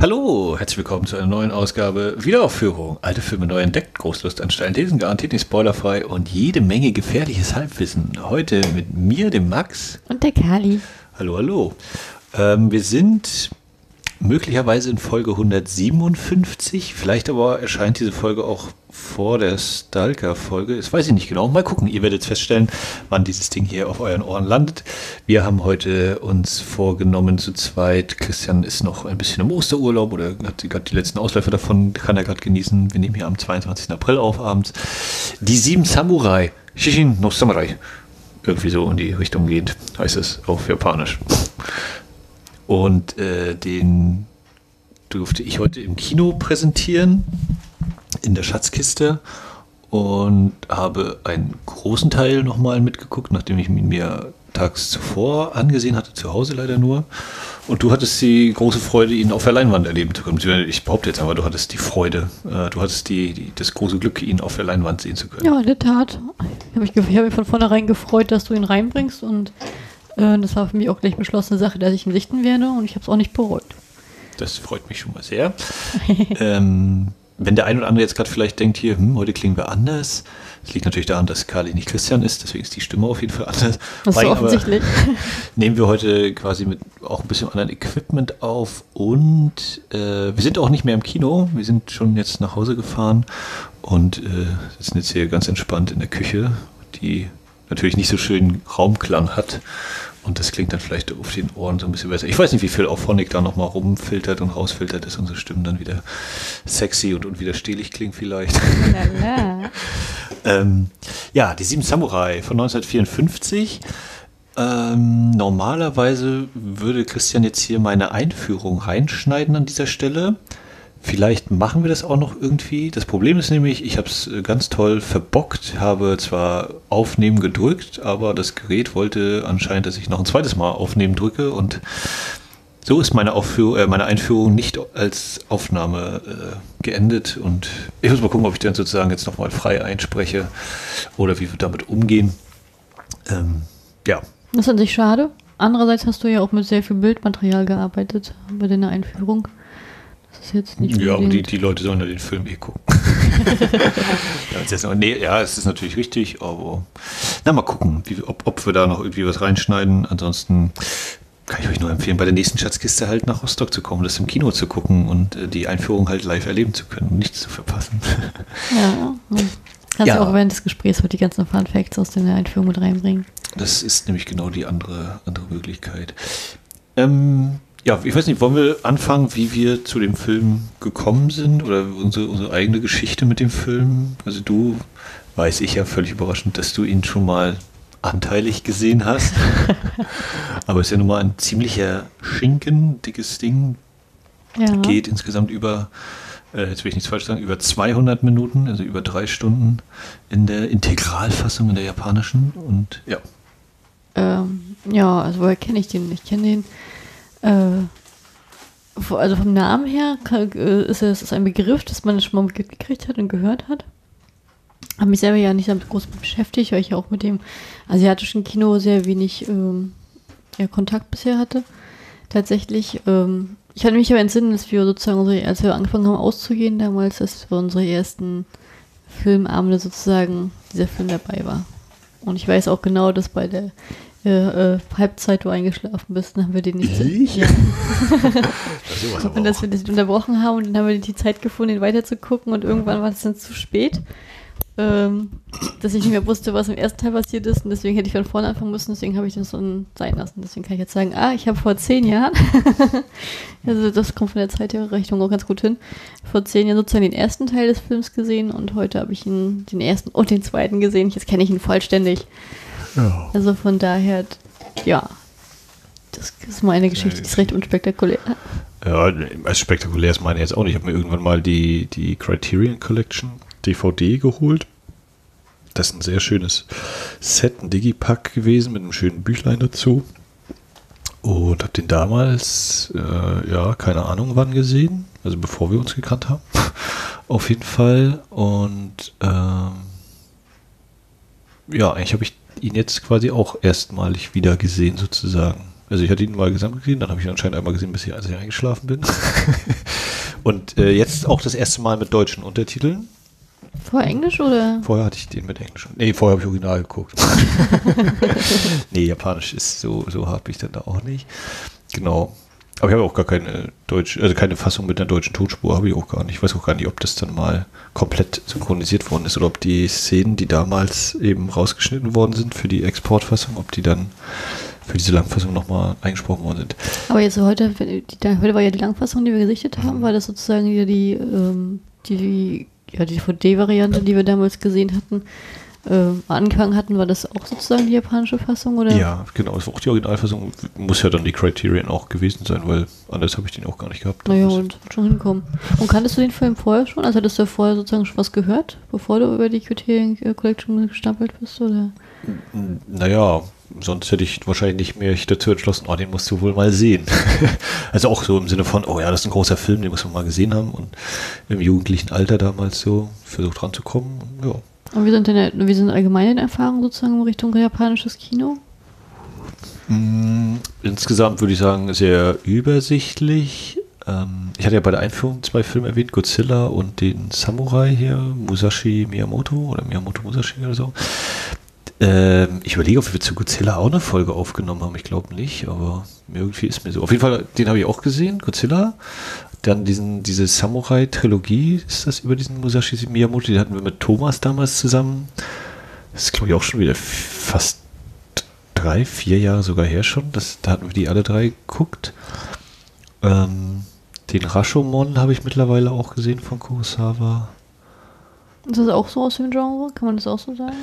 Hallo, herzlich willkommen zu einer neuen Ausgabe Wiederaufführung. Alte Filme neu entdeckt, Großlust an steilen Lesen, garantiert nicht spoilerfrei und jede Menge gefährliches Halbwissen. Heute mit mir, dem Max. Und der Kali. Hallo, hallo. Ähm, wir sind möglicherweise in Folge 157. Vielleicht aber erscheint diese Folge auch vor der Stalker-Folge. Das weiß ich nicht genau. Mal gucken. Ihr werdet feststellen, wann dieses Ding hier auf euren Ohren landet. Wir haben heute uns vorgenommen zu zweit. Christian ist noch ein bisschen im Osterurlaub oder hat gerade die letzten Ausläufer davon, kann er gerade genießen. Wir nehmen hier am 22. April auf abends. Die sieben Samurai. Shishin no Samurai. Irgendwie so in die Richtung geht, heißt es auf Japanisch. Und äh, den durfte ich heute im Kino präsentieren, in der Schatzkiste. Und habe einen großen Teil nochmal mitgeguckt, nachdem ich ihn mir tags zuvor angesehen hatte, zu Hause leider nur. Und du hattest die große Freude, ihn auf der Leinwand erleben zu können. Ich behaupte jetzt aber, du hattest die Freude, äh, du hattest die, die, das große Glück, ihn auf der Leinwand sehen zu können. Ja, in der Tat. Ich habe mich, hab mich von vornherein gefreut, dass du ihn reinbringst und das war für mich auch gleich beschlossene Sache, dass ich ihn sichten werde und ich habe es auch nicht bereut. Das freut mich schon mal sehr. ähm, wenn der ein oder andere jetzt gerade vielleicht denkt, hier, hm, heute klingen wir anders. Das liegt natürlich daran, dass Kali nicht Christian ist, deswegen ist die Stimme auf jeden Fall anders. Das ist so offensichtlich. nehmen wir heute quasi mit auch ein bisschen anderen Equipment auf und äh, wir sind auch nicht mehr im Kino. Wir sind schon jetzt nach Hause gefahren und äh, sitzen jetzt hier ganz entspannt in der Küche, die natürlich nicht so schön Raumklang hat. Und das klingt dann vielleicht auf den Ohren so ein bisschen besser. Ich weiß nicht, wie viel Auphonic da nochmal rumfiltert und rausfiltert, dass unsere Stimmen dann wieder sexy und unwiderstehlich klingen vielleicht. ähm, ja, die Sieben Samurai von 1954. Ähm, normalerweise würde Christian jetzt hier meine Einführung reinschneiden an dieser Stelle. Vielleicht machen wir das auch noch irgendwie. Das Problem ist nämlich, ich habe es äh, ganz toll verbockt, habe zwar Aufnehmen gedrückt, aber das Gerät wollte anscheinend, dass ich noch ein zweites Mal Aufnehmen drücke und so ist meine, Aufführung, äh, meine Einführung nicht als Aufnahme äh, geendet und ich muss mal gucken, ob ich dann sozusagen jetzt nochmal frei einspreche oder wie wir damit umgehen. Ähm, ja. Das ist an sich schade. Andererseits hast du ja auch mit sehr viel Bildmaterial gearbeitet bei deiner Einführung ist jetzt nicht Ja, aber die, die Leute sollen ja den Film eh gucken. ja, nee, ja, es ist natürlich richtig, aber na, mal gucken, wie, ob, ob wir da noch irgendwie was reinschneiden. Ansonsten kann ich euch nur empfehlen, bei der nächsten Schatzkiste halt nach Rostock zu kommen, das im Kino zu gucken und äh, die Einführung halt live erleben zu können und nichts zu verpassen. ja. Kannst ja. du auch während des Gesprächs heute die ganzen Fun Facts aus der Einführung mit reinbringen. Das ist nämlich genau die andere, andere Möglichkeit. Ähm, ja, ich weiß nicht, wollen wir anfangen, wie wir zu dem Film gekommen sind oder unsere, unsere eigene Geschichte mit dem Film? Also du, weiß ich ja völlig überraschend, dass du ihn schon mal anteilig gesehen hast. Aber es ist ja nun mal ein ziemlicher Schinken, dickes Ding. Ja. Geht insgesamt über, äh, jetzt will ich nichts falsch sagen, über 200 Minuten, also über drei Stunden in der Integralfassung, in der japanischen. Und ja. Ähm, ja, also woher kenne ich den? Ich kenne den äh, also vom Namen her äh, ist es ein Begriff, das man schon mal mitgekriegt hat und gehört hat. Habe mich selber ja nicht damit groß beschäftigt, weil ich ja auch mit dem asiatischen Kino sehr wenig ähm, ja, Kontakt bisher hatte. Tatsächlich, ähm, ich hatte mich aber entsinnen, dass wir sozusagen, unsere, als wir angefangen haben auszugehen damals, dass für unsere ersten Filmabende sozusagen dieser Film dabei war. Und ich weiß auch genau, dass bei der äh, äh, Halbzeit du eingeschlafen bist, dann haben wir den nicht. Ich? Ja. das und dass wir das unterbrochen haben und dann haben wir die Zeit gefunden, ihn weiterzugucken und irgendwann war es dann zu spät. Ähm, dass ich nicht mehr wusste, was im ersten Teil passiert ist und deswegen hätte ich von vorne anfangen müssen, deswegen habe ich das so sein lassen. Deswegen kann ich jetzt sagen, ah, ich habe vor zehn Jahren, also das kommt von der Zeitrechnung auch ganz gut hin, vor zehn Jahren sozusagen den ersten Teil des Films gesehen und heute habe ich ihn, den ersten und den zweiten gesehen. Jetzt kenne ich ihn vollständig. Ja. Also von daher, ja, das ist meine Geschichte, die ist recht unspektakulär. Ja, als spektakulär ist meine jetzt auch nicht. Ich habe mir irgendwann mal die, die Criterion Collection DVD geholt. Das ist ein sehr schönes Set, ein Digipack gewesen mit einem schönen Büchlein dazu. Und habe den damals, äh, ja, keine Ahnung wann gesehen. Also bevor wir uns gekannt haben. Auf jeden Fall. Und ähm, ja, eigentlich habe ich ihn jetzt quasi auch erstmalig wieder gesehen, sozusagen. Also ich hatte ihn mal gesamt gesehen, dann habe ich ihn anscheinend einmal gesehen, bis ich, als ich eingeschlafen bin. und äh, jetzt auch das erste Mal mit deutschen Untertiteln. Vor Englisch oder? Vorher hatte ich den mit Englisch. Nee, vorher habe ich Original geguckt. nee, Japanisch ist so, so habe ich dann da auch nicht. Genau. Aber ich habe auch gar keine deutsche, also keine Fassung mit einer deutschen Tonspur habe ich auch gar nicht. Ich weiß auch gar nicht, ob das dann mal komplett synchronisiert worden ist oder ob die Szenen, die damals eben rausgeschnitten worden sind für die Exportfassung, ob die dann für diese Langfassung nochmal eingesprochen worden sind. Aber jetzt heute, die, heute war ja die Langfassung, die wir gesichtet haben, mhm. war das sozusagen die, die, ähm, die, ja, die DVD-Variante, die wir damals gesehen hatten äh, angefangen hatten, war das auch sozusagen die japanische Fassung? Oder? Ja, genau, das war auch die Originalfassung. Muss ja dann die Criterion auch gewesen sein, weil anders habe ich den auch gar nicht gehabt. Naja, und schon hinkommen. Und kanntest du den Film vorher schon? Also hattest du vorher sozusagen schon was gehört, bevor du über die Criterion Collection gestapelt bist? Oder? Naja, sonst hätte ich wahrscheinlich nicht mehr dazu entschlossen, oh, den musst du wohl mal sehen. also auch so im Sinne von, oh ja, das ist ein großer Film, den muss man mal gesehen haben und im jugendlichen Alter damals so versucht ranzukommen. Ja, und wie sind denn wie sind allgemeine Erfahrungen sozusagen in Richtung japanisches Kino? Mm, insgesamt würde ich sagen, sehr übersichtlich. Ähm, ich hatte ja bei der Einführung zwei Filme erwähnt, Godzilla und den Samurai hier, Musashi Miyamoto oder Miyamoto Musashi oder so. Ähm, ich überlege, ob wir zu Godzilla auch eine Folge aufgenommen haben. Ich glaube nicht, aber irgendwie ist mir so. Auf jeden Fall, den habe ich auch gesehen, Godzilla. Dann diesen, diese Samurai-Trilogie, ist das über diesen Musashi Miyamoto, die hatten wir mit Thomas damals zusammen. Das ist, glaube ich, auch schon wieder fast drei, vier Jahre sogar her schon. Das, da hatten wir die alle drei geguckt. Ähm, den Rashomon habe ich mittlerweile auch gesehen von Kurosawa. Ist das auch so aus dem Genre? Kann man das auch so sagen?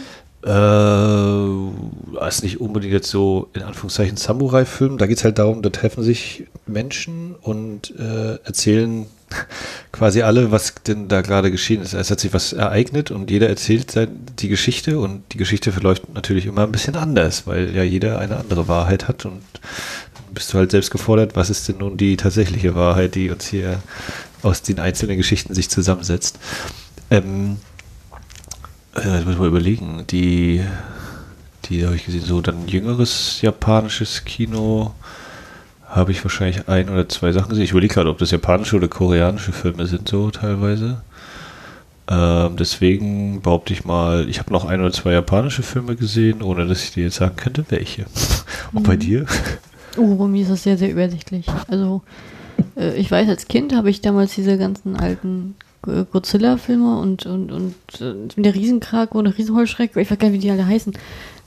Äh, ist nicht unbedingt jetzt so in Anführungszeichen Samurai-Film. Da geht es halt darum, da treffen sich Menschen und äh, erzählen quasi alle, was denn da gerade geschehen ist. Es hat sich was ereignet und jeder erzählt die Geschichte und die Geschichte verläuft natürlich immer ein bisschen anders, weil ja jeder eine andere Wahrheit hat und dann bist du halt selbst gefordert, was ist denn nun die tatsächliche Wahrheit, die uns hier aus den einzelnen Geschichten sich zusammensetzt. Ähm, äh, jetzt muss man überlegen. Die, die habe ich gesehen, so dann jüngeres japanisches Kino habe ich wahrscheinlich ein oder zwei Sachen gesehen. Ich überlege gerade, ob das japanische oder koreanische Filme sind, so teilweise. Ähm, deswegen behaupte ich mal, ich habe noch ein oder zwei japanische Filme gesehen, ohne dass ich dir jetzt sagen könnte, welche. Und bei mhm. dir? Oh, bei mir ist das sehr, sehr übersichtlich. Also, äh, ich weiß, als Kind habe ich damals diese ganzen alten Godzilla-Filme und, und, und äh, mit der Riesenkrake oder Riesenheuschreck, ich weiß gar nicht, wie die alle heißen,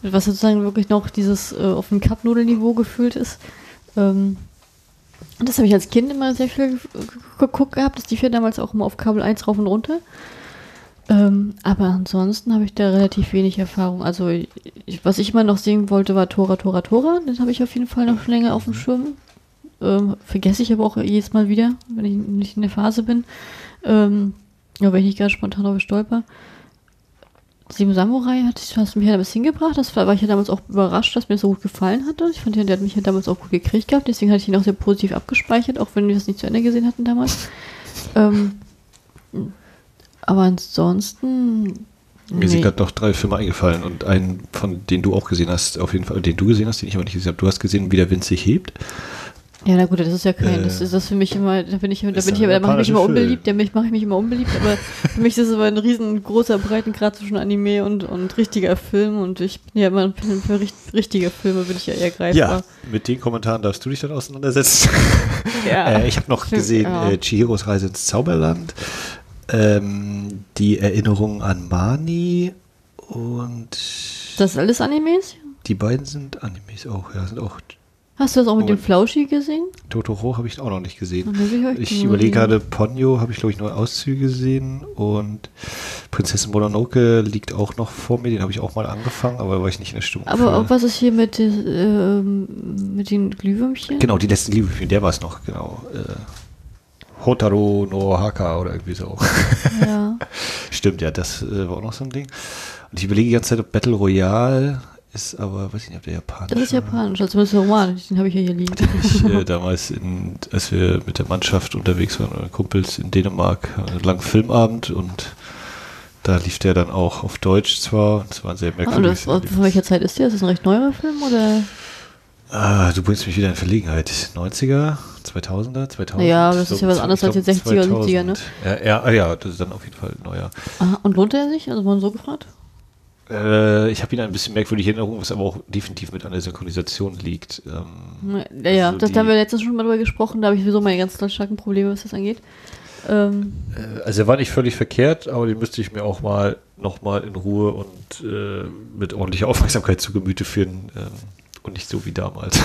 was sozusagen wirklich noch dieses äh, auf dem Cup-Nudel-Niveau gefühlt ist. Ähm, das habe ich als Kind immer sehr viel geguckt gehabt. Das lief ja damals auch immer auf Kabel 1 rauf und runter. Ähm, aber ansonsten habe ich da relativ wenig Erfahrung. Also, ich, was ich immer noch sehen wollte, war Tora, Tora, Tora. Den habe ich auf jeden Fall noch schon länger auf dem Schirm. Ähm, vergesse ich aber auch jedes Mal wieder, wenn ich nicht in der Phase bin. Ähm, ja, wenn ich nicht ganz spontan darüber stolper. Sieben Samurai hat, hast du mich ja damals hingebracht. Das war, war ich ja damals auch überrascht, dass mir das so gut gefallen hatte. Ich fand ja, der hat mich ja damals auch gut gekriegt gehabt. Deswegen hatte ich ihn auch sehr positiv abgespeichert, auch wenn wir das nicht zu Ende gesehen hatten damals. ähm, aber ansonsten. Mir nee. sind gerade noch drei Filme eingefallen und einen, von denen du auch gesehen hast, auf jeden Fall, den du gesehen hast, den ich aber nicht gesehen habe. Du hast gesehen, wie der Wind sich hebt. Ja, na gut, das ist ja kein, äh, das ist das für mich immer, da bin ich, da bin ich, da mache ich mich immer unbeliebt, da mache ich mich immer unbeliebt, aber für mich ist es aber ein riesengroßer Breitengrad zwischen Anime und, und richtiger Film und ich bin ja immer für, für richtige Filme bin ich ja eher greifbar. Ja, mit den Kommentaren darfst du dich dann auseinandersetzen. Ja. äh, ich habe noch gesehen ja. äh, Chihiros Reise ins Zauberland, ähm, die Erinnerung an Mani und das ist alles Animes? Die beiden sind Animes auch, ja, sind auch Hast du das auch mit dem Flauschi gesehen? Totoro habe ich auch noch nicht gesehen. Ich, ich überlege gerade, Ponyo habe ich glaube ich nur Auszüge gesehen und Prinzessin Mononoke liegt auch noch vor mir, den habe ich auch mal angefangen, aber war ich nicht in der Stimmung. Aber auch was ist hier mit, äh, mit den Glühwürmchen? Genau, die letzten Glühwürmchen, der war es noch, genau. Äh, Hotaru no Haka oder irgendwie so. Ja. Stimmt, ja, das äh, war auch noch so ein Ding. Und ich überlege die ganze Zeit, ob Battle Royale ist aber, weiß ich nicht, ob der japanisch Das ist japanisch, also ist Roman, den habe ich ja hier liegen. Den ich äh, damals, in, als wir mit der Mannschaft unterwegs waren, oder Kumpels in Dänemark, einen langen Filmabend und da lief der dann auch auf Deutsch zwar, und es war ein sehr merkwürdiges ah, und das, Von welcher Zeit ist der? Ist das ein recht neuer Film oder? Ah, du bringst mich wieder in Verlegenheit. 90er, 2000er, 2000? Ja, das ist ja was anderes als die 60er, 70er, ne? Ja, ja, ah ja, das ist dann auf jeden Fall neuer. Aha, und lohnt er sich? Also wurden so gefragt? Äh, ich habe ihn ein bisschen merkwürdig in Erinnerung, was aber auch definitiv mit an der Synchronisation liegt. Ähm, ja, ja, also das die- haben wir letztens schon mal drüber gesprochen, da habe ich sowieso meine ganz starken Probleme, was das angeht. Ähm, Äh, Also er war nicht völlig verkehrt, aber den müsste ich mir auch mal nochmal in Ruhe und äh, mit ordentlicher Aufmerksamkeit zu Gemüte führen ähm, und nicht so wie damals.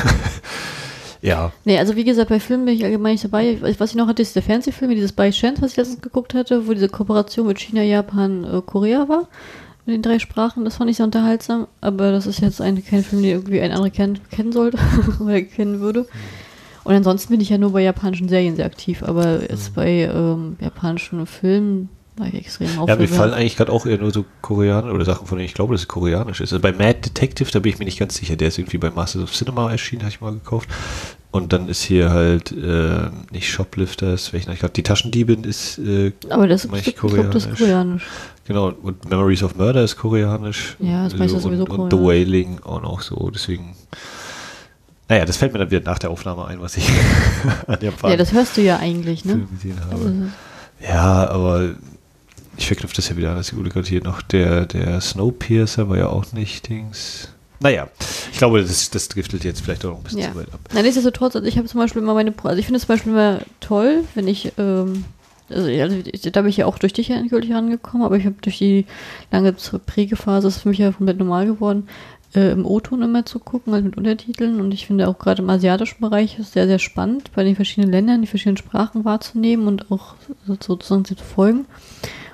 ja, nee, also wie gesagt, bei Filmen bin ich allgemein nicht dabei. Was ich noch hatte, ist der Fernsehfilm, dieses By Chance, was ich letztens geguckt hatte, wo diese Kooperation mit China, Japan, äh, Korea war. Mit den drei Sprachen, das fand ich sehr unterhaltsam, aber das ist jetzt ein, kein Film, den irgendwie ein anderer kennen, kennen sollte oder kennen würde. Und ansonsten bin ich ja nur bei japanischen Serien sehr aktiv, aber jetzt bei ähm, japanischen Filmen war ich extrem ja mir fallen eigentlich gerade auch eher nur so Koreaner oder Sachen, von denen ich glaube, dass es koreanisch ist. Also bei Mad Detective, da bin ich mir nicht ganz sicher. Der ist irgendwie bei Masters of Cinema erschienen, habe ich mal gekauft. Und dann ist hier halt äh, nicht Shoplifters, welchen ich glaube, die Taschendiebin ist äh, Aber das, meine ich ich, glaube, das ist koreanisch. Genau, und Memories of Murder ist koreanisch. Ja, das meiste ist und, sowieso und The koreanisch. Wailing auch noch so, deswegen. Naja, das fällt mir dann wieder nach der Aufnahme ein, was ich an Japan Ja, das hörst du ja eigentlich, ne? Gesehen habe. Also, Ja, aber ich verknüpfe das ja wieder an, das gute Gott hier noch. Der, der Snowpiercer war ja auch nicht Dings. Naja, ich glaube, das, das driftelt jetzt vielleicht auch noch ein bisschen Ja. zu weit ab. Na, nichtsdestotrotz, also ich habe zum Beispiel immer meine, also ich finde es zum Beispiel immer toll, wenn ich, ähm, also, also da bin ich ja auch durch dich ja endgültig rangekommen, aber ich habe durch die lange Prägephase, ist es für mich ja komplett normal geworden, äh, im O-Ton immer zu gucken, halt mit Untertiteln und ich finde auch gerade im asiatischen Bereich ist sehr, sehr spannend, bei den verschiedenen Ländern die verschiedenen Sprachen wahrzunehmen und auch so- sozusagen zu folgen.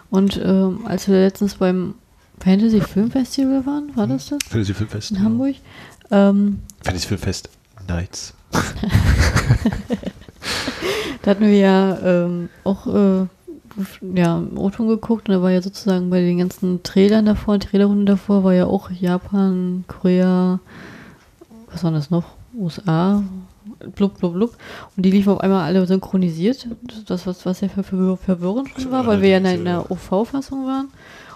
Und ähm, als wir letztens beim Fantasy Film Festival waren, war das das? Fantasy Filmfest. In Hamburg? Ähm, Fantasy Filmfest Nights. Da hatten wir ja ähm, auch äh, ja, im O-Ton geguckt und da war ja sozusagen bei den ganzen Trailern davor, Trailerrunden davor, war ja auch Japan, Korea, was war das noch? USA, blub, blub, blub. Und die liefen auf einmal alle synchronisiert. Das, was, was ja verwir verwirrend schon war, weil wir ja in einer OV-Fassung waren.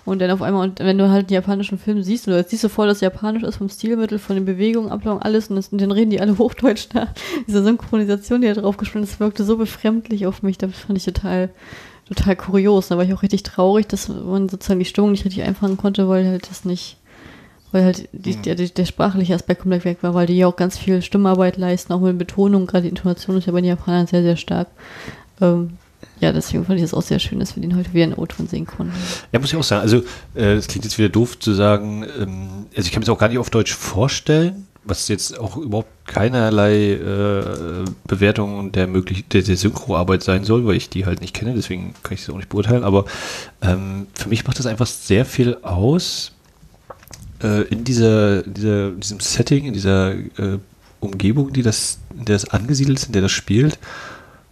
Und dann auf einmal, und wenn du halt einen japanischen Film siehst, oder siehst du voll, dass Japanisch ist vom Stilmittel, von den Bewegungen, Ablauf, alles, und, das, und dann reden die alle Hochdeutsch da. Diese Synchronisation, die da drauf gespielt das wirkte so befremdlich auf mich, das fand ich total, total kurios. Da war ich auch richtig traurig, dass man sozusagen die Stimmung nicht richtig einfangen konnte, weil halt das nicht, weil halt die, der, der, der sprachliche Aspekt komplett weg war, weil die ja auch ganz viel Stimmarbeit leisten, auch mit Betonung, gerade die Intonation ist ja bei den Japanern sehr, sehr stark. Ähm, ja, deswegen fand ich es auch sehr schön, dass wir den heute wieder in O-Ton sehen konnten. Ja, muss ich auch sagen. Also, äh, es klingt jetzt wieder doof zu sagen, ähm, also ich kann mir das auch gar nicht auf Deutsch vorstellen, was jetzt auch überhaupt keinerlei äh, Bewertung der, möglich der, der Synchroarbeit sein soll, weil ich die halt nicht kenne, deswegen kann ich das auch nicht beurteilen. Aber ähm, für mich macht das einfach sehr viel aus äh, in dieser, dieser, diesem Setting, in dieser äh, Umgebung, die das, in der es angesiedelt ist, in der das spielt.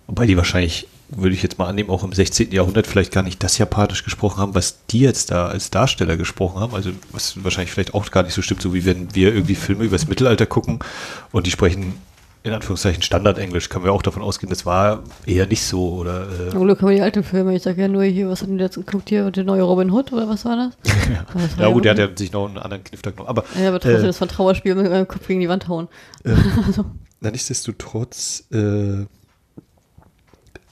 Wobei die wahrscheinlich, würde ich jetzt mal annehmen, auch im 16. Jahrhundert vielleicht gar nicht das Japanisch gesprochen haben, was die jetzt da als Darsteller gesprochen haben. Also was wahrscheinlich vielleicht auch gar nicht so stimmt, so wie wenn wir irgendwie Filme über das Mittelalter gucken und die sprechen in Anführungszeichen Standardenglisch, können wir auch davon ausgehen, das war eher nicht so oder äh, Oder kann man die alten Filme, ich sage ja nur hier, was hat denn der jetzt geguckt hier, der neue Robin Hood oder was war das? Das war ja gut, der hat ja sich noch einen anderen Kniff da genommen. Aber Ja, aber trotzdem, äh, das war ein Trauerspiel mit meinem Kopf gegen die Wand hauen. Äh, Also, Na, nichtsdestotrotz, äh,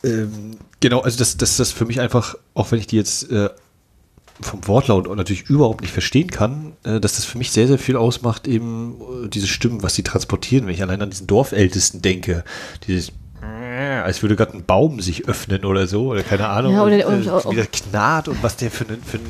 ähm, genau, also das, das das für mich einfach, auch wenn ich die jetzt äh, vom Wortlaut natürlich überhaupt nicht verstehen kann, äh, dass das für mich sehr, sehr viel ausmacht, eben äh, diese Stimmen, was sie transportieren. Wenn ich allein an diesen Dorfältesten denke, dieses äh, als würde gerade ein Baum sich öffnen oder so, oder keine Ahnung, Ja, oder- und, und- äh, wie das knarrt und was der für ein, für ein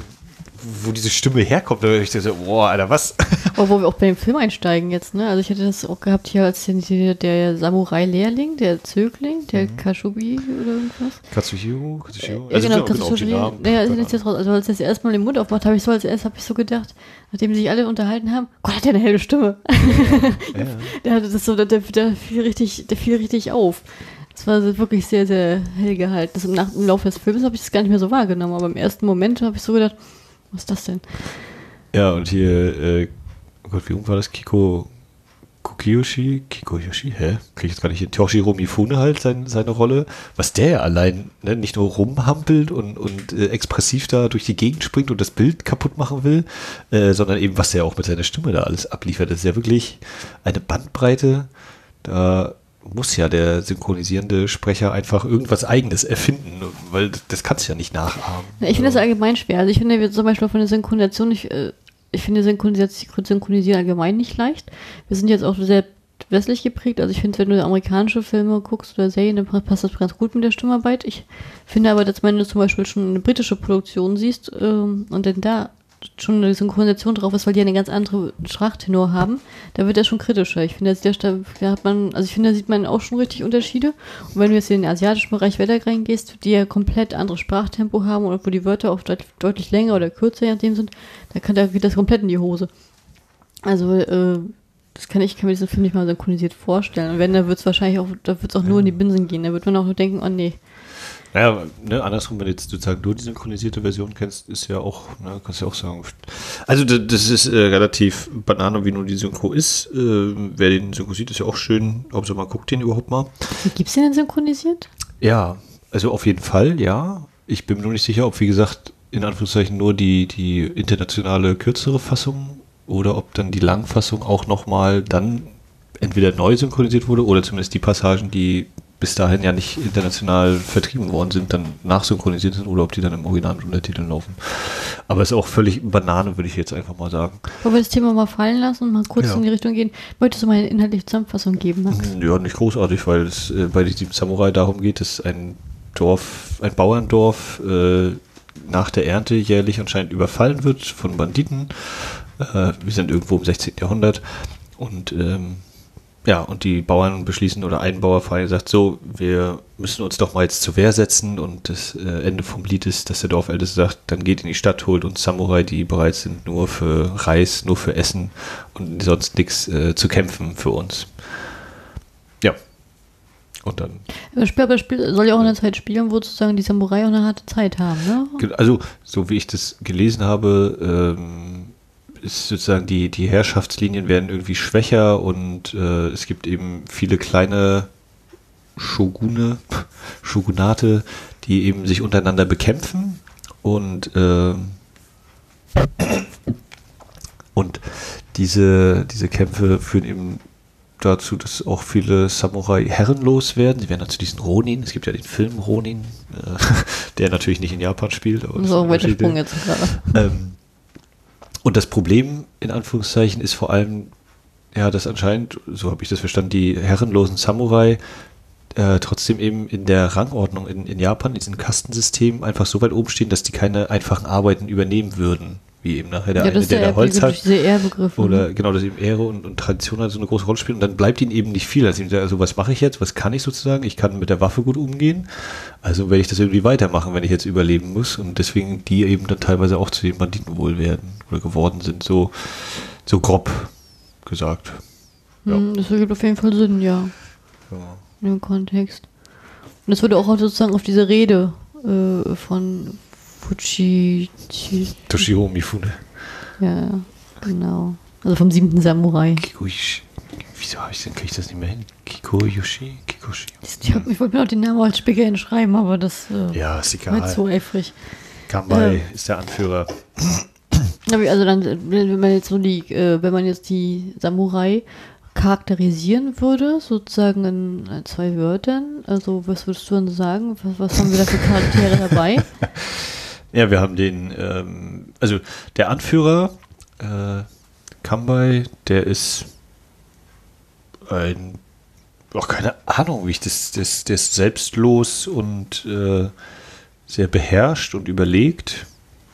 wo diese Stimme herkommt, da hör ich so, boah, Alter, was? Obwohl wir auch bei dem Film einsteigen jetzt, ne? Also ich hatte das auch gehabt hier als der, der Samurai-Lehrling, der Zögling, der Mhm. Kashubi oder irgendwas. Katsuhiro? Katsuhiro? Ja, Also, genau. Naja, jetzt raus. Also als er das erste Mal den Mund aufmacht, habe ich so als erstes habe ich so gedacht, nachdem sich alle unterhalten haben, Gott, hat der eine helle Stimme. Ja, ja. Der hatte das so, der, der fiel richtig, der fiel richtig auf. Das war wirklich sehr, sehr hell gehalten. Das im, Nach Im Laufe des Films habe ich das gar nicht mehr so wahrgenommen, aber im ersten Moment habe ich so gedacht, was ist das denn? Ja, und hier, äh, oh Gott, wie rum war das? Kiko Kikuyoshi, Kikoyoshi, hä? Krieg ich jetzt gar nicht hin. Toshiro Mifune halt sein, seine Rolle. Was der ja allein ne, nicht nur rumhampelt und, und äh, expressiv da durch die Gegend springt und das Bild kaputt machen will, äh, sondern eben, was der auch mit seiner Stimme da alles abliefert. Das ist ja wirklich eine Bandbreite. Da muss ja der synchronisierende Sprecher einfach irgendwas Eigenes erfinden, weil das kannst du ja nicht nachahmen. Ich finde das allgemein schwer. Also ich finde wir zum Beispiel von der Synchronisation, ich, äh, ich finde Synchronisation Synchronisieren allgemein nicht leicht. Wir sind jetzt auch sehr westlich geprägt. Also ich finde, wenn du amerikanische Filme guckst oder Serien, dann passt das ganz gut mit der Stimmarbeit. Ich finde aber, dass wenn du zum Beispiel schon eine britische Produktion siehst ähm, und dann da schon eine Synchronisation drauf ist, weil die eine ganz andere Sprachtenor haben, da wird er schon kritischer. Ich finde, da hat man, also ich finde, da sieht man auch schon richtig Unterschiede. Und wenn du jetzt in den asiatischen Bereich weiter reingehst, die ja komplett andere Sprachtempo haben und wo die Wörter oft deutlich länger oder kürzer je nachdem sind, da, kann, da geht das komplett in die Hose. Also, äh, das kann ich, kann mir diesen Film nicht mal synchronisiert vorstellen. Und wenn, da wird es wahrscheinlich auch, da wird es auch nur in die Binsen gehen. Da wird man auch nur denken, oh nee, naja, ne, andersrum, wenn du jetzt sozusagen nur die synchronisierte Version kennst, ist ja auch, ne, kannst du ja auch sagen. Also das ist äh, relativ Banane, wie nur die Synchro ist. Äh, wer den synchronisiert, ist ja auch schön. Hauptsache man guckt den überhaupt mal. Gibt es den denn synchronisiert? Ja, also auf jeden Fall, ja. Ich bin mir nur nicht sicher, ob, wie gesagt, in Anführungszeichen nur die, die internationale kürzere Fassung oder ob dann die Langfassung auch nochmal dann entweder neu synchronisiert wurde oder zumindest die Passagen, die bis dahin ja nicht international vertrieben worden sind, dann nachsynchronisiert sind oder ob die dann im Original mit Untertiteln laufen. Aber es ist auch völlig Banane, würde ich jetzt einfach mal sagen. Wollen wir das Thema mal fallen lassen und mal kurz ja. in die Richtung gehen? Wolltest du mal eine inhaltliche Zusammenfassung geben, Max? Ja, nicht großartig, weil es äh, bei diesem Samurai darum geht, dass ein Dorf, ein Bauerndorf äh, nach der Ernte jährlich anscheinend überfallen wird von Banditen. Äh, wir sind irgendwo im 16. Jahrhundert und ähm, ja, und die Bauern beschließen oder ein Bauerverein sagt so, wir müssen uns doch mal jetzt zur Wehr setzen und das äh, Ende vom Lied ist, dass der Dorfälteste sagt, dann geht in die Stadt, holt uns Samurai, die bereit sind nur für Reis, nur für Essen und sonst nichts äh, zu kämpfen für uns. Ja. Und dann. Das Spiel, Spiel soll ja auch in einer Zeit spielen, wo sozusagen die Samurai auch eine harte Zeit haben, ne? Also, so wie ich das gelesen habe, ähm, ist sozusagen die, die Herrschaftslinien werden irgendwie schwächer und äh, es gibt eben viele kleine Shogune, Shogunate, die eben sich untereinander bekämpfen und äh, und diese, diese Kämpfe führen eben dazu, dass auch viele Samurai herrenlos werden. Sie werden dann zu diesen Ronin. Es gibt ja den Film Ronin, äh, der natürlich nicht in Japan spielt. So, weiter Sprung jetzt gerade. Ähm, und das Problem, in Anführungszeichen, ist vor allem, ja, dass anscheinend, so habe ich das verstanden, die herrenlosen Samurai äh, trotzdem eben in der Rangordnung in, in Japan, in diesem Kastensystem, einfach so weit oben stehen, dass die keine einfachen Arbeiten übernehmen würden wie eben nachher der ja, eine, der, der Holz hat. Oder genau, dass eben Ehre und, und Tradition halt so eine große Rolle spielen. Und dann bleibt ihnen eben nicht viel. Also, also was mache ich jetzt? Was kann ich sozusagen? Ich kann mit der Waffe gut umgehen. Also werde ich das irgendwie weitermachen, wenn ich jetzt überleben muss. Und deswegen die eben dann teilweise auch zu den Banditen wohl werden oder geworden sind. So, so grob gesagt. Ja. Hm, das ergibt auf jeden Fall Sinn, ja. ja. Im Kontext. Und das würde auch sozusagen auf diese Rede äh, von Fuji. Toshiro Mifune. Ja, genau. Also vom siebten Samurai. Kikuyoshi. Wieso habe ich denn, kriege ich das nicht mehr hin? Kikoyoshi? Kikoshi. Ich, hab, ich wollte mir auch den Namen als Spiegel hinschreiben, aber das äh, ja, ist egal. zu eifrig. Kambai äh, ist der Anführer. Also dann, wenn man jetzt so die, äh, wenn man jetzt die Samurai charakterisieren würde, sozusagen in zwei Wörtern, also was würdest du dann sagen? Was, was haben wir da für Charaktere dabei? Ja, wir haben den, ähm, also der Anführer, äh, Kambai, der ist ein, auch keine Ahnung, wie ich das, das, der ist selbstlos und äh, sehr beherrscht und überlegt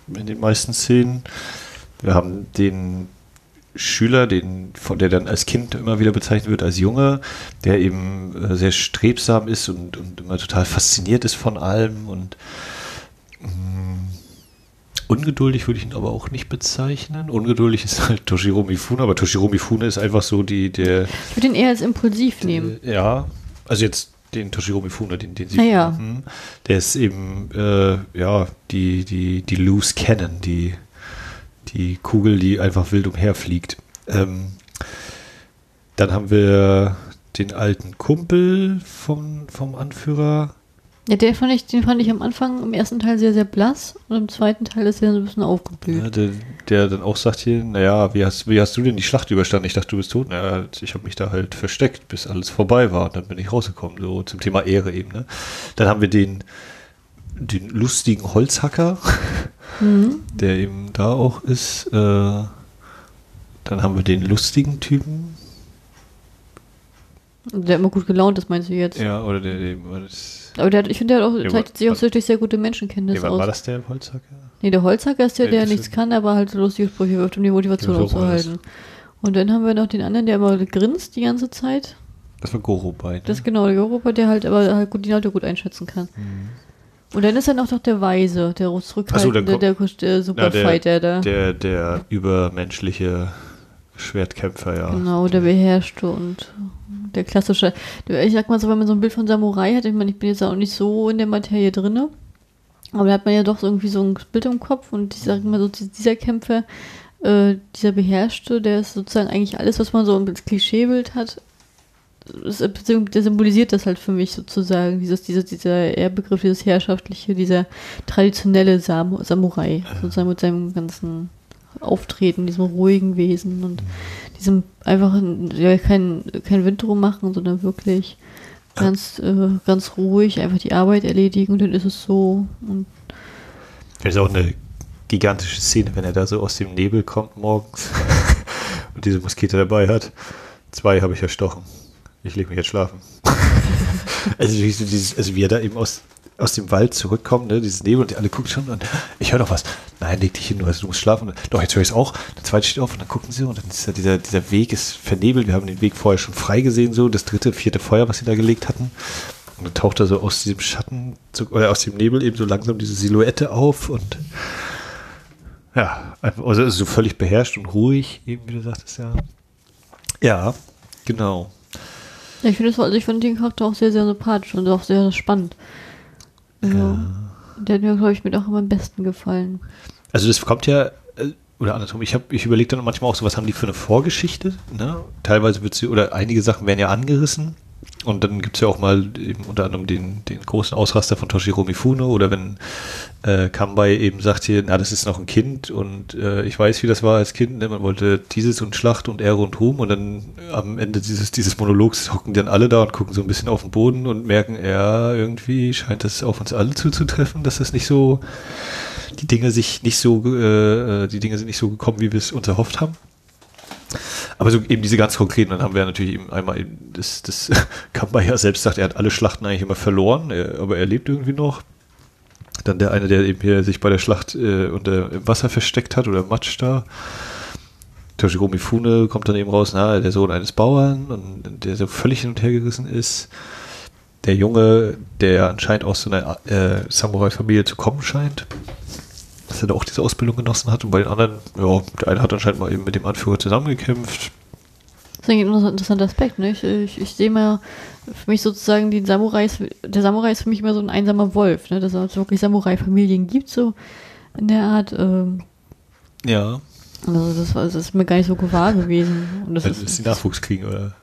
in den meisten Szenen. Wir haben den Schüler, den, von der dann als Kind immer wieder bezeichnet wird als Junge, der eben äh, sehr strebsam ist und, und immer total fasziniert ist von allem und Ungeduldig würde ich ihn aber auch nicht bezeichnen. Ungeduldig ist halt Toshiro Mifune, aber Toshiro Mifune ist einfach so die, der. Ich würde ihn eher als impulsiv nehmen. Ja, also jetzt den Toshiro Mifune, den, den Sie. Ah, ja. Der ist eben, äh, ja, die, die, die Loose Cannon, die, die Kugel, die einfach wild umherfliegt. Ähm, Dann haben wir den alten Kumpel vom, vom Anführer. Ja, der fand ich, den fand ich am Anfang im ersten Teil sehr, sehr blass und im zweiten Teil ist er so ein bisschen aufgeblüht. Ja, der, der dann auch sagt hier, naja, wie hast, wie hast du denn die Schlacht überstanden? Ich dachte, du bist tot. Naja, ich habe mich da halt versteckt, bis alles vorbei war. Und dann bin ich rausgekommen, so zum Thema Ehre eben. Ne? Dann haben wir den, den lustigen Holzhacker, Mhm. der eben da auch ist. Äh, dann haben wir den lustigen Typen. Der immer gut gelaunt ist, meinst du jetzt? Ja, oder der, der das, Aber der ich finde, der hat auch, Ja, zeigt sich auch durch sehr gute Menschenkenntnis war, aus. war das der Holzhacker? Nee, der Holzhacker ist der, der das nichts kann, aber halt so lustige Sprüche wirft, um die Motivation Ja, so aufzuhalten. Und dann haben wir noch den anderen, der immer grinst die ganze Zeit. Das war Goro-Bei. Ne? Das ist genau der Europa, der halt aber halt gut, die Leute gut einschätzen kann. Und dann ist er noch doch der Weise, der Mhm. So, zurückhaltende, dann der, der, der Superfighter da. Der, der übermenschliche Schwertkämpfer, ja. Genau, der beherrschte und der klassische. Ich sag mal so, wenn man so ein Bild von Samurai hat, ich meine, ich bin jetzt auch nicht so in der Materie drinne, aber da hat man ja doch so irgendwie so ein Bild im Kopf und ich sag mal so, dieser Kämpfer, äh, dieser Beherrschte, der ist sozusagen eigentlich alles, was man so als Klischeebild hat, der symbolisiert das halt für mich sozusagen, dieses, dieses, dieser Ehrbegriff, dieses herrschaftliche, dieser traditionelle Sam Samurai, sozusagen mit seinem ganzen Auftreten, diesem ruhigen Wesen und diesem einfach ja, kein, kein Wind drum machen, sondern wirklich ganz, äh, ganz ruhig einfach die Arbeit erledigen und dann ist es so. Und Das ist auch eine gigantische Szene, wenn er da so aus dem Nebel kommt morgens und diese Muskete dabei hat. Zwei habe ich erstochen. Ich lege mich jetzt schlafen. also, dieses, also wie er da eben aus, aus dem Wald zurückkommt, ne, dieses Nebel und alle gucken schon und ich höre doch was. Nein, leg dich hin, du, musst schlafen. Doch, jetzt höre ich es auch. Der zweite steht auf und dann gucken sie und dann ist ja dieser, dieser Weg ist vernebelt. Wir haben den Weg vorher schon frei gesehen, so das dritte, vierte Feuer, was sie da gelegt hatten. Und dann taucht er so aus diesem Schatten oder aus dem Nebel eben so langsam diese Silhouette auf und ja, also so völlig beherrscht und ruhig, eben wie du sagtest, ja. Ja, genau. ich finde also ich finde den Charakter auch sehr, sehr sympathisch und auch sehr spannend. Also, Der hat mir, glaube ich, mit auch immer am besten gefallen. Also das kommt ja, äh, oder andersrum, ich, hab, ich überlege dann manchmal auch so, was haben die für eine Vorgeschichte? Ne? Teilweise wird sie, oder einige Sachen werden ja angerissen. Und dann gibt es ja auch mal eben unter anderem den, den großen Ausraster von Toshiro Mifune oder wenn äh, Kambai eben sagt hier, na, das ist noch ein Kind und äh, ich weiß, wie das war als Kind, ne? man wollte dieses und Schlacht und Ehre und Ruhm und dann am Ende dieses, dieses Monologs hocken dann alle da und gucken so ein bisschen auf den Boden und merken, ja, irgendwie scheint das auf uns alle zuzutreffen, dass das nicht so, die Dinge sich nicht so, äh, äh, die Dinge sind nicht so gekommen, wie wir es uns erhofft haben. Aber so eben diese ganz konkreten, dann haben wir natürlich eben einmal eben das, das Kamba ja selbst sagt, er hat alle Schlachten eigentlich immer verloren, er, aber er lebt irgendwie noch. Dann der eine, der eben hier sich bei der Schlacht äh, unter im Wasser versteckt hat oder im Matsch da. Toshiro Mifune kommt dann eben raus, na, der Sohn eines Bauern und der so völlig hin und her gerissen ist. Der Junge, der anscheinend aus so einer äh, Samurai-Familie zu kommen scheint, dass er da auch diese Ausbildung genossen hat und bei den anderen, ja, der eine hat anscheinend mal eben mit dem Anführer zusammengekämpft. Das ist ein interessanter Aspekt, ne? Ich, ich, ich sehe mal für mich sozusagen den Samurai ist, der Samurai ist für mich immer so ein einsamer Wolf, ne? Dass es wirklich Samurai-Familien gibt, so in der Art. Ähm, Ja, also das, war- das ist mir gar nicht so gewahr gewesen. Und das also, dass ist, die Nachwuchs kriegen, oder?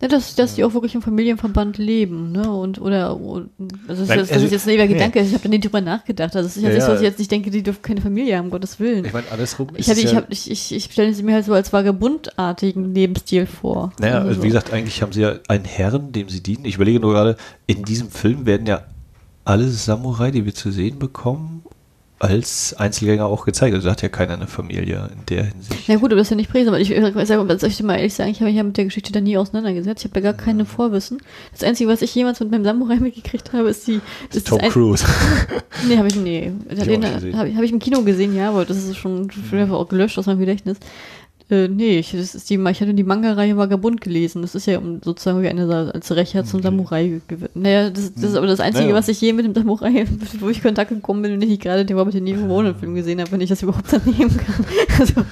Ne, dass, dass die auch wirklich im Familienverband leben, ne? Und oder und, also das, ist Nein, jetzt- das also- ist jetzt ein ewiger nee. Gedanke, ich habe da nicht drüber nachgedacht. Also es ist ja, nicht so, dass ich jetzt nicht denke, die dürfen keine Familie haben, um Gottes Willen. Ich meine, andersrum Ich, hatte, ich, ja, hab, ich, ich, ich stelle sie mir halt so als vagabundartigen Lebensstil vor. Naja, Also also so. wie gesagt, eigentlich haben sie ja einen Herrn, dem sie dienen. Ich überlege nur gerade, in diesem Film werden ja alle Samurai, die wir zu sehen bekommen, als Einzelgänger auch gezeigt. Also hat ja keiner eine Familie in der Hinsicht. Ja gut, aber das ist ja nicht Präse, aber ich, ich, sag- soll ich dir mal ehrlich sagen, ich habe mich ja mit der Geschichte da nie auseinandergesetzt. Ich habe da gar keine Vorwissen. Das Einzige, was ich jemals mit meinem Samurai mitgekriegt habe, ist die... Ist Tom das ein- Cruise. Nee, habe ich nee. ich Den auch gesehen. habe ich, hab ich im Kino gesehen, ja, aber das ist schon, schon einfach auch gelöscht aus meinem Gedächtnis. Äh, nee, ich, das ist die, ich hatte die Manga-Reihe Vagabund gelesen. Das ist ja um, sozusagen wie eine als Rächer zum Samurai gewidmet. Naja, das, das ist aber das Einzige, Naja. was ich je mit dem Samurai, wo ich Kontakt gekommen bin, wenn ich gerade den Robert De Niro-Film gesehen habe, wenn ich das überhaupt daneben kann. Also,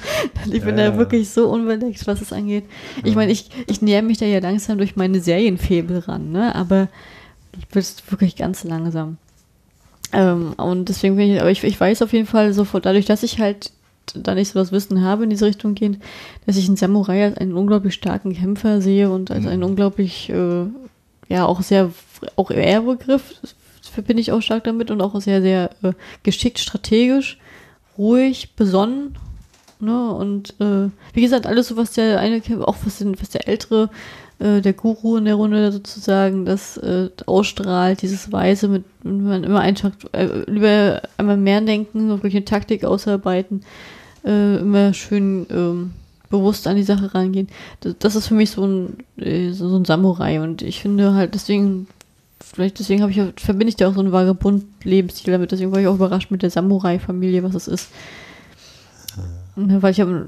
ich bin Ja. da wirklich so unbeleckt, was es angeht. Ich meine, ich, ich näher mich da ja langsam durch meine Serienfebel ran, ne, aber ich bin wirklich ganz langsam. Ähm, und deswegen bin ich, aber ich, ich weiß auf jeden Fall sofort, dadurch, dass ich halt da nicht so das Wissen habe in diese Richtung gehend, dass ich einen Samurai als einen unglaublich starken Kämpfer sehe und als einen unglaublich, äh, ja, auch sehr, auch Ehrbegriff, verbinde ich auch stark damit und auch sehr, sehr äh, geschickt, strategisch, ruhig, besonnen. Ne? Und äh, wie gesagt, alles so, was der eine, auch was, den, was der ältere äh, der Guru in der Runde sozusagen das äh, ausstrahlt, dieses Weise, mit, wenn man immer einfach äh, lieber einmal mehr denken, wirklich eine Taktik ausarbeiten, äh, immer schön ähm, bewusst an die Sache rangehen. Das, das ist für mich so ein, äh, so, so ein Samurai und ich finde halt deswegen vielleicht deswegen habe ich verbinde ich da auch so einen Vagabund-Lebensstil damit. Deswegen war ich auch überrascht mit der Samurai-Familie, was es ist. Ne, weil ich habe,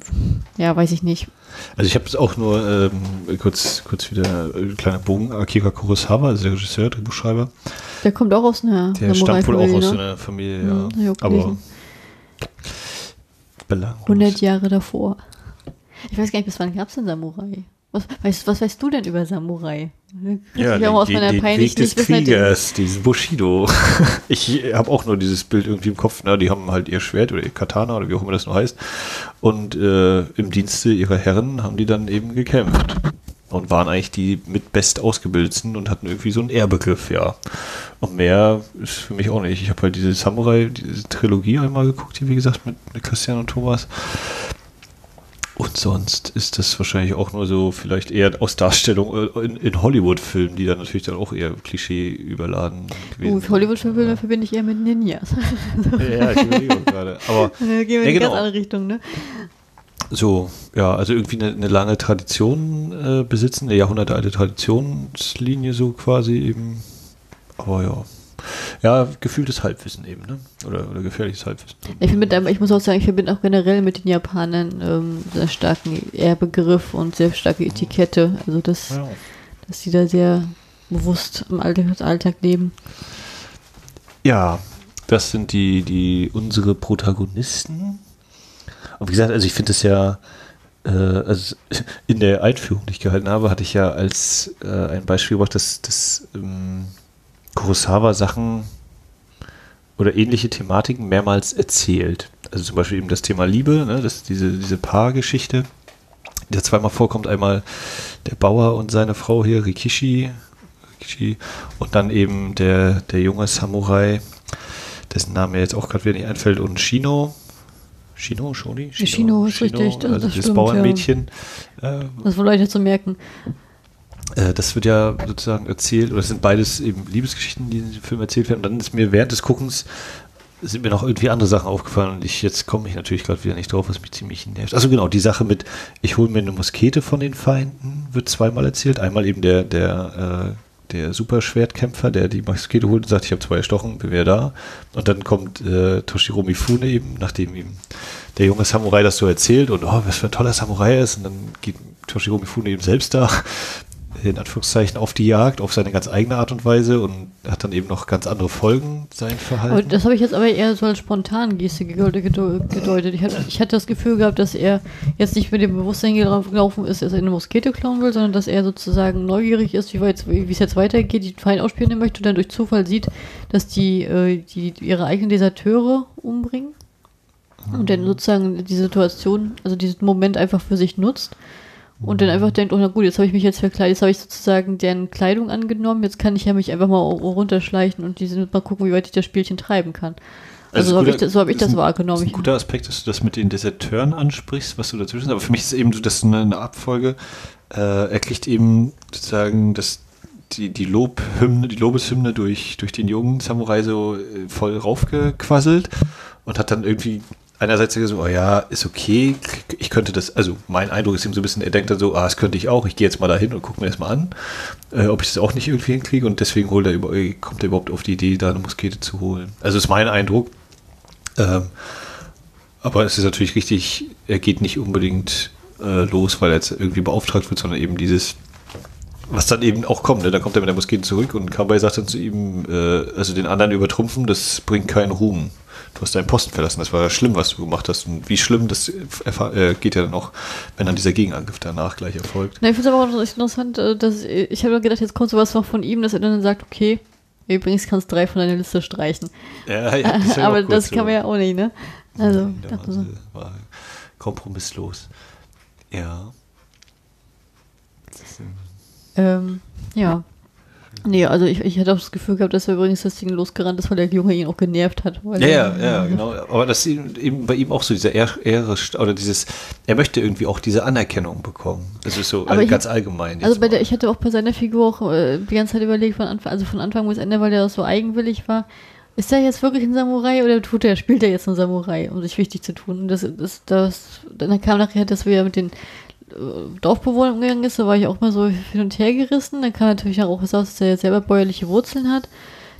ja, weiß ich nicht. Also ich habe es auch nur ähm, kurz, kurz wieder äh, kleiner Bogen. Akira Kurosawa, also der Regisseur, Drehbuchschreiber. Der kommt auch aus einer Der stammt wohl auch aus ne? einer Familie, ja. Hm, Aber belanglos. 100 Jahre davor. Ich weiß gar nicht, bis wann gab es denn Samurai? Was weißt, was weißt du denn über Samurai? Ja, den, aus meiner den Weg des Kriegers, diesen Bushido. ich habe auch nur dieses Bild irgendwie im Kopf. Na, die haben halt ihr Schwert oder ihr Katana oder wie auch immer das nur heißt. Und äh, im Dienste ihrer Herren haben die dann eben gekämpft. Und waren eigentlich die mit best ausgebildetsten und hatten irgendwie so einen Ehrbegriff, ja. Und mehr ist für mich auch nicht. Ich habe halt diese Samurai, diese Trilogie einmal geguckt, hier wie gesagt, mit, mit Christian und Thomas. Und sonst ist das wahrscheinlich auch nur so vielleicht eher aus Darstellung äh, in, in Hollywood-Filmen, die dann natürlich dann auch eher Klischee überladen gewesen uh, Hollywood-Filme ja. verbinde ich eher mit Ninjas. ja, ich überlege gerade. Aber gehen wir in ja, genau. ganz andere Richtung, ne? So, ja, also irgendwie eine, eine lange Tradition äh, besitzen, eine jahrhundertealte Traditionslinie so quasi eben. Aber ja, ja, gefühltes Halbwissen eben, ne? Oder, oder gefährliches Halbwissen. Ich, mit, ich muss auch sagen, ich verbinde auch generell mit den Japanern ähm, sehr starken Ehrbegriff und sehr starke Etikette. Also das, ja. dass sie da sehr bewusst im Alltag, Alltag leben. Ja, das sind die, die unsere Protagonisten. Und wie gesagt, also ich finde es ja, äh, also in der Einführung, die ich gehalten habe, hatte ich ja als äh, ein Beispiel gebracht, dass das ähm, Kurosawa Sachen oder ähnliche Thematiken mehrmals erzählt. Also zum Beispiel eben das Thema Liebe, ne, das, diese, diese Paargeschichte, die da zweimal vorkommt. Einmal der Bauer und seine Frau hier, Rikishi, Rikishi und dann eben der, der junge Samurai, dessen Name jetzt auch gerade wieder nicht einfällt, und Shino. Shino, Shoni? Shino, Shino ist Shino, richtig, das, also das stimmt, Bauernmädchen. Ja. Äh, das wohl Leute zu merken. Äh, das wird ja sozusagen erzählt, oder es sind beides eben Liebesgeschichten, die in dem Film erzählt werden. Und dann ist mir während des Guckens sind mir noch irgendwie andere Sachen aufgefallen und ich jetzt komme ich natürlich gerade wieder nicht drauf, was mich ziemlich nervt. Also genau, die Sache mit, ich hole mir eine Muskete von den Feinden, wird zweimal erzählt. Einmal eben der, der, äh, der Superschwertkämpfer, der die Muskete holt und sagt, ich habe zwei erstochen, bin wer da. Und dann kommt äh, Toshiro Mifune eben, nachdem ihm der junge Samurai das so erzählt und oh, was für ein toller Samurai ist. Und dann geht Toshiro Mifune eben selbst da in Anführungszeichen auf die Jagd, auf seine ganz eigene Art und Weise und hat dann eben noch ganz andere Folgen, sein Verhalten. Aber das habe ich jetzt aber eher so als spontan Geste gedeutet. Ich hatte, ich hatte das Gefühl gehabt, dass er jetzt nicht mit dem Bewusstsein gelaufen ist, dass er eine Moskete klauen will, sondern dass er sozusagen neugierig ist, wie, es jetzt weitergeht, die Feinde ausspielen möchte und dann durch Zufall sieht, dass die, äh, die ihre eigenen Deserteure umbringen. Und dann sozusagen die Situation, also diesen Moment einfach für sich nutzt und dann einfach denkt, oh na gut, jetzt habe ich mich jetzt verkleidet, jetzt habe ich sozusagen deren Kleidung angenommen, jetzt kann ich ja mich einfach mal runterschleichen und diese, mal gucken, wie weit ich das Spielchen treiben kann. Also, also so habe ich, das, so hab ich das wahrgenommen. Das ist ein guter Aspekt, dass du das mit den Deserteuren ansprichst, was du dazwischen hast. Aber für mich ist eben so, dass eine, eine Abfolge, äh, er kriegt eben sozusagen das, die, die Lobhymne, die Lobeshymne durch, durch den jungen Samurai so äh, voll raufgequasselt und hat dann irgendwie einerseits so, oh ja, ist okay, ich könnte das, also mein Eindruck ist ihm so ein bisschen, er denkt dann so, ah, das könnte ich auch, ich gehe jetzt mal dahin und gucke mir das mal an, äh, ob ich das auch nicht irgendwie hinkriege und deswegen holt er, kommt er überhaupt auf die Idee, da eine Muskete zu holen. Also ist mein Eindruck. Ähm, aber es ist natürlich richtig, er geht nicht unbedingt äh, los, weil er jetzt irgendwie beauftragt wird, sondern eben dieses, was dann eben auch kommt, ne? dann kommt er mit der Muskete zurück und Kabay sagt dann zu ihm, äh, also den anderen übertrumpfen, das bringt keinen Ruhm du hast deinen Posten verlassen. Das war schlimm, was du gemacht hast. Und wie schlimm, das äh, geht ja dann auch, wenn dann dieser Gegenangriff danach gleich erfolgt. Na, ich finde es aber auch interessant, äh, dass ich habe gedacht, jetzt kommt sowas noch von ihm, dass er dann sagt, okay, übrigens kannst du drei von deiner Liste streichen. Ja, ja, das aber das kann man ja auch nicht, ne? Also, Nein, so. kompromisslos. Ja. Ähm, ja. Nee, also ich, ich hatte auch das Gefühl gehabt, dass er übrigens das Ding losgerannt ist, weil der Junge ihn auch genervt hat. Ja, ja, ja, genau. Aber das ist eben bei ihm auch so diese Ehre, oder dieses, er möchte irgendwie auch diese Anerkennung bekommen. Das ist so also ich- ganz allgemein. Also bei der, ich hatte auch bei seiner Figur auch äh, die ganze Zeit überlegt, von Anfang, also von Anfang bis Ende, weil der auch so eigenwillig war. Ist er jetzt wirklich ein Samurai oder tut er, spielt er jetzt einen Samurai, um sich wichtig zu tun? Und das, das, das, dann kam nachher, dass wir mit den Dorfbewohnern umgegangen ist, da war ich auch mal so hin und her gerissen. Dann kam natürlich auch raus, dass er selber bäuerliche Wurzeln hat.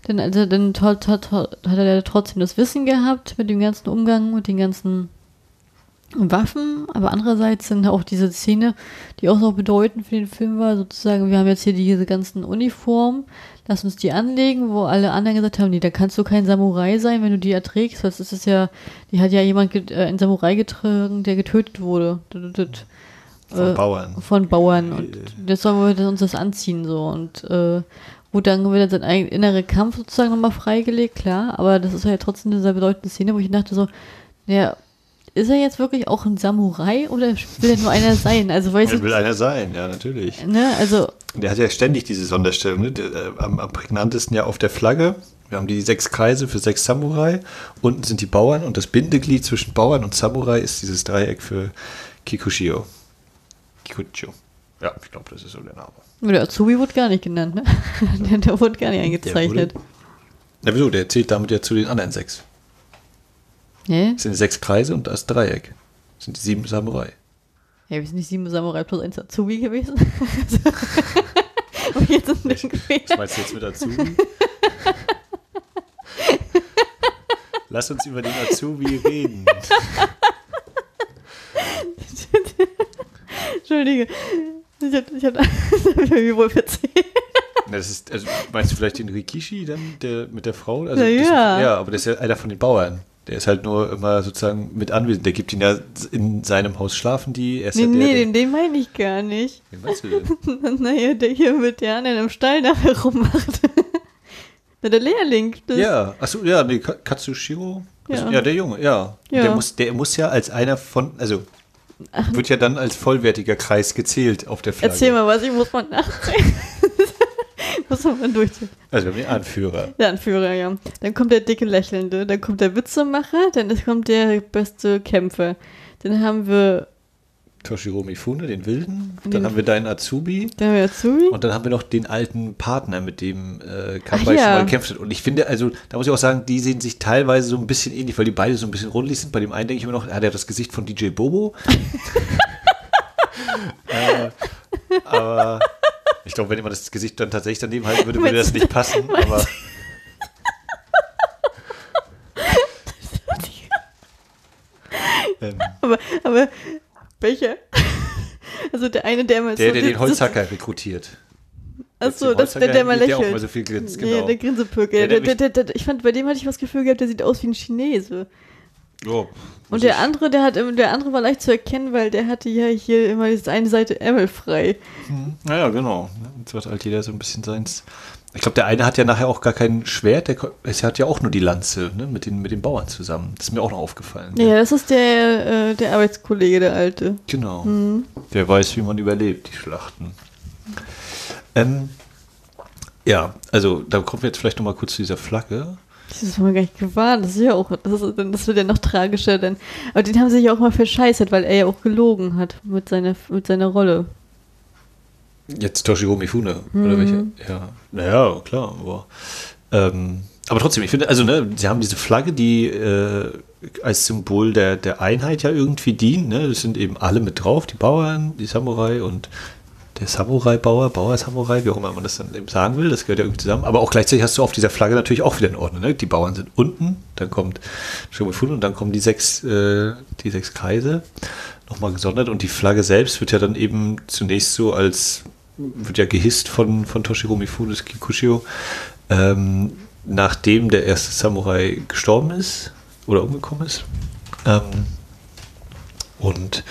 Dann, also, dann hat, hat, hat er trotzdem das Wissen gehabt mit dem ganzen Umgang, mit den ganzen Waffen, aber andererseits sind auch diese Szene, die auch noch bedeutend für den Film war, sozusagen, wir haben jetzt hier diese ganzen Uniformen, lass uns die anlegen, wo alle anderen gesagt haben, nee, da kannst du kein Samurai sein, wenn du die erträgst, was ist ja, die hat ja jemand, äh, ein Samurai getragen, der getötet wurde. Von äh, Bauern. Von Bauern. Und jetzt sollen wir uns das anziehen, so. Und äh, gut, dann wird sein innerer Kampf sozusagen nochmal freigelegt, klar. Aber das ist ja trotzdem eine sehr bedeutende Szene, wo ich dachte so, ja, ist er jetzt wirklich auch ein Samurai oder will er nur einer sein? Also weiß Er will einer sein, ja, natürlich. ne, also, Der hat ja ständig diese Sonderstellung. Ne? Der, äh, am, am prägnantesten ja auf der Flagge. Wir haben die sechs Kreise für sechs Samurai. Unten sind die Bauern und das Bindeglied zwischen Bauern und Samurai ist dieses Dreieck für Kikushio. Kikucho. Ja, ich glaube, das ist so der Name. der Azubi wurde gar nicht genannt, ne? der, der wurde gar nicht eingezeichnet. Na wieso? Der zählt damit ja zu den anderen sechs. Ne? Es sind sechs Kreise und das Dreieck. Das sind die sieben Samurai. Ja, wir sind nicht sieben Samurai plus eins Azubi gewesen. Und jetzt Ding gewesen. Was meinst du jetzt mit Azubi? Lass uns über den Azubi reden. Entschuldige. Ich hab, ich hab, das hab ich mir wohl verzählt. Das ist, also meinst du vielleicht den Rikishi dann, der mit der Frau? Also Na das, ja. ja, aber das ist ja einer von den Bauern. Der ist halt nur immer sozusagen mit anwesend. Der gibt ihn ja in seinem Haus schlafen die. Er Nee, ja der, nee, der, den, den meine ich gar nicht. Wen meinst du denn? naja, der hier mit der anderen im Stall nachher rummacht. Na, der Lehrling. Ja, achso, ja, nee, Ka- Katsushiro. Ja. Ja. ja, der Junge, ja. Ja. Der, muss, der muss ja als einer von, also wird ja dann als vollwertiger Kreis gezählt auf der Flagge. Erzähl mal was, ich muss mal nachzählen. muss man mal durchziehen. Also wir haben den Anführer. Der Anführer, ja. Dann kommt der dicke Lächelnde, dann kommt der Witzemacher, dann kommt der beste Kämpfer. Dann haben wir, Toshiro Mifune, den Wilden. Dann haben wir deinen Azubi. dann haben wir Azubi. Und dann haben wir noch den alten Partner, mit dem äh, Kambai ja. schon mal gekämpft hat. Und ich finde, also, da muss ich auch sagen, die sehen sich teilweise so ein bisschen ähnlich, weil die beide so ein bisschen rundlich sind. Bei dem einen denke ich immer noch, er hat ja das Gesicht von DJ Bobo. äh, aber ich glaube, wenn jemand das Gesicht dann tatsächlich daneben halten würde, würde das nicht passen. Aber ähm, Aber, aber welcher? Also der eine, der mal der, so der den Holzhacker rekrutiert. Achso, das der, der mal lächelt. Der auch mal so viel grinst, genau. der Grinsepökel. Ja, der, der der, der, der, ich fand, bei dem hatte ich das Gefühl gehabt, der sieht aus wie ein Chinese. Oh, Und der andere, der hat, der andere war leicht zu erkennen, weil der hatte ja hier immer diese eine Seite Ärmel frei. Naja, genau. Jetzt wird halt jeder so ein bisschen seins. Ich glaube, der eine hat ja nachher auch gar kein Schwert, der hat ja auch nur die Lanze ne, mit, den, mit den Bauern zusammen. Das ist mir auch noch aufgefallen. Ja, das ist der, äh, der Arbeitskollege, der alte. Genau. Mhm. Der weiß, wie man überlebt, die Schlachten. Ähm, ja, also da kommen wir jetzt vielleicht noch mal kurz zu dieser Flagge. Das ist mir gar nicht gewarnt. Das ist ja auch, das, ist, das wird ja noch tragischer, denn, aber den haben sie sich auch mal verscheißert, weil er ja auch gelogen hat mit seiner, mit seiner Rolle. Jetzt Toshiro Mifune, Mhm. oder welche? Ja, naja, klar, aber, ähm, aber trotzdem, ich finde, also, ne, sie haben diese Flagge, die äh, als Symbol der, der Einheit ja irgendwie dient, ne, das sind eben alle mit drauf, die Bauern, die Samurai und der Samurai-Bauer, Bauer-Samurai, wie auch immer man das dann eben sagen will, das gehört ja irgendwie zusammen, aber auch gleichzeitig hast du auf dieser Flagge natürlich auch wieder in Ordnung, ne, die Bauern sind unten, dann kommt Toshiro Mifune und dann kommen die sechs, äh, die sechs Kreise nochmal gesondert und die Flagge selbst wird ja dann eben zunächst so als wird ja gehisst von, von Toshiro Mifunes Kikushio, ähm, nachdem der erste Samurai gestorben ist oder umgekommen ist. Ähm, und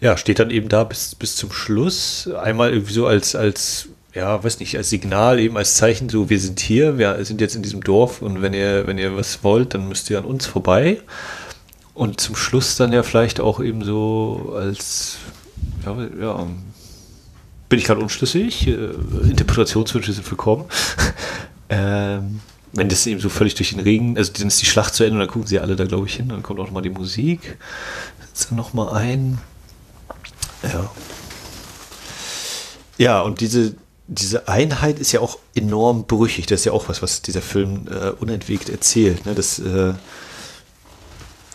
ja, steht dann eben da bis, bis zum Schluss. Einmal irgendwie so als, als, ja, weiß nicht, als Signal, eben als Zeichen, so, wir sind hier, wir sind jetzt in diesem Dorf und wenn ihr, wenn ihr was wollt, dann müsst ihr an uns vorbei. Und zum Schluss dann ja vielleicht auch eben so als, ja, ja bin ich gerade unschlüssig. Äh, Interpretationswünsche sind willkommen. ähm, wenn das eben so völlig durch den Regen, also dann ist die Schlacht zu Ende und dann gucken sie alle da, glaube ich, hin. Dann kommt auch nochmal die Musik. Setzt dann nochmal ein. Ja. Ja, und diese, diese Einheit ist ja auch enorm brüchig. Das ist ja auch was, was dieser Film äh, unentwegt erzählt. Ne? Das, äh,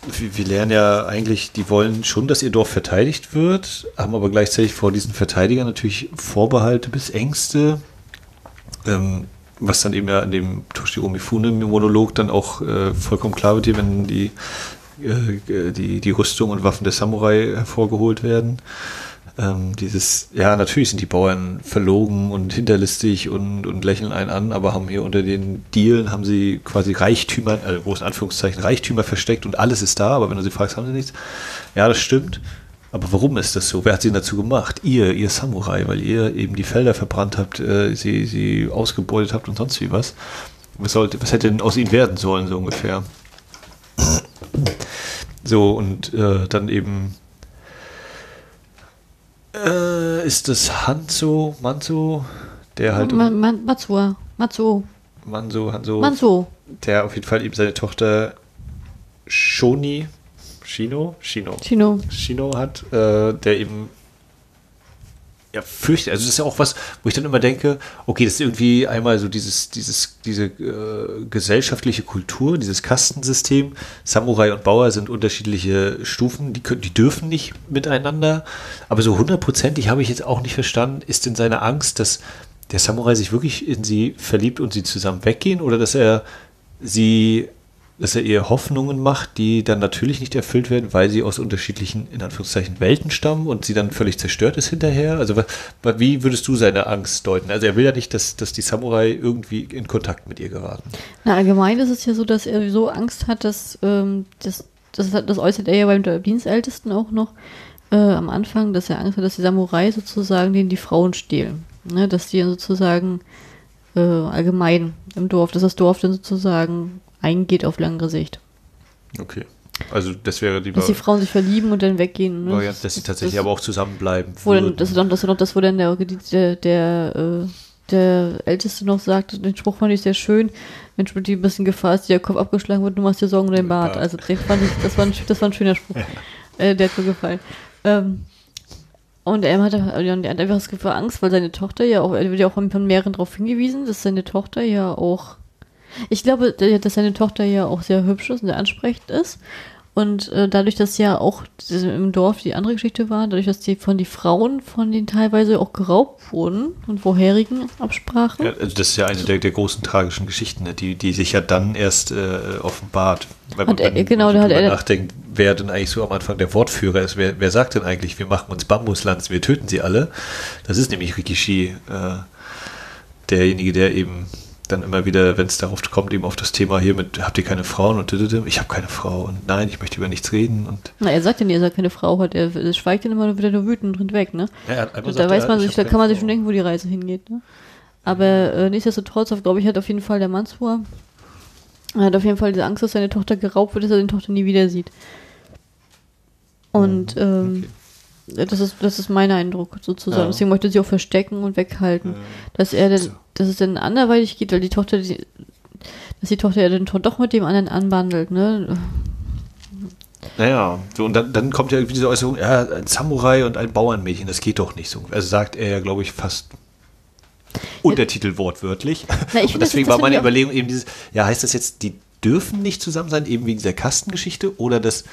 wir, lernen ja eigentlich, die wollen schon, dass ihr Dorf verteidigt wird, haben aber gleichzeitig vor diesen Verteidigern natürlich Vorbehalte bis Ängste. Ähm, was dann eben ja in dem Toshiro Mifune-Monolog dann auch äh, vollkommen klar wird, hier, wenn die, äh, die, die Rüstung und Waffen der Samurai hervorgeholt werden. Ähm, dieses, ja, natürlich sind die Bauern verlogen und hinterlistig und, und lächeln einen an, aber haben hier unter den Dielen, haben sie quasi Reichtümer, also großen Anführungszeichen, Reichtümer versteckt und alles ist da, aber wenn du sie fragst, haben sie nichts. Ja, das stimmt. Aber warum ist das so? Wer hat sie dazu gemacht? Ihr, ihr Samurai, weil ihr eben die Felder verbrannt habt, äh, sie, sie ausgebeutet habt und sonst wie was. Was, sollte, was hätte denn aus ihnen werden sollen, so ungefähr? So, und äh, dann eben äh, ist das Hanzo, Manzo, der halt. Man, man, Matsuo, Matsuo. Manzo, Hanzo. Manzo. Der auf jeden Fall eben seine Tochter Shoni Shino, Shino, Shino, Shino hat, äh, der eben ja fürchtet. Also das ist ja auch was, wo ich dann immer denke, okay, das ist irgendwie einmal so dieses, dieses, diese äh, gesellschaftliche Kultur, dieses Kastensystem. Samurai und Bauer sind unterschiedliche Stufen, die können, die dürfen nicht miteinander. Aber so hundertprozentig habe ich jetzt auch nicht verstanden, ist denn seine Angst, dass der Samurai sich wirklich in sie verliebt und sie zusammen weggehen oder dass er sie dass er ihr Hoffnungen macht, die dann natürlich nicht erfüllt werden, weil sie aus unterschiedlichen, in Anführungszeichen, Welten stammen und sie dann völlig zerstört ist hinterher? Also wie würdest du seine Angst deuten? Also er will ja nicht, dass, dass die Samurai irgendwie in Kontakt mit ihr geraten. Na, allgemein ist es ja so, dass er so Angst hat, dass ähm, das, das, das äußert er ja beim Dienstältesten auch noch äh, am Anfang, dass er Angst hat, dass die Samurai sozusagen denen die Frauen stehlen. Ne? Dass die sozusagen äh, allgemein im Dorf, dass das Dorf dann sozusagen eingeht auf langere Sicht. Okay. Also das wäre die Dass die Frauen sich verlieben und dann weggehen. Ne? Variante, dass sie tatsächlich das, aber auch zusammenbleiben. Wo dann, das, ist dann, das noch das, wo dann der, der, der, äh, der Älteste noch sagt, den Spruch fand ich sehr schön, wenn die ein bisschen Gefahr ist, der Kopf abgeschlagen wird, du machst dir Sorgen um den Bart. Also das, fand ich, das, war, ein, das war ein schöner Spruch. äh, der hat mir gefallen. Ähm, und er hat, er hat einfach das Gefühl Angst, weil seine Tochter ja auch, er wird ja auch von mehreren darauf hingewiesen, dass seine Tochter ja auch ich glaube, dass seine Tochter ja auch sehr hübsch ist und sehr ansprechend ist. Und äh, dadurch, dass ja auch im Dorf die andere Geschichte war, dadurch, dass die von den Frauen von denen teilweise auch geraubt wurden und vorherigen Absprachen. Ja, also das ist ja eine der, der großen tragischen Geschichten, ne, die, die sich ja dann erst äh, offenbart. Wenn man er, genau, da hat er nachdenkt, wer denn eigentlich so am Anfang der Wortführer ist. Wer, wer sagt denn eigentlich, wir machen uns Bambuslanzen, wir töten sie alle? Das ist nämlich Rikishi, äh, derjenige, der eben dann immer wieder, wenn es darauf kommt, eben auf das Thema hier mit, habt ihr keine Frauen und ich habe keine Frau und nein, ich möchte über nichts reden und. Na, er sagt ja nie, er keine Frau hat, er, er schweigt dann immer wieder nur wütend und weg, ne? Ja, da weiß man sich, da kann man sich schon denken, wo die Reise hingeht, ne? Aber äh, nichtsdestotrotz, glaube ich, hat auf jeden Fall der Mannsfuhr, hat auf jeden Fall diese Angst, dass seine Tochter geraubt wird, dass er seine Tochter nie wieder sieht. Und, ähm, okay. Das ist, das ist mein Eindruck sozusagen. Ja. Deswegen möchte sie auch verstecken und weghalten. Ja. Dass er dann, dass es dann anderweitig geht, weil die Tochter, die, dass die Tochter ja dann doch mit dem anderen anbandelt, ne? Naja, so, und dann, dann kommt ja diese Äußerung, ja, ein Samurai und ein Bauernmädchen, das geht doch nicht so. Also sagt er ja, glaube ich, fast Untertitel wortwörtlich. Na, und deswegen das, das war meine Überlegung eben dieses, ja, heißt das jetzt, die dürfen nicht zusammen sein, eben wegen dieser Kastengeschichte oder das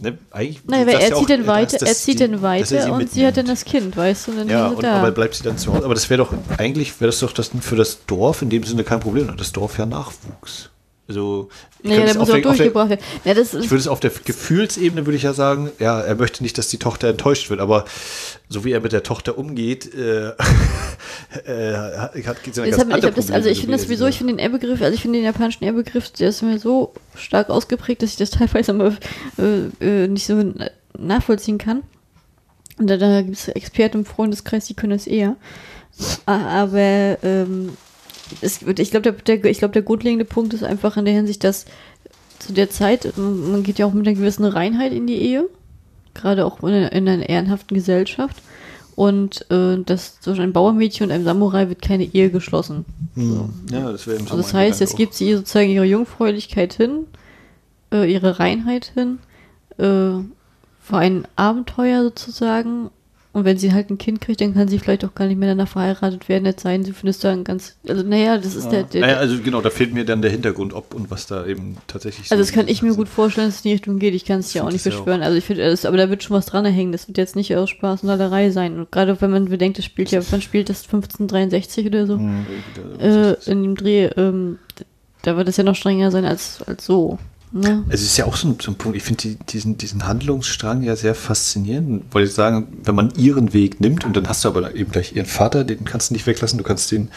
Ne, eigentlich, Nein, weil er zieht den weiter, er zieht den weiter und sie hat dann das Kind, weißt du? Dann ja, und, da. aber bleibt sie dann zu Hause. Aber das wäre doch, eigentlich wäre das doch das für das Dorf in dem Sinne kein Problem. Das Dorf ja Nachwuchs. Also, ich, naja, der muss auch durchgebracht werden. Ja, ich würde es auf der Gefühlsebene, würde ich ja sagen, ja, er möchte nicht, dass die Tochter enttäuscht wird, aber so wie er mit der Tochter umgeht, äh, äh, hat, geht es ja ganz hab, ich das, Also ich finde das sowieso, ich finde den R-Begriff, also ich finde den japanischen R-Begriff, der ist mir so stark ausgeprägt, dass ich das teilweise immer äh, äh, nicht so nachvollziehen kann. Und da, da gibt es Experten im Freundeskreis, die können es eher. Aber ähm, es, ich glaube, der, der, glaub, der grundlegende Punkt ist einfach in der Hinsicht, dass zu der Zeit, man man geht ja auch mit einer gewissen Reinheit in die Ehe, gerade auch in, einer- in einer ehrenhaften Gesellschaft. Und äh, das zwischen einem Bauermädchen und einem Samurai wird keine Ehe geschlossen. So. Ja, das wäre eben so Also das heißt, jetzt gibt sie ihr sozusagen ihre Jungfräulichkeit hin, äh, ihre Reinheit hin, äh, für ein Abenteuer sozusagen. Und wenn sie halt ein Kind kriegt, dann kann sie vielleicht auch gar nicht mehr danach verheiratet werden, jetzt sein, sie findest da ein ganz, also naja, das ist auch. der, der, Naja, also genau, da fehlt mir dann der Hintergrund, ob und was da eben tatsächlich also so das kann ich mir ist. gut vorstellen, dass es in die Richtung geht. Ich kann es ja auch nicht ja beschwören. Also ich finde, aber da wird schon was dran hängen. Das wird jetzt nicht aus Spaß und Lallerei sein. Und gerade wenn man bedenkt, das spielt ja, wann spielt das 1563 oder so? Hm, da- Äh, in dem Dreh, ähm, da wird es ja noch strenger sein als, als so. Ne? Es ist ja auch so ein, so ein Punkt, ich finde die, diesen, diesen Handlungsstrang ja sehr faszinierend. Wollte ich sagen, wenn man ihren Weg nimmt und dann hast du aber eben gleich ihren Vater, den kannst du nicht weglassen, du kannst den,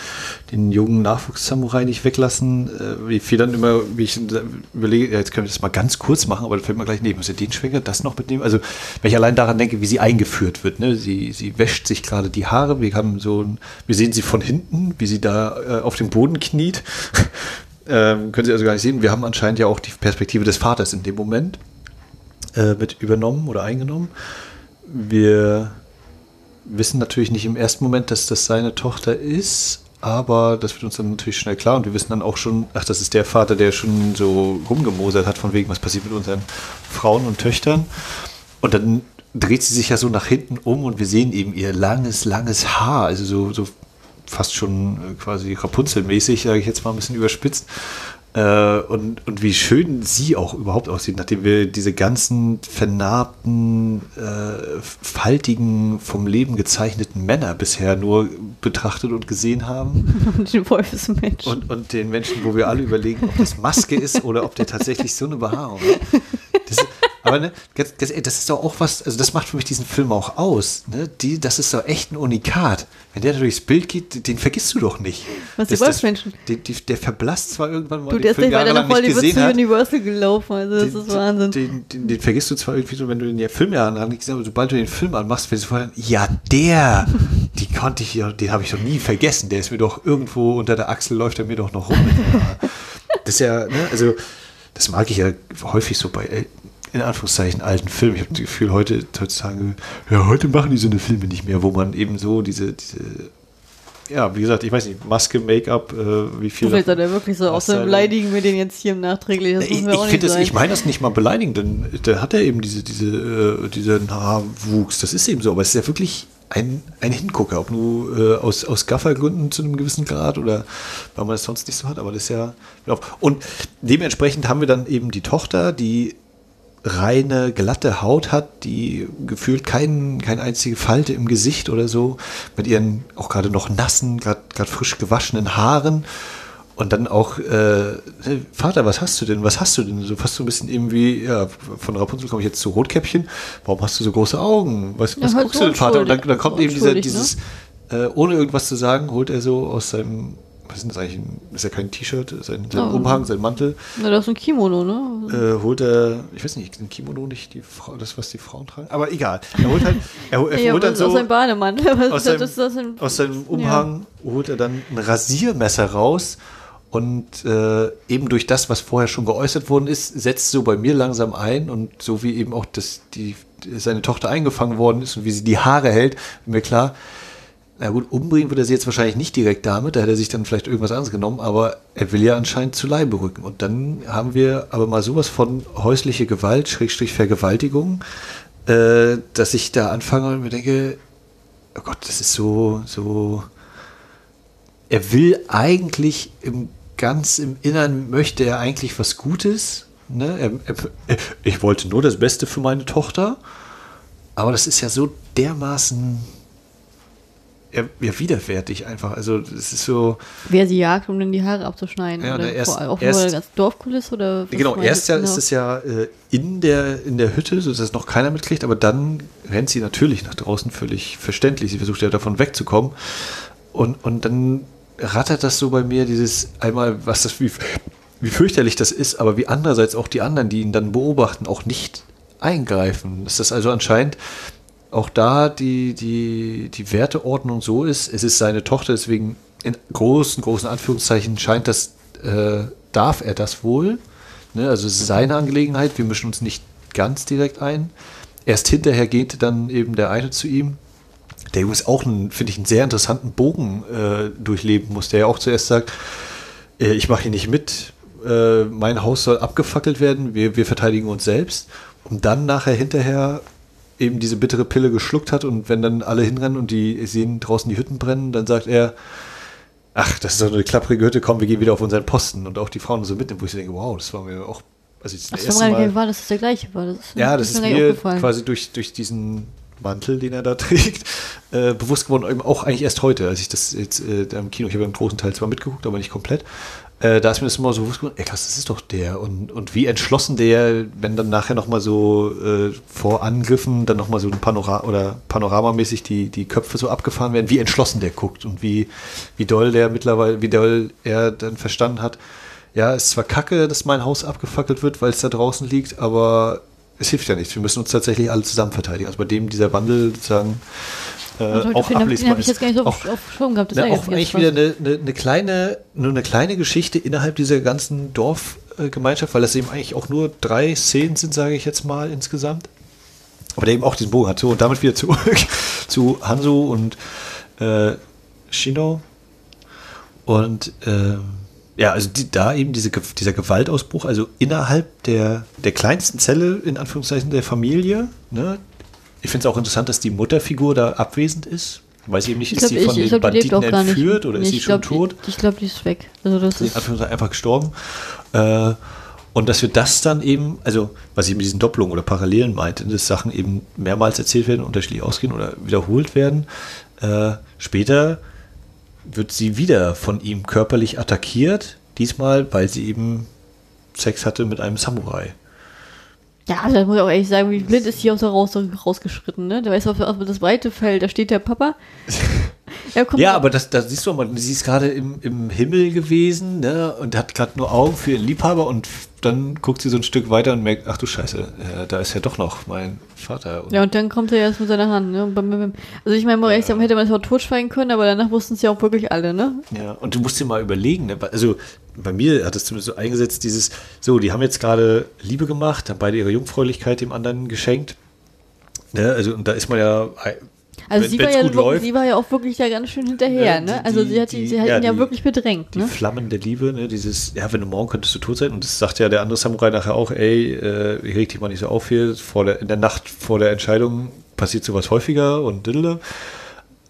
den jungen Nachwuchssamurai nicht weglassen. Äh, wie viel dann immer, wie ich überlege, ja, jetzt können wir das mal ganz kurz machen, aber da fällt mir gleich, nee, muss ja den Schwenker, das noch mitnehmen. Also, wenn ich allein daran denke, wie sie eingeführt wird, ne? sie, sie wäscht sich gerade die Haare, wir haben so ein, wir sehen sie von hinten, wie sie da äh, auf dem Boden kniet. Ähm, können Sie also gar nicht sehen. Wir haben anscheinend ja auch die Perspektive des Vaters in dem Moment äh, mit übernommen oder eingenommen. Wir wissen natürlich nicht im ersten Moment, dass das seine Tochter ist, aber das wird uns dann natürlich schnell klar und wir wissen dann auch schon, ach, das ist der Vater, der schon so rumgemosert hat, von wegen, was passiert mit unseren Frauen und Töchtern. Und dann dreht sie sich ja so nach hinten um und wir sehen eben ihr langes, langes Haar, also so, so fast schon äh, quasi Rapunzel-mäßig, sage ich jetzt mal ein bisschen überspitzt. Äh, und, und wie schön sie auch überhaupt aussieht, nachdem wir diese ganzen vernarbten, äh, faltigen, vom Leben gezeichneten Männer bisher nur betrachtet und gesehen haben. Und den Wolfsmensch. Und, und den Menschen, wo wir alle überlegen, ob das Maske ist oder ob der tatsächlich so eine Behaarung hat. Das aber ne, ehrlich, das ist doch auch was, also das macht für mich diesen Film auch aus. Ne? Die, das ist doch echt ein Unikat. Wenn der durchs Bild geht, den vergisst du doch nicht. Was, die Das- das- Wolfsmenschen? Die, die, der verblasst zwar irgendwann mal, du, der ist Film nicht weiter nach Hollywood zu. Universal gelaufen. Also das Den- ist Wahnsinn. Den, den, den vergisst du zwar irgendwie so, wenn du den Film ja nicht gesehen hast, aber sobald du den Film anmachst, fällst du vorher, ja, der, die konnte ich ja, den habe ich doch nie vergessen. Der ist mir doch irgendwo unter der Achsel, läuft er mir doch noch rum. das ist ja, ne, also, das mag ich ja häufig so bei, äh, in Anführungszeichen, alten Filmen. Ich habe das Gefühl, heute, heutzutage, ja, heute machen die so eine Filme nicht mehr, wo man eben so diese, diese ja, wie gesagt, ich weiß nicht, Maske, Make-up, äh, wie viel. Vielleicht soll er wirklich so außer beleidigen wir den jetzt hier im Nachträglich. Das ich ich das, ich meine das nicht mal beleidigend, denn da hat er eben diese, diese, äh, diesen Haarwuchs. Das ist eben so, aber es ist ja wirklich ein, ein Hingucker, ob nur äh, aus, aus Gaffergründen zu einem gewissen Grad oder weil man das sonst nicht so hat, aber das ist ja. Und dementsprechend haben wir dann eben die Tochter, die reine, glatte Haut hat, die gefühlt kein, keine einzige Falte im Gesicht oder so, mit ihren auch gerade noch nassen, gerade frisch gewaschenen Haaren. Und dann auch, äh, Vater, was hast du denn? Was hast du denn? So fast so ein bisschen irgendwie, ja, von Rapunzel komme ich jetzt zu Rotkäppchen. Warum hast du so große Augen? Was, Ja, was halt guckst so du denn, Vater? Und dann, dann kommt eben dieser, unschuldig, dieses, äh, ohne irgendwas zu sagen, holt er so aus seinem, was ist das eigentlich? Ist ja kein T-Shirt, sein, sein Oh. Umhang, sein Mantel, Na, das ist ein Kimono, ne? äh, holt er, ich weiß nicht, ein Kimono nicht die Frau, das, was die Frauen tragen? Aber egal. Er holt halt, er, er ja, holt dann so aus seinem Bademantel. Aus seinem, ein, aus seinem Umhang holt er dann ein Rasiermesser raus und äh, eben durch das, was vorher schon geäußert worden ist, setzt so bei mir langsam ein und so wie eben auch das, die, seine Tochter eingefangen worden ist und wie sie die Haare hält, mir klar, na gut, umbringen würde er sie jetzt wahrscheinlich nicht direkt damit, da hätte er sich dann vielleicht irgendwas anderes genommen, aber er will ja anscheinend zu Leibe rücken. Und dann haben wir aber mal sowas von häusliche Gewalt, Schrägstrich Vergewaltigung, äh, dass ich da anfange und mir denke, oh Gott, das ist so, so. Er will eigentlich im ganz im Innern möchte er eigentlich was Gutes. Ne? Er, er, ich wollte nur das Beste für meine Tochter, aber das ist ja so dermaßen ja, widerwärtig einfach. Also das ist so. wer sie jagt, um dann die Haare abzuschneiden. Ja, oder erst- auch erst- nur als Dorfkulisse oder Genau, erst ja ist es ja äh, in, der, in der Hütte, sodass es noch keiner mitkriegt, aber dann rennt sie natürlich nach draußen völlig verständlich. Sie versucht ja davon wegzukommen. Und, und dann rattert das so bei mir, dieses einmal, was das, wie, wie fürchterlich das ist, aber wie andererseits auch die anderen, die ihn dann beobachten, auch nicht eingreifen. Das also anscheinend auch da die, die, die Werteordnung so ist, es ist seine Tochter, deswegen in großen, großen Anführungszeichen scheint das, äh, darf er das wohl. Ne? Also es ist seine Angelegenheit, wir mischen uns nicht ganz direkt ein. Erst hinterher geht dann eben der eine zu ihm, der übrigens auch, finde ich, einen sehr interessanten Bogen äh, durchleben muss, der ja auch zuerst sagt, äh, ich mache hier nicht mit, äh, mein Haus soll abgefackelt werden, wir, wir verteidigen uns selbst. Und dann nachher hinterher eben diese bittere Pille geschluckt hat und wenn dann alle hinrennen und die sehen draußen die Hütten brennen, dann sagt er, ach, das ist doch eine klapprige Hütte, komm, wir gehen wieder auf unseren Posten. Und auch die Frauen so mitnehmen, wo ich denke, wow, das war mir auch, also das Ach, erste Mal, war, dass das der gleiche? War. Das ja, das ist mir quasi durch, durch diesen Mantel, den er da trägt, äh, bewusst geworden, auch eigentlich erst heute, als ich das jetzt äh, im Kino, ich habe im großen Teil zwar mitgeguckt, aber nicht komplett, äh, da ist mir das immer so bewusst geworden, ey krass, das ist doch der. Und, und wie entschlossen der, wenn dann nachher nochmal so äh, vor Angriffen dann nochmal so ein Panorama oder panoramamäßig die, die Köpfe so abgefahren werden, wie entschlossen der guckt und wie, wie doll der mittlerweile, wie doll er dann verstanden hat, ja, es ist zwar kacke, dass mein Haus abgefackelt wird, weil es da draußen liegt, aber es hilft ja nichts. Wir müssen uns tatsächlich alle zusammen verteidigen. Also bei dem dieser Wandel sozusagen äh, auch ablesbar ist. Ich jetzt gar nicht so auch, gehabt. Na, auch eigentlich wieder eine, eine, eine, kleine, nur eine kleine Geschichte innerhalb dieser ganzen Dorfgemeinschaft, weil das eben eigentlich auch nur drei Szenen sind, sage ich jetzt mal insgesamt. Aber der eben auch diesen Bogen hat. So, und damit wieder zurück zu Hanzo und äh, Shino. Und äh, ja, also die, da eben diese, dieser Gewaltausbruch, also innerhalb der, der kleinsten Zelle, in Anführungszeichen, der Familie, ne, ich finde es auch interessant, dass die Mutterfigur da abwesend ist. Weiß ich eben nicht, ich ist sie von ich, den glaub, Banditen entführt oder nee, ist sie schon glaub, tot? Ich, ich glaube, die ist weg. Also das ist einfach gestorben. Äh, und dass wir das dann eben, also was ich mit diesen Doppelungen oder Parallelen meinte, dass Sachen eben mehrmals erzählt werden, unterschiedlich ausgehen oder wiederholt werden. Äh, später wird sie wieder von ihm körperlich attackiert, diesmal, weil sie eben Sex hatte mit einem Samurai. Ja, da muss ich auch ehrlich sagen, wie blind ist hier aus der raus, rausgeschritten, ne? Da ist auf, auf das weite Feld, da steht der Papa. ja, aber das, das siehst du mal, sie ist gerade im, im Himmel gewesen, ne? Und hat gerade nur Augen für ihren Liebhaber und dann guckt sie so ein Stück weiter und merkt, ach du Scheiße, äh, da ist ja doch noch mein Vater. Und ja, und dann kommt er erst mit seiner Hand. Ne? Also ich meine, ja. hätte man es auch totschweigen können, aber danach wussten es ja auch wirklich alle, ne? Ja, und du musst dir mal überlegen, ne? also bei mir hat es zumindest so eingesetzt, dieses, so, die haben jetzt gerade Liebe gemacht, haben beide ihre Jungfräulichkeit dem anderen geschenkt. Ne? Also, und da ist man ja also sie war, ja läuft, sie war ja auch wirklich da ganz schön hinterher, ne? Die, also sie hat, die, sie hat ja, ihn ja wirklich bedrängt. Die ne? Flammen der Liebe, ne? Dieses, ja, wenn du morgen könntest du tot sein. Und das sagt ja der andere Samurai nachher auch, ey, äh, reg dich mal nicht so auf hier. Vor der, in der Nacht vor der Entscheidung passiert sowas häufiger und diddle.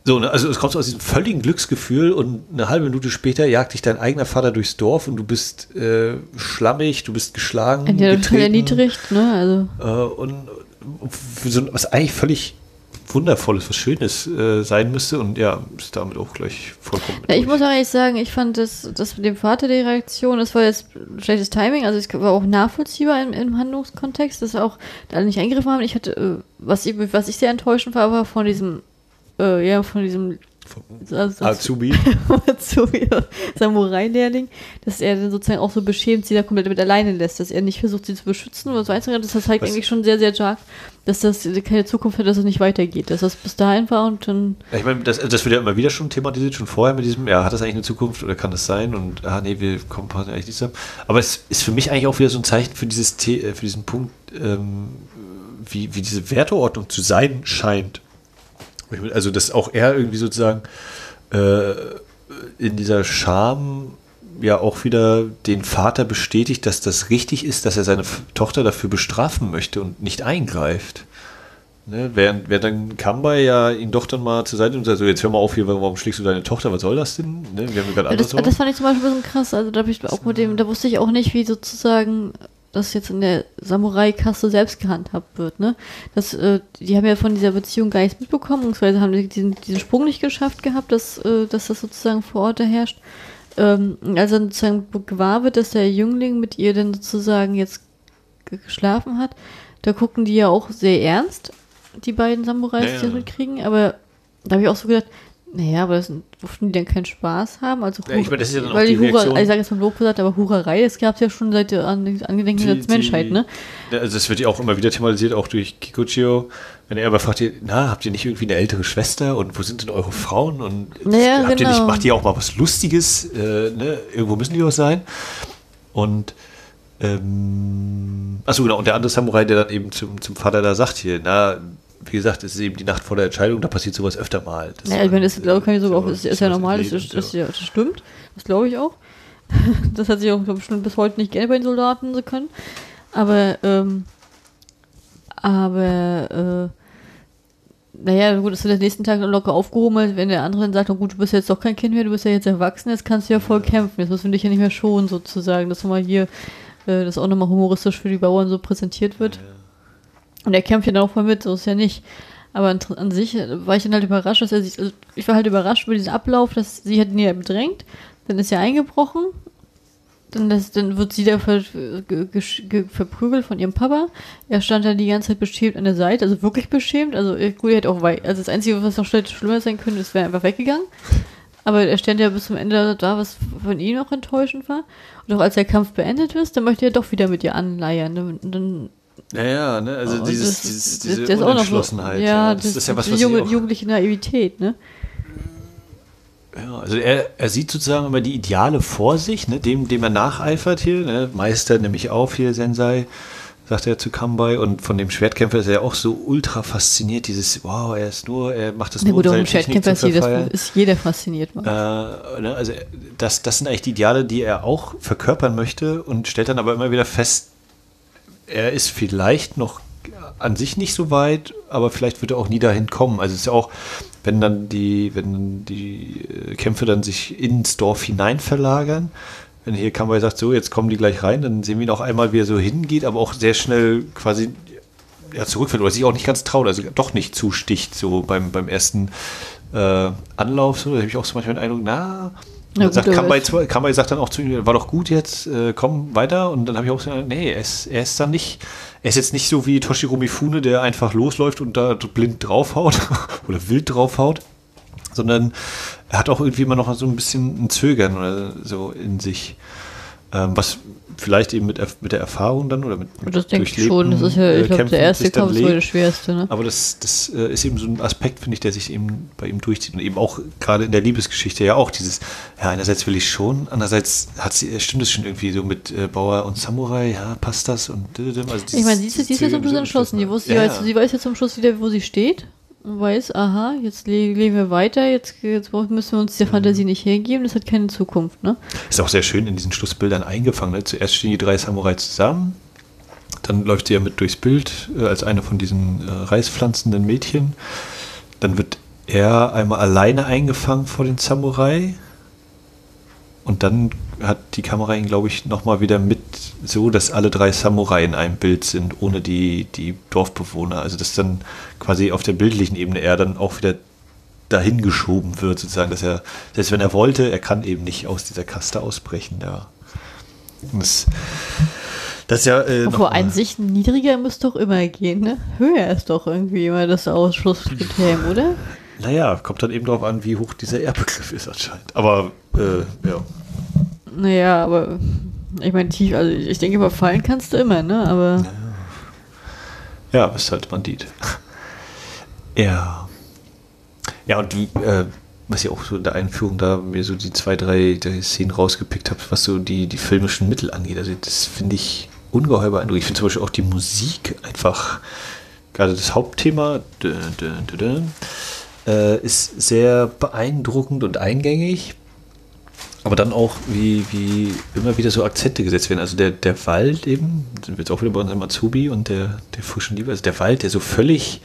So, ne, also es kommt aus diesem völligen Glücksgefühl und eine halbe Minute später jagt dich dein eigener Vater durchs Dorf und du bist äh, schlammig, du bist geschlagen. Ja, total erniedrigt, ne? Also. Äh, und so, was eigentlich völlig Wundervolles, was Schönes äh, sein müsste und ja, ist damit auch gleich vollkommen. Ja, ich muss auch ehrlich sagen, ich fand das, das mit dem Vater die Reaktion, das war jetzt schlechtes Timing, also es war auch nachvollziehbar im, im Handlungskontext, dass auch da nicht eingegriffen haben. Ich hatte, äh, was ich, was ich sehr enttäuschend war, war von diesem, äh, ja, von diesem also, Azubi. Azubi, Samurai-Lehrling, dass er dann sozusagen auch so beschämt sie da komplett mit alleine lässt, dass er nicht versucht, sie zu beschützen oder so einzugehen. Das zeigt Was? eigentlich schon sehr, sehr stark, dass das keine Zukunft hat, dass es nicht weitergeht, dass das bis dahin war und dann. Ja, ich meine, das, das wird ja immer wieder schon thematisiert, schon vorher mit diesem, ja, hat das eigentlich eine Zukunft oder kann das sein? Und, ah, nee, wir kommen eigentlich nicht zusammen. Aber es ist für mich eigentlich auch wieder so ein Zeichen für, dieses, äh, für diesen Punkt, ähm, wie, wie diese Werteordnung zu sein scheint also, dass auch er irgendwie sozusagen äh, in dieser Scham ja auch wieder den Vater bestätigt, dass das richtig ist, dass er seine Tochter dafür bestrafen möchte und nicht eingreift. Ne? Während, während dann Kamba ja ihn doch dann mal zur Seite und sagt, so jetzt hör mal auf hier, warum schlägst du deine Tochter, was soll das denn? Ne? Wir haben ja, das, das fand ich zum Beispiel ein bisschen krass, also da, ich auch mit dem, da wusste ich auch nicht, wie sozusagen das jetzt in der Samurai-Kasse selbst gehandhabt wird. Ne? Das, äh, die haben ja von dieser Beziehung gar nichts mitbekommen, beziehungsweise haben diesen, diesen Sprung nicht geschafft gehabt, dass, äh, dass das sozusagen vor Ort herrscht. Ähm, als dann sozusagen gewahr wird, dass der Jüngling mit ihr dann sozusagen jetzt geschlafen hat, da gucken die ja auch sehr ernst, die beiden Samurais, ja, ja. die das mitkriegen, aber da habe ich auch so gedacht, naja, aber das, durften die denn keinen Spaß haben? Also, ja, ich meine, das ist ja dann weil die, die Hura, ich sage jetzt mal Lob gesagt, aber Hurerei, das gab es ja schon seit der Angedenken der Menschheit, ne? Also das wird ja auch immer wieder thematisiert, auch durch Kikuchio, wenn er aber fragt, na, habt ihr nicht irgendwie eine ältere Schwester und wo sind denn eure Frauen und naja, habt genau. ihr nicht, macht ihr auch mal was Lustiges, äh, ne? Irgendwo müssen die auch sein. Und Ähm, achso, genau. Und der andere Samurai, der dann eben zum, zum Vater da sagt hier, na, wie gesagt, es ist eben die Nacht vor der Entscheidung, da passiert sowas öfter mal. Das Ja, ich meine, das äh, glaube ich sogar auch, ist, ist ja normal, das, ist, so. ja, das stimmt. Das glaube ich auch. Das hat sich auch glaub ich, bis heute nicht gerne bei den Soldaten so können. Aber, ähm, aber, äh, naja, gut, das wird am nächsten Tag locker aufgehoben, wenn der andere dann sagt, oh gut, du bist jetzt doch kein Kind mehr, du bist ja jetzt erwachsen, jetzt kannst du ja voll kämpfen, jetzt müssen wir dich ja nicht mehr schonen, sozusagen. Das nochmal hier, äh, das auch nochmal humoristisch für die Bauern so präsentiert wird. Und er kämpft ja dann auch mal mit, so ist ja nicht. Aber an, sich äh, war ich dann halt überrascht, dass er sich, also ich war halt überrascht über diesen Ablauf, dass sie hat ihn ja bedrängt, dann ist er eingebrochen, dann, das, dann wird sie da ver, verprügelt von ihrem Papa. Er stand dann die ganze Zeit beschämt an der Seite, also wirklich beschämt. Also äh, gut, er hätte auch wei also das Einzige, was noch schlimm- schlimmer sein könnte, ist, wäre einfach weggegangen. Aber er stand ja bis zum Ende da, was von ihm noch enttäuschend war. Und auch als der Kampf beendet ist, dann möchte er doch wieder mit ihr anleiern. Dann, dann Ja, ja, ne? Also Oh, dieses, das- dieses, diese das ist noch so- Unentschlossenheit. Ja, das, das, ist ja was, was junge, auch, jugendliche Naivität, ne? ja, also er, er sieht sozusagen immer die Ideale vor sich, ne? dem, dem er nacheifert hier, ne? Meister nämlich auf hier, Sensei, sagt er zu Kambai und von dem Schwertkämpfer ist er auch so ultra fasziniert, dieses, wow, er ist nur, er macht das Na nur, gut, um auch seine Technik zu ist, jeder- verfeiern. ist jeder fasziniert. Man. Äh, ne, also das, das sind eigentlich die Ideale, die er auch verkörpern möchte und stellt dann aber immer wieder fest, er ist vielleicht noch an sich nicht so weit, aber vielleicht wird er auch nie dahin kommen. Also es ist ja auch, wenn dann die, wenn die äh, Kämpfe dann sich ins Dorf hinein verlagern, wenn hier Kambai sagt, so, jetzt kommen die gleich rein, dann sehen wir ihn auch einmal, wie er so hingeht, aber auch sehr schnell quasi ja, zurückfällt oder sich auch nicht ganz traut, also doch nicht zusticht, so beim, beim ersten äh, Anlauf, so, da habe ich auch so manchmal den Eindruck, na, Na gut, sagt, zwar- Kambai sagt dann auch zu ihm, war doch gut jetzt, äh, komm weiter. Und dann habe ich auch so, nee, er ist, er ist dann nicht, er ist jetzt nicht so wie Toshiro Mifune, der einfach losläuft und da blind draufhaut oder wild draufhaut, sondern er hat auch irgendwie immer noch so ein bisschen ein Zögern oder so in sich. Ähm, was vielleicht eben mit, mit der Erfahrung dann oder mit, mit das denke ich schon. Das ist ja, äh, ich glaube, Kämpfen der erste Kampf ist der schwerste, ne? Aber das, das äh, ist eben so ein Aspekt, finde ich, der sich eben bei ihm durchzieht. Und eben auch gerade in der Liebesgeschichte ja auch dieses, ja, einerseits will ich schon, andererseits hat sie, stimmt es schon irgendwie so mit äh, Bauer und Samurai, ja, passt das und also Ich meine, sie ist, ist jetzt zum Schluss entschlossen. Die wusste, ja, sie, weiß, sie weiß jetzt zum Schluss wieder, wo sie steht. Und weiß, aha, jetzt le leben wir weiter, jetzt, jetzt müssen wir uns der Fantasie nicht hergeben, das hat keine Zukunft, ne? Ist auch sehr schön in diesen Schlussbildern eingefangen. Ne? Zuerst stehen die drei Samurai zusammen, dann läuft sie ja mit durchs Bild äh, als eine von diesen äh, reispflanzenden Mädchen. Dann wird er einmal alleine eingefangen vor den Samurai. Und dann hat die Kamera ihn, glaube ich, nochmal wieder mit so, dass alle drei Samurai in einem Bild sind, ohne die, die Dorfbewohner. Also dass dann quasi auf der bildlichen Ebene er dann auch wieder dahin geschoben wird, sozusagen, dass er, selbst wenn er wollte, er kann eben nicht aus dieser Kaste ausbrechen. Ja. Das, das ist ja. Äh, mal- an sich niedriger müsste doch immer gehen, ne? Höher ist doch irgendwie immer das Ausschlusskriterium, oder? Naja, kommt dann eben darauf an, wie hoch dieser Erbegriff ist anscheinend. Aber äh, ja. Naja, aber ich meine, tief, also ich denke, überfallen kannst du immer, ne? Aber Ja, was halt man sieht. Ja. Ja, und wie, äh, was ich auch so in der Einführung da mir so die zwei, drei, drei Szenen rausgepickt habe, was so die, die filmischen Mittel angeht. Also das finde ich ungeheuer beeindruckend. Ich finde zum Beispiel auch die Musik einfach, gerade das Hauptthema, dö, dö, dö, äh, ist sehr beeindruckend und eingängig. Aber dann auch, wie, wie immer wieder so Akzente gesetzt werden. Also der, der Wald eben, sind wir jetzt auch wieder bei unserem Azubi und der, der frischen Liebe, also der Wald, der so völlig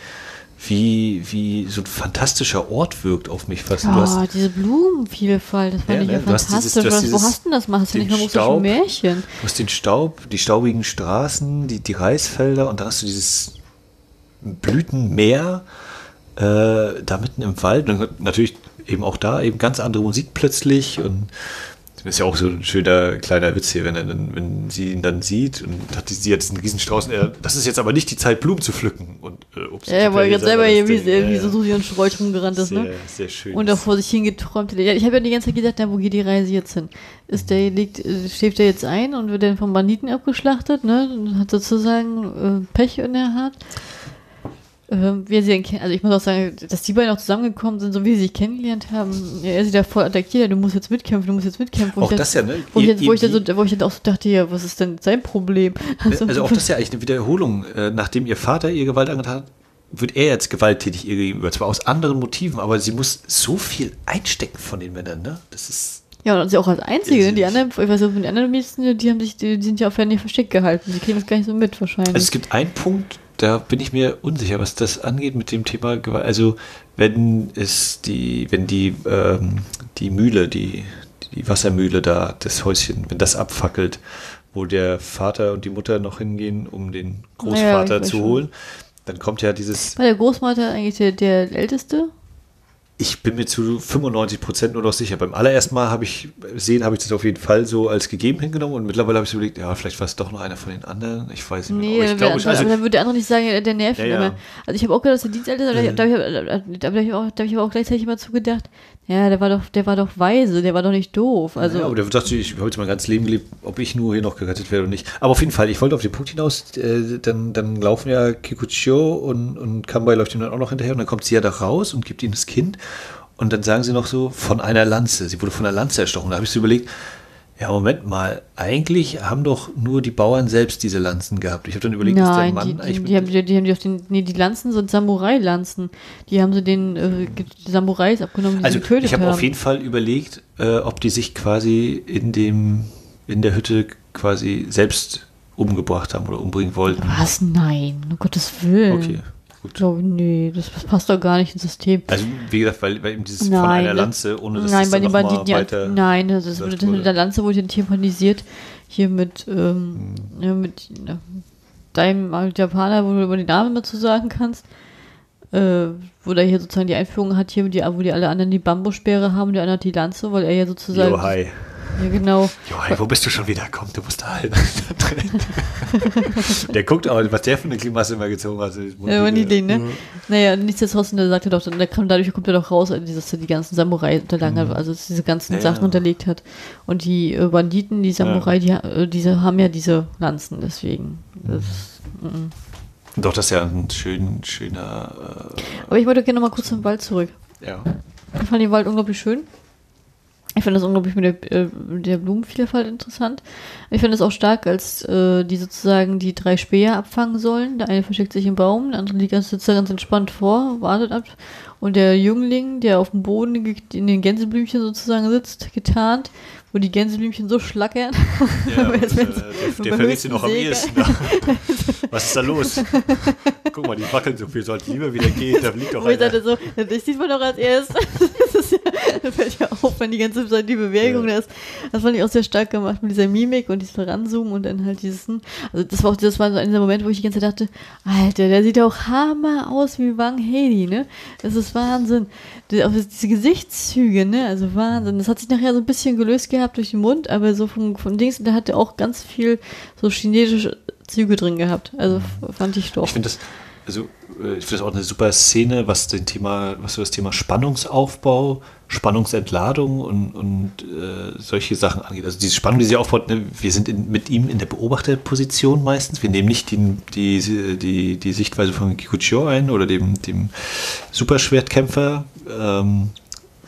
wie, wie so ein fantastischer Ort wirkt auf mich fast. Du hast ja, diese Blumenvielfalt, das fand Ja, ich ja ne, hast fantastisch. dieses- du hast Was- Wo dieses- hast du denn das? Machst du nicht mal Staub. Märchen? Du hast den Staub, die staubigen Straßen, die, die Reisfelder und dann hast du dieses Blütenmeer äh, da mitten im Wald. Und natürlich eben auch da eben ganz andere Musik plötzlich und das ist ja auch so ein schöner kleiner Witz hier, wenn, er dann, wenn sie ihn dann sieht und hat sie hat diesen Riesenstrauß. Er, das ist jetzt aber nicht die Zeit, Blumen zu pflücken. Und, äh, ups, Ja, weil jetzt jetzt selber hier wie, Ding. wie Ja, so ja. Und Streut rumgerannt ist, sehr, ne? sehr schön. Und da vor sich hingeträumt. Ja, ich habe ja die ganze Zeit gedacht, na, wo geht die Reise jetzt hin? Ist der, liegt, äh, schläft der jetzt ein und wird dann vom Banditen abgeschlachtet, ne? Und hat sozusagen äh, Pech in der Hand. Ähm, wie sie kennen. Also ich muss auch sagen, dass die beiden auch zusammengekommen sind, so wie sie sich kennengelernt haben. Ja, er ist da voll attackiert, du musst jetzt mitkämpfen, du musst jetzt mitkämpfen. Auch ich das ja, ne? Wo ich, Ihr- jetzt, wo, ich ihr- dann so, wo ich dann auch so dachte, ja, was ist denn sein Problem? Also auch das ist ja eigentlich eine Wiederholung. Äh, nachdem ihr Vater ihr Gewalt angetan hat, wird er jetzt gewalttätig ihr gegenüber. Zwar aus anderen Motiven, aber sie muss so viel einstecken von den Männern, ne? Das ist. Ja, und sie auch als Einzige. Ne? Die sie- anderen, ich weiß nicht, den anderen Mädchen, die haben sich, die, die sind ja auf Handy versteckt gehalten. Die kriegen das gar nicht so mit wahrscheinlich. Also es gibt einen Punkt, da bin ich mir unsicher, was das angeht mit dem Thema Gewalt. Also wenn es die, wenn die, ähm, die Mühle, die, die Wassermühle da, das Häuschen, wenn das abfackelt, wo der Vater und die Mutter noch hingehen, um den Großvater weiß zu holen, dann kommt ja dieses, War der Großmutter eigentlich der, der Älteste? Ich bin mir zu 95 Prozent nur noch sicher. Beim allerersten Mal habe ich sehen, habe ich das auf jeden Fall so als gegeben hingenommen und mittlerweile habe ich überlegt, ja, vielleicht war es doch noch einer von den anderen. Ich weiß nicht mehr. Nee, Aber ich dann, glaube, also, aber dann würde der andere nicht sagen, ja, der nervt Ja, ja. Also ich habe auch gedacht, dass der Dienstälteste ist, aber da, habe ich, auch- da hab ich aber auch gleichzeitig immer zugedacht, ja, der war doch, der war doch weise, der war doch nicht doof. Also ja, aber der dachte, ich habe jetzt mein ganzes Leben gelebt, ob ich nur hier noch gerettet werde oder nicht. Aber auf jeden Fall, ich wollte auf den Punkt hinaus, äh, dann, dann laufen ja Kikuchio und, und Kambai läuft ihm dann auch noch hinterher und dann kommt sie ja da raus und gibt ihm das Kind und dann sagen sie noch so, von einer Lanze. Sie wurde von einer Lanze erstochen. Da habe ich so überlegt, ja, Moment mal, eigentlich haben doch nur die Bauern selbst diese Lanzen gehabt. Ich habe dann überlegt, ist der Nein, Mann die, die, eigentlich die, haben, die, die haben die auf den, nee, die Lanzen sind Samurai-Lanzen. Die haben sie den äh, Samurais abgenommen, die Also sie getötet ich habe haben. auf jeden Fall überlegt, äh, ob die sich quasi in dem in der Hütte quasi selbst umgebracht haben oder umbringen wollten. Was? Nein, um Gottes Willen. Okay, gut. glaube, nee, das, das passt doch gar nicht ins System. Also wie gesagt, weil, weil eben dieses Nein, von einer Lanze, ohne dass Nein, das bei den Banditen, weiter nein, das, ist, gesagt das mit wurde. der Lanze wurde ja thematisiert. Hier mit, ähm, Hm. ja, mit ja, deinem Japaner, wo du über die Namen immer zu sagen kannst. Äh, wo der hier sozusagen die Einführung hat, hier, die, wo die alle anderen die Bambussperre haben, der hat die Lanze, weil er ja sozusagen. Jo, hi. Ja, genau. Jo, hi, wo bist du schon wieder? Komm, du musst da halt. der guckt aber, was der für eine Klimasse immer gezogen hat. Ja, war nie den, ne? Naja, nichtsdestotrotz, der sagt er doch, der kam, dadurch kommt er doch raus, dass er die ganzen Samurai unterlagen hat, also dass er diese ganzen Mhm. Ja, Sachen ja. unterlegt hat. Und die äh, Banditen, die Samurai, die, ha- äh, diese haben ja diese Lanzen, deswegen. Das, mm. Doch, das ist ja ein schön, schöner. Aber ich wollte gerne noch mal kurz zum Wald zurück. Äh, ja. Ich fand den Wald unglaublich schön. Ich finde das unglaublich mit der, äh, der Blumenvielfalt interessant. Ich finde es auch stark, als äh, die sozusagen die drei Speer abfangen sollen. Der eine versteckt sich im Baum, der andere liegt ganz, sozusagen ganz entspannt vor, wartet ab. Und der Jüngling, der auf dem Boden in den Gänseblümchen sozusagen sitzt, getarnt, wo die Gänseblümchen so schlackern. Ja, und, äh, der, verliert sie noch am ehesten. Was ist da los? Guck mal, die wackeln so viel, sollten lieber wieder gehen, da liegt doch Wo ich einer. dachte so, das sieht man doch als erstes. Ja, das fällt ja auf, wenn die ganze Zeit die Bewegung Ja. da ist. Das fand ich auch sehr stark gemacht mit dieser Mimik und diesem Ranzoomen und dann halt dieses, hm. also das war auch, das war so dieser Moment, wo ich die ganze Zeit dachte, Alter, der sieht auch hammer aus wie Wang Hedi, ne? Das ist Wahnsinn. Die, auch diese Gesichtszüge, ne? Also Wahnsinn. Das hat sich nachher so ein bisschen gelöst gehabt durch den Mund, aber so von, von Dings, da hat er auch ganz viel so chinesische Züge drin gehabt. Also f- fand ich doch. Ich finde das, also äh, ich finde das auch eine super Szene, was den Thema, was so das Thema Spannungsaufbau, Spannungsentladung und, und äh, solche Sachen angeht. Also diese Spannung, die sie aufbaut, ne, wir sind in, mit ihm in der Beobachterposition meistens. Wir nehmen nicht die, die, die, die Sichtweise von Kikuchio ein oder dem, dem Superschwertkämpfer. Ähm,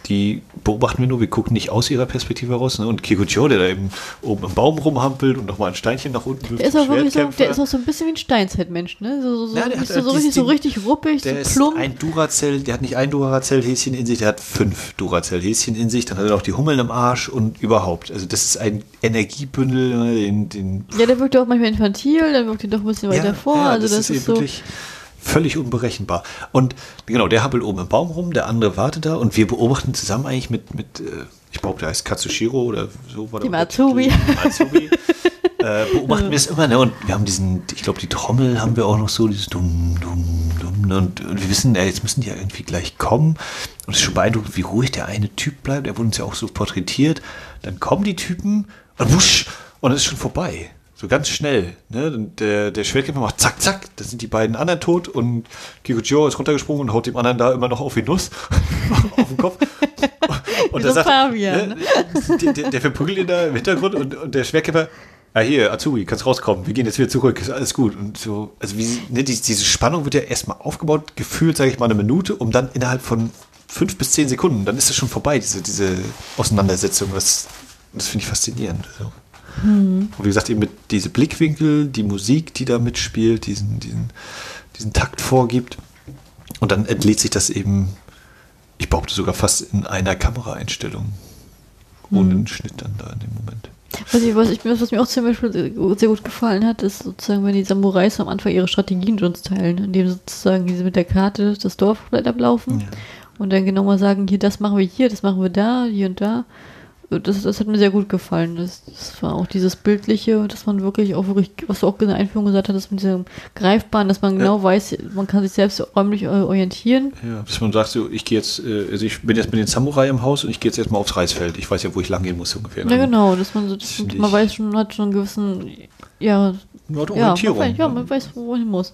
die beobachten wir nur, wir gucken nicht aus ihrer Perspektive raus. Ne? Und Kikuchio, der da eben oben im Baum rumhampelt und nochmal ein Steinchen nach unten wirft. Der ist auch wirklich so, der ist auch so ein bisschen wie ein Steinzeitmensch, ne? So, so, so, Ja, richtig, hat so, so, halt richtig, so richtig ruppig, Der so ist plump. ein Duracell, der hat nicht ein Duracell-Häschen in sich, der hat fünf Duracell-Häschen in sich, dann hat er noch die Hummeln im Arsch und überhaupt. Also das ist ein Energiebündel, ne, den, den Ja, der wirkt auch manchmal infantil, dann wirkt er doch ein bisschen weiter vor. ja, also das, eben ist so. wirklich völlig unberechenbar. Und genau, der happelt oben im Baum rum, der andere wartet da und wir beobachten zusammen eigentlich mit, mit äh, ich glaube, der heißt Katsushiro oder so war der. Dem Azubi. äh, beobachten wir es immer, ne? Und wir haben diesen, ich glaube, die Trommel haben wir auch noch so, dieses dumm, dumm, dumm. Ne? Und, und wir wissen, ja, jetzt müssen die ja irgendwie gleich kommen. Und es ist schon beeindruckend, wie ruhig der eine Typ bleibt. Er wurde uns ja auch so porträtiert. Dann kommen die Typen und wusch, und es ist schon vorbei. So ganz schnell. Ne? Der, der Schwertkämpfer macht zack, zack, da sind die beiden anderen tot und Kikuchio ist runtergesprungen und haut dem anderen da immer noch auf die Nuss auf den Kopf. Und Wie so ein Pavian, ne, der, der, der verprügelt ihn da im Hintergrund und, und der Schwertkämpfer ah hier, Azubi, kannst rauskommen, wir gehen jetzt wieder zurück, ist alles gut. Und so, also wie, ne, die, diese Spannung wird ja erstmal aufgebaut, gefühlt, sage ich mal, eine Minute, um dann innerhalb von fünf bis zehn Sekunden, dann ist es schon vorbei, diese, diese Auseinandersetzung. Das, das finde ich faszinierend. So. Und wie gesagt, eben mit diese Blickwinkel, die Musik, die da mitspielt, diesen, diesen, diesen Takt vorgibt. Und dann entlädt sich das eben, ich behaupte sogar fast in einer Kameraeinstellung. Ohne einen Schnitt dann da in dem Moment. Was, ich, was, ich, was mir auch zum Beispiel sehr gut gefallen hat, ist sozusagen, wenn die Samurais am Anfang ihre Strategien uns teilen, indem sozusagen diese mit der Karte das Dorf vielleicht ablaufen Ja. und dann genau mal sagen, hier, das machen wir hier, das machen wir da, hier und da. Das, das hat mir sehr gut gefallen. Das, das war auch dieses Bildliche, dass man wirklich auch wirklich, was du auch in der Einführung gesagt hast, mit diesem Greifbaren, dass man genau weiß, man kann sich selbst räumlich orientieren. Ja, dass man sagt, so, ich gehe jetzt, äh, also ich bin jetzt mit den Samurai im Haus und ich gehe jetzt erstmal aufs Reisfeld. Ich weiß ja, wo ich lang gehen muss ungefähr. Ja, genau, dass man so, Das find man weiß schon, hat schon einen gewissen, ja, Nur die ja, man Orientierung. weiß, ja, man weiß, wo man hin muss.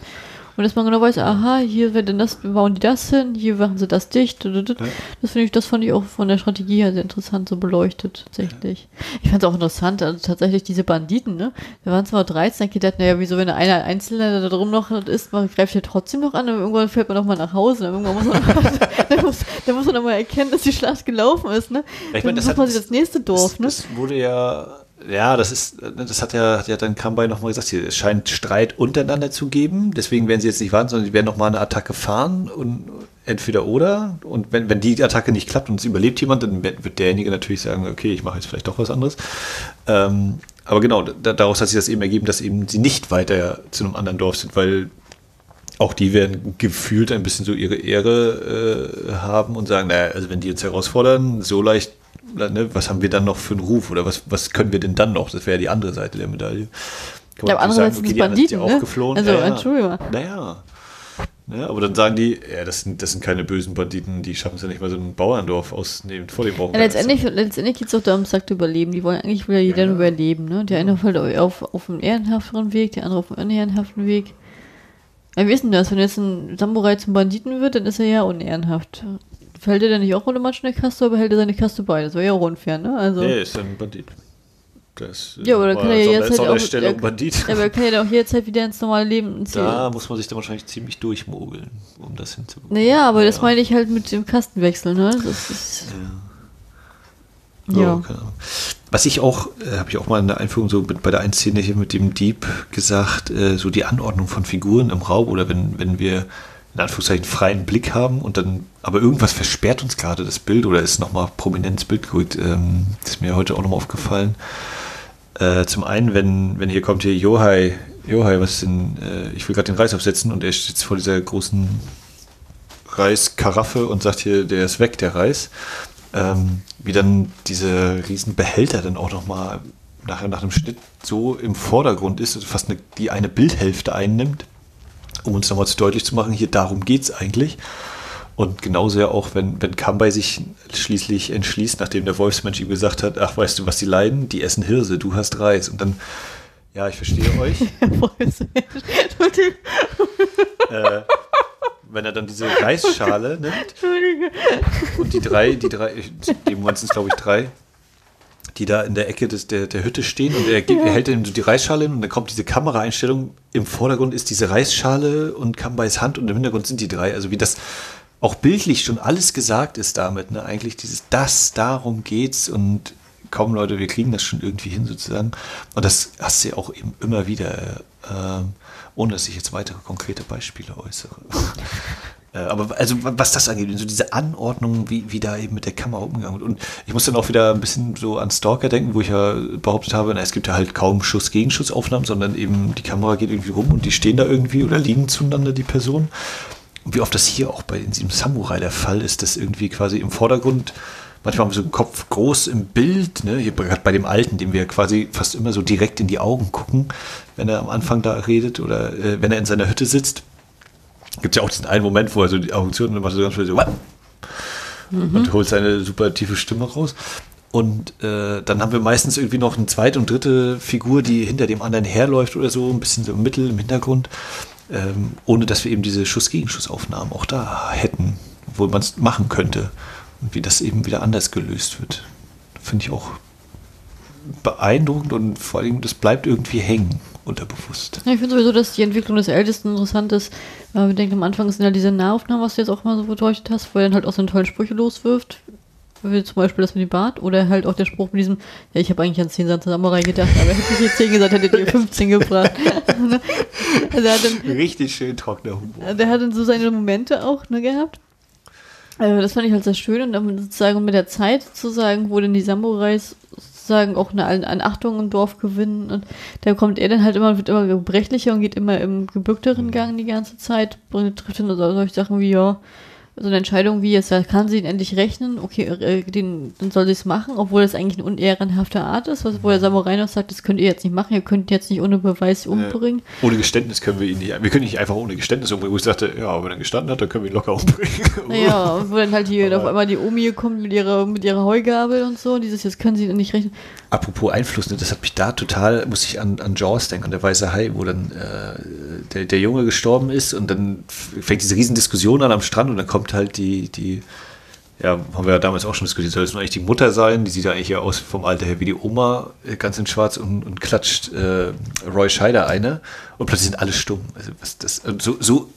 Und dass man genau weiß, aha, hier wird denn das, bauen die das hin, hier machen sie das dicht. Das finde ich, das fand ich auch von der Strategie her sehr interessant so beleuchtet, tatsächlich. Ich fand es auch interessant, also tatsächlich diese Banditen, ne? Da waren zwar 13, ich gedacht, naja, wieso, wenn einer Einzelne da drum noch ist, man greift ja trotzdem noch an, und irgendwann fährt man noch mal nach Hause, dann irgendwann muss man, dann muss, dann muss man dann mal erkennen, dass die Schlacht gelaufen ist, ne? Ja, ich dann meine, das hat- man sich das nächste Dorf, das, ne? das wurde ja, ja, das ist, das hat ja, hat ja dann Kambay nochmal gesagt, hier, es scheint Streit untereinander zu geben, deswegen werden sie jetzt nicht warten, sondern sie werden nochmal eine Attacke fahren und entweder oder. Und wenn, wenn die Attacke nicht klappt und es überlebt jemand, dann wird derjenige natürlich sagen, okay, ich mache jetzt vielleicht doch was anderes. Ähm, aber genau, da, daraus hat sich das eben ergeben, dass eben sie nicht weiter zu einem anderen Dorf sind, weil auch die werden gefühlt ein bisschen so ihre Ehre äh, haben und sagen, naja, also wenn die uns herausfordern, so leicht, ne, was haben wir dann noch für einen Ruf oder was, was können wir denn dann noch? Das wäre ja die andere Seite der Medaille. Kann Ja, aber andererseits sind die anderen sind Banditen, ja ne? auch geflohen. Also, ja. Entschuldigung. Naja. Ja, aber dann sagen die, ja, das sind, das sind keine bösen Banditen, die schaffen es ja nicht mal so ein Bauerndorf ausnehmen vor dem Bauern. Ja, letztendlich, letztendlich geht es doch darum, sagt Überleben. Die wollen eigentlich wieder jeder Ja, ja. überleben. Ne? Der eine fällt auf, auf einem ehrenhafteren Weg, der andere auf einem unehrenhaften Weg. Ja, wie ist denn das? Wenn jetzt ein Samurai zum Banditen wird, dann ist er ja unehrenhaft. Fällt er dann nicht auch automatisch in der Kaste, aber behält er seine Kaste bei? Das wäre ja auch unfair, ne? Also, Nee, ist ein Bandit. Das Ja, aber dann kann er ja jetzt halt auch- ja, Bandit. ja, aber er kann ja doch jederzeit wieder ins normale Leben ziehen. Da muss man sich dann wahrscheinlich ziemlich durchmogeln, um das hinzubekommen. Naja, aber das Ja. meine ich halt mit dem Kastenwechsel, ne? Das ist. Ja. Ja. Oh, keine Ahnung. Was ich auch, äh, habe ich auch mal in der Einführung so mit, bei der einen Szene hier mit dem Dieb gesagt, äh, so die Anordnung von Figuren im Raum oder wenn, wenn wir in Anführungszeichen freien Blick haben und dann, aber irgendwas versperrt uns gerade das Bild oder ist nochmal prominent ins Bild gerückt, ähm, ist mir heute auch nochmal aufgefallen. Äh, zum einen, wenn, wenn hier kommt hier Johai, Johai, was denn, äh, ich will gerade den Reis aufsetzen und er steht vor dieser großen Reiskaraffe und sagt hier, der ist weg, der Reis. Ähm, wie dann diese riesen Behälter dann auch nochmal nachher nach dem Schnitt so im Vordergrund ist, also fast eine, die eine Bildhälfte einnimmt, um uns nochmal zu deutlich zu machen, hier darum geht es eigentlich. Und genauso ja auch, wenn, wenn Kambay sich schließlich entschließt, nachdem der Wolfsmensch ihm gesagt hat, ach, weißt du, was die leiden? Die essen Hirse, du hast Reis. Und dann, ja, ich verstehe euch. äh, wenn er dann diese Reisschale nimmt und die drei, die drei, in dem Moment sind es glaube ich drei, die da in der Ecke des, der, der Hütte stehen und er, gibt, er hält ihm die Reisschale hin und dann kommt diese Kameraeinstellung. Im Vordergrund ist diese Reisschale und Kambays Hand und im Hintergrund sind die drei. Also wie das auch bildlich schon alles gesagt ist damit. Ne? Eigentlich dieses das, darum geht's und kaum Leute, wir kriegen das schon irgendwie hin sozusagen. Und das hast du ja auch eben immer wieder, ähm, ohne dass ich jetzt weitere konkrete Beispiele äußere. Äh, Aber also was das angeht, so diese Anordnung, wie, wie da eben mit der Kamera umgegangen wird. Und ich muss dann auch wieder ein bisschen so an Stalker denken, wo ich ja behauptet habe, na, es gibt ja halt kaum Schuss-Gegenschussaufnahmen, sondern eben die Kamera geht irgendwie rum und die stehen da irgendwie oder liegen zueinander, die Personen. Und wie oft das hier auch bei diesem Samurai der Fall ist, dass irgendwie quasi im Vordergrund, manchmal haben wir so einen Kopf groß im Bild, ne? hier gerade bei dem Alten, dem wir quasi fast immer so direkt in die Augen gucken, wenn er am Anfang da redet oder äh, wenn er in seiner Hütte sitzt gibt ja auch diesen einen Moment, wo er so die Augen zu und dann macht er so ganz schnell so "Wah!" und holt seine super tiefe Stimme raus. Und äh, dann haben wir meistens irgendwie noch eine zweite und dritte Figur, die hinter dem anderen herläuft oder so, ein bisschen so im Mittel, im Hintergrund, ähm, ohne dass wir eben diese Schuss-Gegenschussaufnahmen auch da hätten, wo man es machen könnte. Und wie das eben wieder anders gelöst wird. Finde ich auch beeindruckend und vor allem, das bleibt irgendwie hängen, unterbewusst. Ja, ich finde sowieso, dass die Entwicklung des Ältesten interessant ist. Weil wir denken, am Anfang sind ja diese Nahaufnahmen, was du jetzt auch mal so verdeutlicht hast, wo er dann halt auch so einen tollen Sprüche loswirft. Wie zum Beispiel das mit dem Bart oder halt auch der Spruch mit diesem, ja, ich habe eigentlich an 10 Samurai gedacht, aber hätte ich jetzt 10 gesagt, hätte ihr 15 gebracht. also hat dann, Richtig schön trockener Humor. der hat dann so seine Momente auch ne, gehabt. Also das fand ich halt sehr schön und dann sozusagen mit der Zeit sozusagen, wo dann die Samurais sozusagen auch eine, eine Achtung im Dorf gewinnen. Und da kommt er dann halt immer, wird immer gebrechlicher und geht immer im gebückteren Gang die ganze Zeit, bringt, trifft dann so solche Sachen wie, ja, so eine Entscheidung wie jetzt, da kann sie ihn endlich rechnen, okay, äh, den, dann soll sie es machen, obwohl das eigentlich eine unehrenhafte Art ist, was, wo der Samurai noch sagt, das könnt ihr jetzt nicht machen, ihr könnt ihn jetzt nicht ohne Beweis umbringen. Äh, ohne Geständnis können wir ihn nicht, wir können ihn nicht einfach ohne Geständnis umbringen, wo ich sagte, ja, wenn er gestanden hat, dann können wir ihn locker umbringen. Ja, und wo dann halt hier auf einmal die Omi kommt mit ihrer, mit ihrer Heugabel und so, und dieses, jetzt können sie ihn nicht rechnen. Apropos Einfluss, ne, das hat mich da total, muss ich an, an Jaws denken, an der Weiße Hai, wo dann äh, der, der Junge gestorben ist und dann fängt diese Riesendiskussion an am Strand und dann kommt halt die, die ja, haben wir ja damals auch schon diskutiert, soll es nur eigentlich die Mutter sein, die sieht ja eigentlich ja aus vom Alter her wie die Oma, äh, ganz in schwarz und, und klatscht äh, Roy Scheider eine und plötzlich sind alle stumm. Also was das, so, so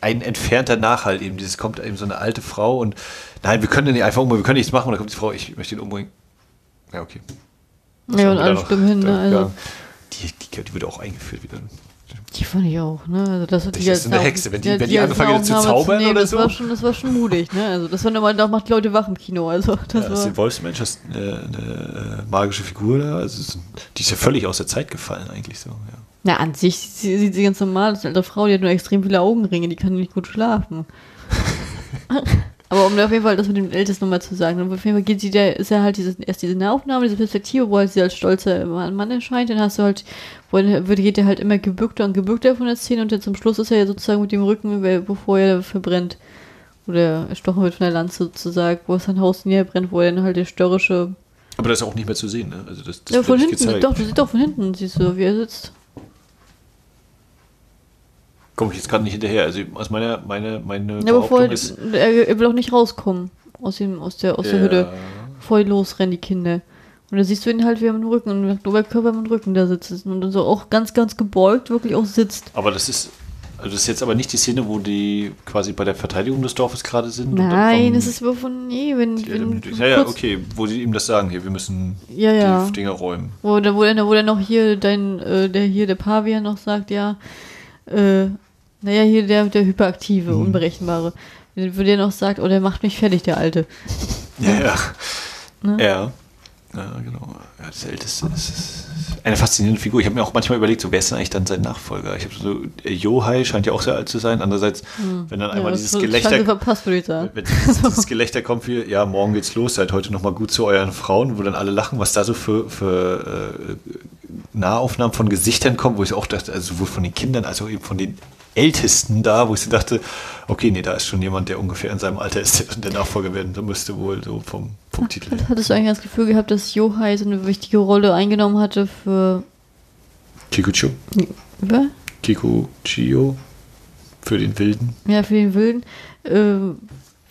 ein entfernter Nachhalt eben, dieses kommt eben so eine alte Frau und nein, wir können den nicht einfach umbringen, wir können nichts machen und dann kommt die Frau, ich möchte ihn umbringen. Ja, okay. Das Ja, und alle stimmen hin, ne, also. Die, die, die wird auch eingeführt wieder. Die fand ich auch, ne? Also das, Das ist eine Hexe, wenn die- wenn die als angefangen hat zu zaubern nehmen, oder das so. War schon, das war schon mutig, ne? Also das war nochmal, da macht die Leute wach im Kino. Also das Ja, ist war. ein Wolfsmensch, ist eine, eine äh, magische Figur da. Also ist, die ist ja völlig aus der Zeit gefallen eigentlich so. Ja. Na, an sich sie- sieht sie ganz normal. Das ist eine alte Frau, die hat nur extrem viele Augenringe, die kann nicht gut schlafen. Aber um auf jeden Fall das mit dem Ältesten nochmal zu sagen, auf jeden Fall geht sie der, ist ja halt diese, erst diese Nahaufnahme, diese Perspektive, wo halt sie als stolzer Mann erscheint, dann hast du halt, wo wird, geht er halt immer gebückter und gebückter von der Szene und dann zum Schluss ist er ja sozusagen mit dem Rücken, bevor er verbrennt. Oder erstochen wird von der Lanze sozusagen, wo es sein Haus näher brennt, wo er dann halt der störrische. Aber das ist auch nicht mehr zu sehen, ne? Also das, das ja, von hinten, gezeigt. doch, du siehst doch von hinten, siehst du, wie er sitzt. Komme ich jetzt gerade nicht hinterher. Also aus meiner, meine, meine Ja, bevor Behauptung er, ist. er, er will auch nicht rauskommen aus, dem, aus der, aus der Ja. Hütte. Voll losrennen die Kinder. Und da siehst du ihn halt, wie er mit dem Rücken, und mit dem Oberkörper mit dem Rücken da sitzt. Und dann so auch ganz, ganz gebeugt wirklich auch sitzt. Aber das ist. Also das ist jetzt aber nicht die Szene, wo die quasi bei der Verteidigung des Dorfes gerade sind. Nein, es ist wovon, nee, wenn, die wenn ja, ja, okay, wo sie ihm das sagen, hier, wir müssen Ja, ja. die Dinge räumen. Wo, wo, dann, wo dann noch hier dein, äh, der hier, der Pavian noch sagt, ja, äh, naja, hier der, der hyperaktive, Mhm. unberechenbare. Wo der noch sagt, oh, der macht mich fertig, der Alte. Ja, ja. Ne? Ja. Ja, genau. Ja, das Älteste ist, ist eine faszinierende Figur. Ich habe mir auch manchmal überlegt, so wer ist denn eigentlich dann sein Nachfolger? Ich habe so, äh, Johai scheint ja auch sehr alt zu sein. Andererseits, wenn dann einmal ja, dieses das hat Gelächter verpasst, würde ich sagen. Wenn dieses, dieses Gelächter kommt wie, ja, morgen geht's los, seid heute nochmal gut zu euren Frauen, wo dann alle lachen, was da so für, für äh, Nahaufnahmen von Gesichtern kommen, wo ich auch dachte, also sowohl von den Kindern als auch eben von den Ältesten da, wo ich so dachte, okay, nee, da ist schon jemand, der ungefähr in seinem Alter ist, der der Nachfolger werden müsste wohl so vom, vom Titel her. Hattest du eigentlich das Gefühl gehabt, dass Johai so eine wichtige Rolle eingenommen hatte für. Kikucho, Über? Kikuchio für den Wilden. Ja, für den Wilden. Äh,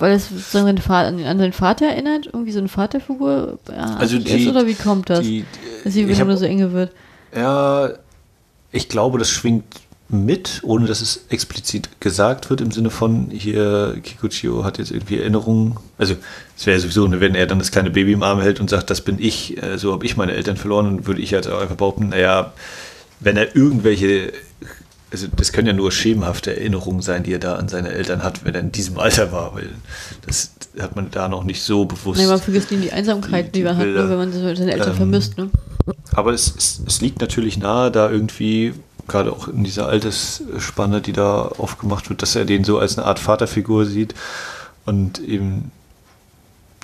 weil es sozusagen an seinen Vater erinnert? Irgendwie so eine Vaterfigur? Ja, Also ist, die- Oder wie kommt das? Die, dass die ich Bindung hab- so enge wird. Ja, ich glaube, das schwingt mit, ohne dass es explizit gesagt wird, im Sinne von, hier, Kikuchio hat jetzt irgendwie Erinnerungen. Also, es wäre sowieso, ne, wenn er dann das kleine Baby im Arm hält und sagt, das bin ich, äh, so habe ich meine Eltern verloren, dann würde ich jetzt auch einfach behaupten, naja, wenn er irgendwelche, also das können ja nur schemenhafte Erinnerungen sein, die er da an seine Eltern hat, wenn er in diesem Alter war, weil das hat man da noch nicht so bewusst. Nee, man vergisst nie die Einsamkeit, die, die man hat, Bilder. nur wenn man seine Eltern Ähm, vermisst. Ne? Aber es, es, es liegt natürlich nahe, da irgendwie, gerade auch in dieser Altersspanne, die da aufgemacht wird, dass er den so als eine Art Vaterfigur sieht und eben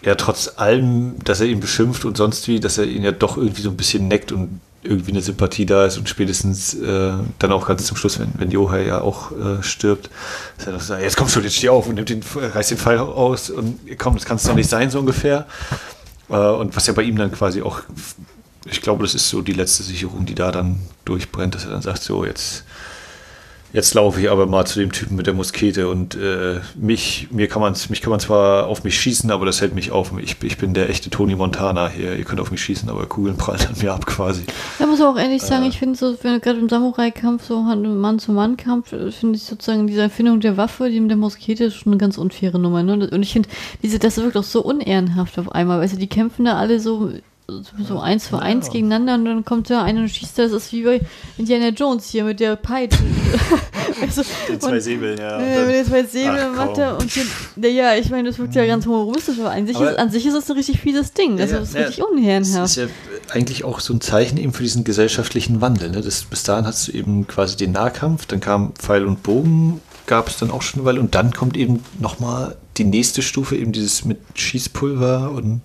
ja trotz allem, dass er ihn beschimpft und sonst wie, dass er ihn ja doch irgendwie so ein bisschen neckt und irgendwie eine Sympathie da ist und spätestens äh, dann auch ganz zum Schluss, wenn, wenn Johai ja auch äh, stirbt, dass er doch sagt, jetzt komm schon, jetzt steh auf und nimmt den, reißt den Pfeil aus und komm, das kann es doch nicht sein, so ungefähr. Äh, und was ja bei ihm dann quasi auch, ich glaube, das ist so die letzte Sicherung, die da dann durchbrennt, dass er dann sagt, so jetzt Jetzt laufe ich aber mal zu dem Typen mit der Muskete und äh, mich, mir kann man mich kann man zwar auf mich schießen, aber das hält mich auf. Ich, ich bin der echte Tony Montana hier. Ihr könnt auf mich schießen, aber Kugeln prallen an mir ab quasi. Da muss auch ehrlich sagen, ich finde so, wenn gerade im Samurai-Kampf, so Mann-zu-Mann-Kampf, finde ich sozusagen diese Erfindung der Waffe, die mit der Muskete, ist schon eine ganz unfaire Nummer. Ne? Und ich finde, diese, das wirkt auch so unehrenhaft auf einmal. Weißt du, die kämpfen da alle so so eins für eins gegeneinander und dann kommt da einer und schießt, das ist wie bei Indiana Jones hier mit der Peitsche. also, den zwei Säbeln, ja. Äh, mit den zwei Säbeln macht er und den, ja, ich meine, das wirkt ja ganz humoristisch, aber an sich, aber ist, an sich ist das ein richtig fieses Ding. Also, das ist ja, richtig unherrenhaft. Das ist ja eigentlich auch so ein Zeichen eben für diesen gesellschaftlichen Wandel. Ne? Das, bis dahin hast du eben quasi den Nahkampf, dann kam Pfeil und Bogen, gab es dann auch schon eine Weile und dann kommt eben nochmal die nächste Stufe, eben dieses mit Schießpulver und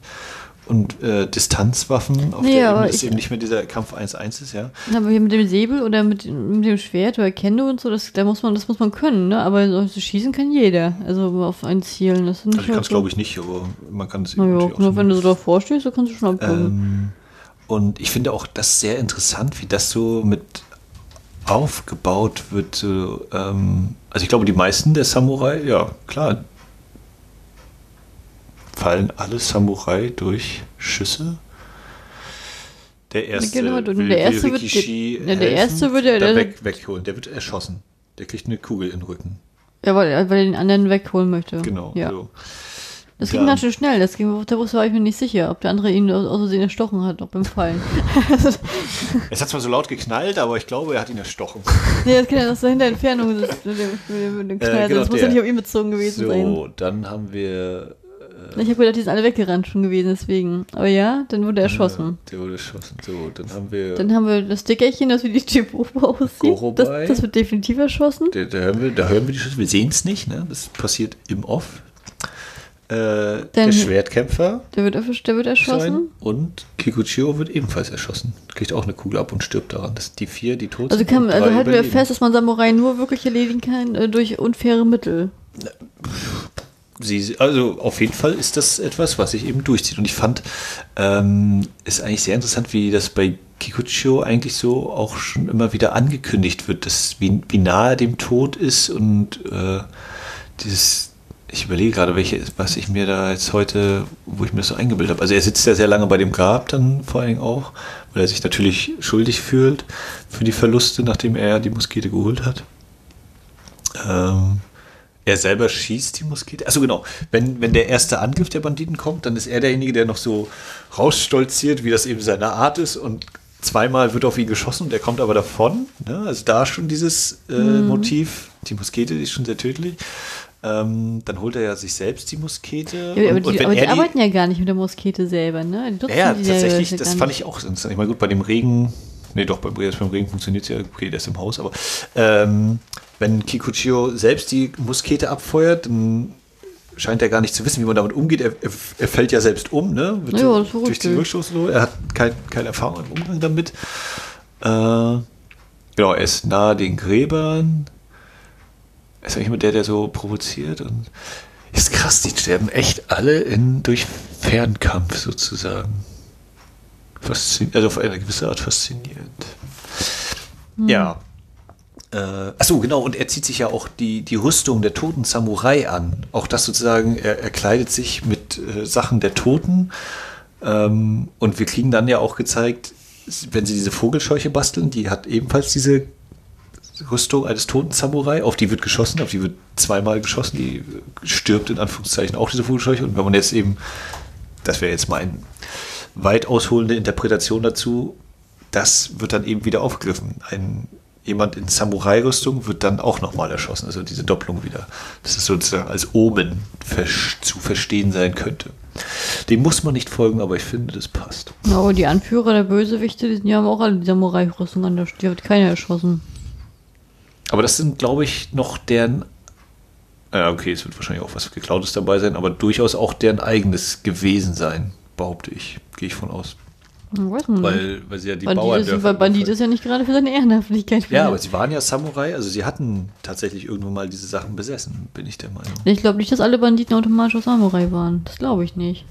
und äh, Distanzwaffen, auf nee, der Ebene ist eben nicht mehr dieser Kampf 1-1 ist, ja. Aber hier mit dem Säbel oder mit, mit dem Schwert oder Kendo und so, das, da muss man, das muss man können, ne? Aber so schießen kann jeder, also auf ein Ziel. Das also ich kann es glaube ich nicht, aber man kann es eben ja, Nur wenn du so davor stehst, so kannst du schon abgucken. Ähm, und ich finde auch das sehr interessant, wie das so mit aufgebaut wird. So, ähm, also ich glaube, die meisten der Samurai, ja klar, fallen alle Samurai durch Schüsse. Der erste, genau, will, der erste will Rikishi wird, der, der erste wird der, der weg, wegholen. Der wird erschossen. Der kriegt eine Kugel in den Rücken. Ja, weil, weil er den anderen wegholen möchte. Genau. Ja. So. Das ging ganz schön schnell. Das ging, da war ich mir nicht sicher, ob der andere ihn aus Versehen erstochen hat, auch beim Fallen. es hat zwar so laut geknallt, aber ich glaube, er hat ihn erstochen. nee, das kann ja aus der Entfernung mit dem, Knall. Äh, genau, das muss ja nicht auf ihn bezogen gewesen so, sein. So, dann haben wir ich habe gedacht, die sind alle weggerannt schon gewesen, deswegen. Aber ja, dann wurde er erschossen. Ja, der wurde erschossen. So, dann haben wir. Dann haben wir das Dickerchen, das wie die Chipopo aussieht. Das, das, wird definitiv erschossen. Da, da, hören, wir, da hören wir die Schüsse. Wir sehen es nicht, ne? Das passiert im Off. Äh, der Schwertkämpfer. Der wird, der wird erschossen. Sein. Und Kikuchio wird ebenfalls erschossen. Kriegt auch eine Kugel ab und stirbt daran. Das sind die vier, die tot also sind. also halten wir fest, dass man Samurai nur wirklich erledigen kann äh, durch unfaire Mittel sie, also auf jeden Fall ist das etwas, was sich eben durchzieht. Und ich fand, ähm, eigentlich sehr interessant, wie das bei Kikuchio eigentlich so auch schon immer wieder angekündigt wird, dass wie, wie nahe dem Tod ist und äh, dieses, ich überlege gerade, welche, was ich mir da jetzt heute, wo ich mir das so eingebildet habe. Also er sitzt ja sehr lange bei dem Grab dann vor allen Dingen auch, weil er sich natürlich schuldig fühlt für die Verluste, nachdem er die Muskete geholt hat. Ähm, er selber schießt die Muskete. Also genau, wenn, wenn der erste Angriff der Banditen kommt, dann ist er derjenige, der noch so rausstolziert, wie das eben seine Art ist und zweimal wird auf ihn geschossen und er kommt aber davon. Ne? Also da schon dieses äh, mhm. Motiv, die Muskete die ist schon sehr tödlich. Ähm, dann holt er ja sich selbst die Muskete. Ja, aber die, und aber die arbeiten ja gar nicht mit der Muskete selber, ne? ja, ja tatsächlich, das fand ich auch interessant. Ich meine, gut, bei dem Regen, nee, doch, beim, beim Regen funktioniert es ja, okay, der ist im Haus, aber ähm, wenn Kikuchio selbst die Muskete abfeuert, dann scheint er gar nicht zu wissen, wie man damit umgeht. Er, er, fällt ja selbst um, ne? Wird ja, durch den Rückstoß so. Er hat kein, keine Erfahrung im Umgang damit. Äh, genau, er ist nahe den Gräbern. Er ist eigentlich immer der, der so provoziert und ist krass, die sterben echt alle in, durch Fernkampf sozusagen. Faszin also auf eine gewisse Art faszinierend. Hm. Ja. Äh, achso, genau, und er zieht sich ja auch die, die Rüstung der toten Samurai an. Auch das sozusagen, er, er kleidet sich mit äh, Sachen der Toten. Ähm, und wir kriegen dann ja auch gezeigt, wenn sie diese Vogelscheuche basteln, die hat ebenfalls diese Rüstung eines toten Samurai, auf die wird geschossen, auf die wird zweimal geschossen, die stirbt in Anführungszeichen auch diese Vogelscheuche. Und wenn man jetzt eben, das wäre jetzt mal eine weit ausholende Interpretation dazu, das wird dann eben wieder aufgegriffen. Ein jemand in Samurai-Rüstung wird dann auch nochmal erschossen. Also diese Doppelung wieder. Das ist sozusagen als Omen zu verstehen sein könnte. Dem muss man nicht folgen, aber ich finde, das passt. Ja, aber die Anführer der Bösewichte, die, die haben auch alle die Samurai-Rüstung an der Die hat keiner erschossen. Aber das sind, glaube ich, noch deren. Ja, okay, es wird wahrscheinlich auch was Geklautes dabei sein, aber durchaus auch deren eigenes gewesen sein, behaupte ich. Gehe ich von aus. Weil, weil sie ja die Bandit Bauern ist, weil Bandit ist ja nicht gerade für seine Ehrenhaftigkeit. Ja, aber sie waren ja Samurai, also sie hatten tatsächlich irgendwann mal diese Sachen besessen, bin ich der Meinung. Ich glaube nicht, dass alle Banditen automatisch auch Samurai waren. Das glaube ich nicht.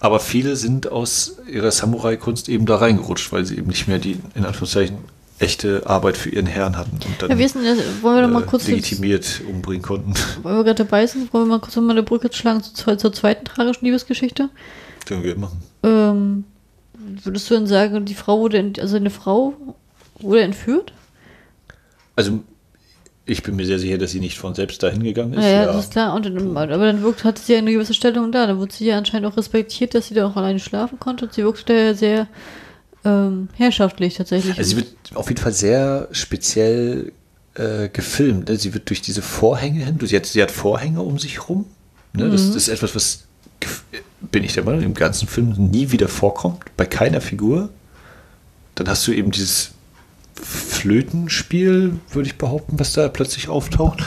Aber viele sind aus ihrer Samurai-Kunst eben da reingerutscht, weil sie eben nicht mehr die, in Anführungszeichen, echte Arbeit für ihren Herrn hatten und dann Ja, denn das? Wollen wir doch mal äh, kurz. legitimiert umbringen konnten. Weil wir gerade dabei sind, wollen wir mal kurz noch mal eine Brücke schlagen zur, zur zweiten tragischen Liebesgeschichte. Können wir machen. Ähm, würdest du denn sagen, die Frau wurde, ent, also eine Frau wurde entführt? Also ich bin mir sehr sicher, dass sie nicht von selbst dahin gegangen ist. Ja, ja, das ist klar. Und dann, aber dann wirkt, hatte sie ja eine gewisse Stellung da. Dann wurde sie ja anscheinend auch respektiert, dass sie da auch alleine schlafen konnte. Und sie wirkte ja sehr ähm, herrschaftlich tatsächlich. Also sie wird auf jeden Fall sehr speziell äh, gefilmt. Ne? Sie wird durch diese Vorhänge hin, sie hat, sie hat Vorhänge um sich rum. Ne? Das, das ist etwas, was, bin ich der Meinung, im ganzen Film nie wieder vorkommt, bei keiner Figur. Dann hast du eben dieses Flötenspiel, würde ich behaupten, was da plötzlich auftaucht,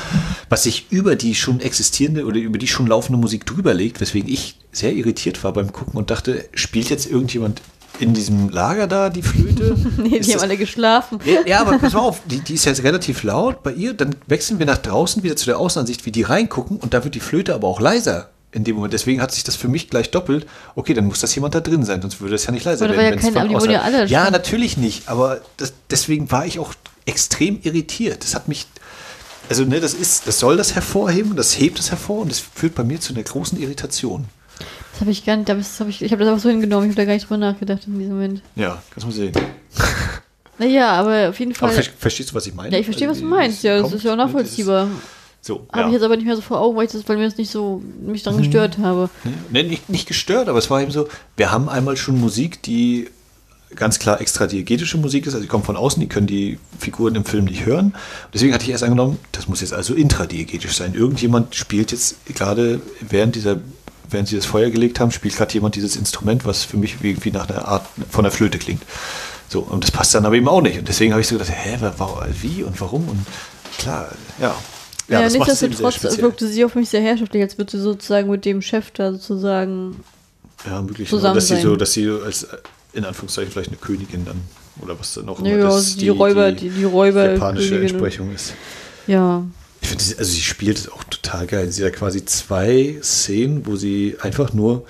was sich über die schon existierende oder über die schon laufende Musik drüber legt, weswegen ich sehr irritiert war beim Gucken und dachte, spielt jetzt irgendjemand in diesem Lager da die Flöte? nee, die haben alle geschlafen. ja, aber pass mal auf, die, die ist jetzt relativ laut bei ihr. Dann wechseln wir nach draußen wieder zu der Außenansicht, wie die reingucken und da wird die Flöte aber auch leiser in dem Moment. Deswegen hat sich das für mich gleich doppelt. Okay, dann muss das jemand da drin sein, sonst würde das ja nicht leiser Aber werden. ja von aber ja alle Ja, natürlich nicht, aber das, deswegen war ich auch extrem irritiert. Das hat mich. Also, ne, das ist, das soll das hervorheben, das hebt es hervor und das führt bei mir zu einer großen Irritation. Das habe ich gar nicht, das hab ich, ich habe das einfach so hingenommen. Ich habe da gar nicht drüber nachgedacht in diesem Moment. Ja, kannst du mal sehen. Naja, aber auf jeden Fall. Aber ver verstehst du, was ich meine? ja, ich verstehe, was Also, du wie meinst. Ja, das kommt, ist ja auch nachvollziehbar. So, Habe ja. ich jetzt aber nicht mehr so vor Augen, weil, ich das, weil mir das nicht so mich daran gestört habe. Ne, nicht, nicht gestört, aber es war eben so, wir haben einmal schon Musik, die ganz klar extra diegetische Musik ist, also die kommt von außen, die können die Figuren im Film nicht hören. Deswegen hatte ich erst angenommen, das muss jetzt also intradiegetisch sein. Irgendjemand spielt jetzt gerade während dieser, während sie das Feuer gelegt haben, spielt gerade jemand dieses Instrument, was für mich wie, wie nach einer Art von der Flöte klingt. So, und das passt dann aber eben auch nicht. Und deswegen habe ich so gedacht, hä, wa- wa- wie und warum? Und klar, ja. Ja, das eben sehr nichtsdestotrotz wirkte sie auf mich sehr herrschaftlich, als würde sie sozusagen mit dem Chef da sozusagen. Ja, möglich. zusammen dass sie sein. so, dass sie als äh, in Anführungszeichen vielleicht eine Königin dann oder was dann auch Ja, das die Räuber- die- die Räuber- japanische. Entsprechung ist. Ja. Ich finde, sie- also sie spielt es auch total geil. Sie hat quasi zwei Szenen, wo sie einfach nur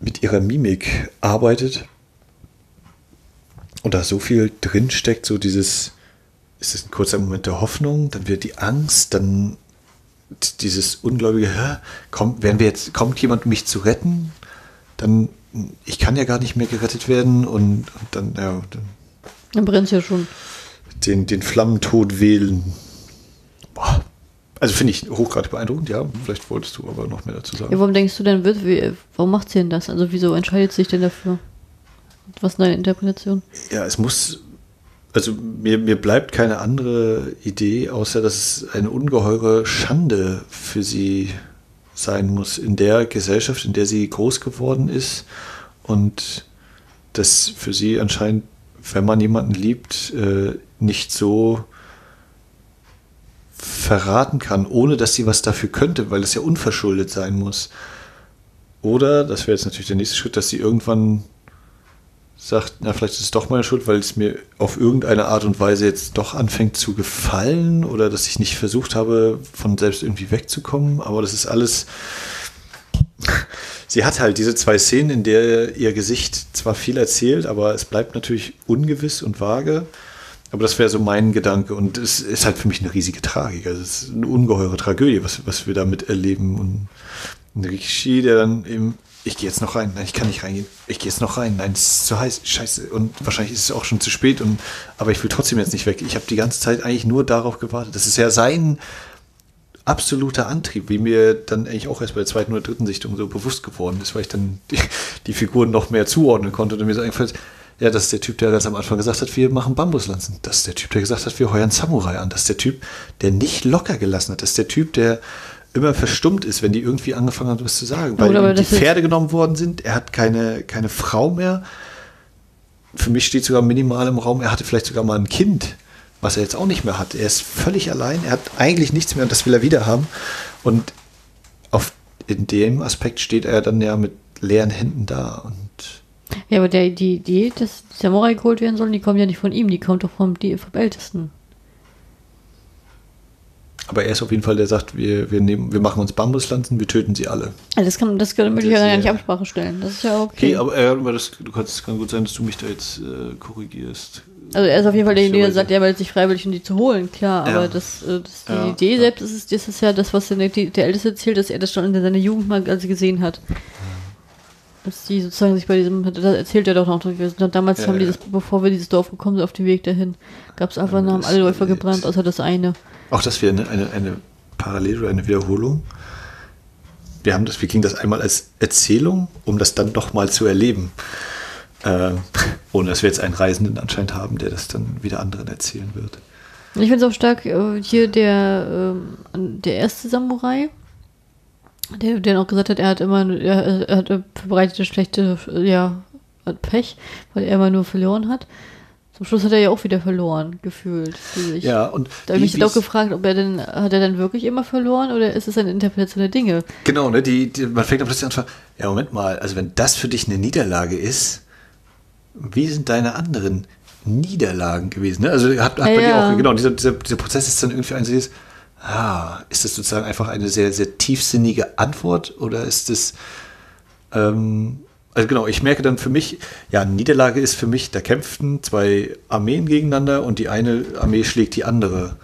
mit ihrer Mimik arbeitet und da so viel drin steckt, so dieses, ist es ein kurzer Moment der Hoffnung, dann wird die Angst, dann dieses ungläubige, hä, kommt, werden wir jetzt, kommt jemand, um mich zu retten? Dann, ich kann ja gar nicht mehr gerettet werden und, und dann, ja, dann Dann brennt ja schon. den, den Flammentod wählen. Also finde ich hochgradig beeindruckend, ja. Vielleicht wolltest du aber noch mehr dazu Ja, sagen. warum denkst du denn, wird, wie, warum macht sie denn das? Also wieso entscheidet sie sich denn dafür? Was ist deine Interpretation? Ja, es muss, also mir, mir bleibt keine andere Idee, außer dass es eine ungeheure Schande für sie sein muss in der Gesellschaft, in der sie groß geworden ist und das für sie anscheinend, wenn man jemanden liebt, äh, nicht so verraten kann, ohne dass sie was dafür könnte, weil es ja unverschuldet sein muss. Oder, das wäre jetzt natürlich der nächste Schritt, dass sie irgendwann sagt, na, vielleicht ist es doch meine Schuld, weil es mir auf irgendeine Art und Weise jetzt doch anfängt zu gefallen oder dass ich nicht versucht habe, von selbst irgendwie wegzukommen. Aber das ist alles. Sie hat halt diese zwei Szenen, in der ihr Gesicht zwar viel erzählt, aber es bleibt natürlich ungewiss und vage. Aber das wäre so mein Gedanke. Und es ist halt für mich eine riesige Tragik. Also es ist eine ungeheure Tragödie, was, was wir damit erleben. Und ein Rikishi, der dann eben, ich gehe jetzt noch rein. Nein, ich kann nicht reingehen. Ich gehe jetzt noch rein. Nein, es ist zu heiß. Scheiße. Und wahrscheinlich ist es auch schon zu spät. Und, aber ich will trotzdem jetzt nicht weg. Ich habe die ganze Zeit eigentlich nur darauf gewartet. Das ist ja sein absoluter Antrieb, wie mir dann eigentlich auch erst bei der zweiten oder dritten Sichtung so bewusst geworden ist, weil ich dann die, die Figuren noch mehr zuordnen konnte und mir so eingefallen ist, ja, das ist der Typ, der ganz am Anfang gesagt hat, wir machen Bambuslanzen. Das ist der Typ, der gesagt hat, wir heuern Samurai an. Das ist der Typ, der nicht locker gelassen hat. Das ist der Typ, der immer verstummt ist, wenn die irgendwie angefangen haben, was zu sagen. Weil Oder die Pferde genommen worden sind. Er hat keine, keine Frau mehr. Für mich steht sogar minimal im Raum, er hatte vielleicht sogar mal ein Kind, was er jetzt auch nicht mehr hat. Er ist völlig allein, er hat eigentlich nichts mehr und das will er wieder haben. Und auf, in dem Aspekt steht er dann ja mit leeren Händen da. Und Ja, aber der, die Idee, dass die Samurai geholt werden sollen, die kommt ja nicht von ihm, die kommt doch vom, die, vom Ältesten. Aber er ist auf jeden Fall, der sagt, wir, wir, nehmen, wir machen uns Bambuslanzen, wir töten sie alle. Also das kann, das kann ich ja gar nicht Absprache stellen. Das ist ja okay. Okay, aber äh, aber das, du kannst, es kann gut sein, dass du mich da jetzt äh, korrigierst. Also er ist auf jeden Fall derjenige, der Möglicherweise. sagt, er meldet sich freiwillig, um die zu holen, klar. Ja. Aber das, äh, das die Ja, Idee ja. selbst ist, es- das ist ja das, was der, der Älteste erzählt, dass er das schon in seiner Jugend mal also gesehen hat. Dass die sozusagen sich bei diesem, das erzählt er doch noch, wir sind damals Ja, haben ja. dieses, bevor wir dieses Dorf gekommen sind, auf dem Weg dahin, gab es einfach, haben das alle Läufer gebrannt, außer das eine. Auch das wäre eine, eine, eine Parallele oder eine Wiederholung. Wir haben das, wir kriegen das einmal als Erzählung, um das dann doch mal zu erleben. Äh, ohne dass wir jetzt einen Reisenden anscheinend haben, der das dann wieder anderen erzählen wird. Ich finde es auch stark, äh, hier der, ähm, der erste Samurai, der, der noch gesagt hat, er hat immer, er, er hat verbreitete schlechte, ja, hat Pech, weil er immer nur verloren hat. Zum Schluss hat er ja auch wieder verloren, gefühlt. Ja, und Da habe ich mich auch gefragt, ob er denn, hat er dann wirklich immer verloren oder ist es eine Interpretation der Dinge? Genau, ne, die, die, man fängt dann plötzlich an zu fragen, ja, Moment mal, also wenn das für dich eine Niederlage ist, wie sind deine anderen Niederlagen gewesen? Ne? Also hat, hat Ja, bei dir ja. auch, genau, dieser, dieser, dieser Prozess ist dann irgendwie ein so dieses, ah, ist das sozusagen einfach eine sehr, sehr tiefsinnige Antwort oder ist das, ähm, also genau, ich merke dann für mich, ja, Niederlage ist für mich, da kämpften zwei Armeen gegeneinander und die eine Armee schlägt die andere.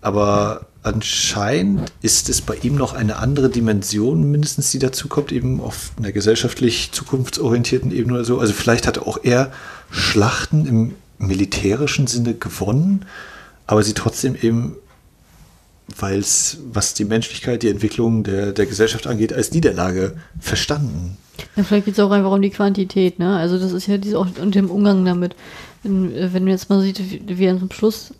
Aber anscheinend ist es bei ihm noch eine andere Dimension mindestens, die dazu kommt, eben auf einer gesellschaftlich zukunftsorientierten Ebene oder so. Also vielleicht hatte auch er Schlachten im militärischen Sinne gewonnen, aber sie trotzdem eben, weil es, was die Menschlichkeit, die Entwicklung der, der Gesellschaft angeht, als Niederlage verstanden. Ja, vielleicht geht es auch einfach um die Quantität, ne? Also das ist ja diese, auch und dem Umgang damit. Wenn, wenn man jetzt mal sieht, wie, dann zum Schluss,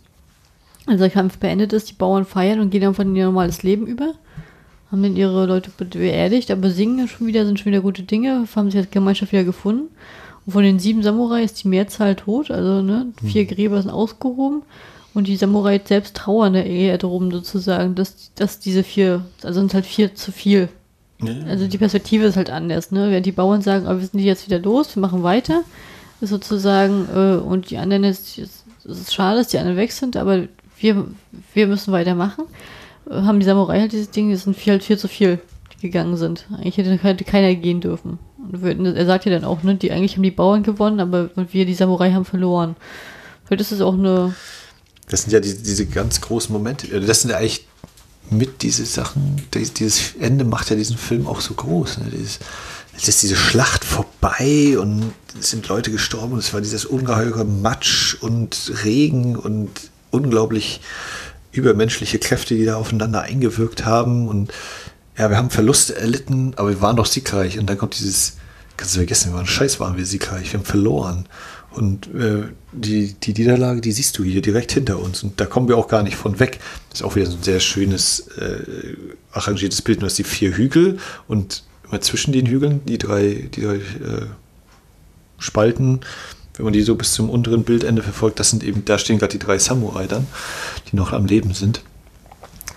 als der Kampf beendet ist, die Bauern feiern und gehen einfach in ihr normales Leben über, haben dann ihre Leute be- beerdigt, aber singen schon wieder, sind schon wieder gute Dinge, haben sich als Gemeinschaft wieder gefunden. Und von den sieben Samurai ist die Mehrzahl tot, also ne, vier Gräber sind ausgehoben. Und die Samurai selbst trauern da eher drum sozusagen, dass, dass diese vier, also sind halt vier zu viel. Also die Perspektive ist halt anders, ne? Während die Bauern sagen, oh, wir sind jetzt wieder los, wir machen weiter, ist sozusagen, äh, und die anderen ist, ist, es ist schade, dass die anderen weg sind, aber wir, wir müssen weitermachen. Äh, haben die Samurai halt dieses Ding, es sind viel, halt viel zu viel, die gegangen sind. Eigentlich hätte, hätte keiner gehen dürfen. Und wir- er sagt ja dann auch, ne, die eigentlich haben die Bauern gewonnen, aber wir, die Samurai, haben verloren. Vielleicht ist es auch eine, Das sind ja diese, diese ganz großen Momente. Also Das sind ja eigentlich mit diese Sachen, dies- dieses Ende macht ja diesen Film auch so groß. Ne? Dieses, jetzt ist diese Schlacht vorbei und es sind Leute gestorben und es war dieses ungeheure Matsch und Regen und unglaublich übermenschliche Kräfte, die da aufeinander eingewirkt haben und ja, wir haben Verluste erlitten, aber wir waren doch siegreich und dann kommt dieses, kannst du vergessen, wir waren scheiß, waren wir siegreich, wir haben verloren und äh, die, die Niederlage, die siehst du hier direkt hinter uns und da kommen wir auch gar nicht von weg. Das ist auch wieder so ein sehr schönes, äh, arrangiertes Bild. Du hast die vier Hügel und immer zwischen den Hügeln die drei, die drei äh, Spalten, wenn man die so bis zum unteren Bildende verfolgt, das sind eben, da stehen gerade die drei Samurai dann, die noch am Leben sind.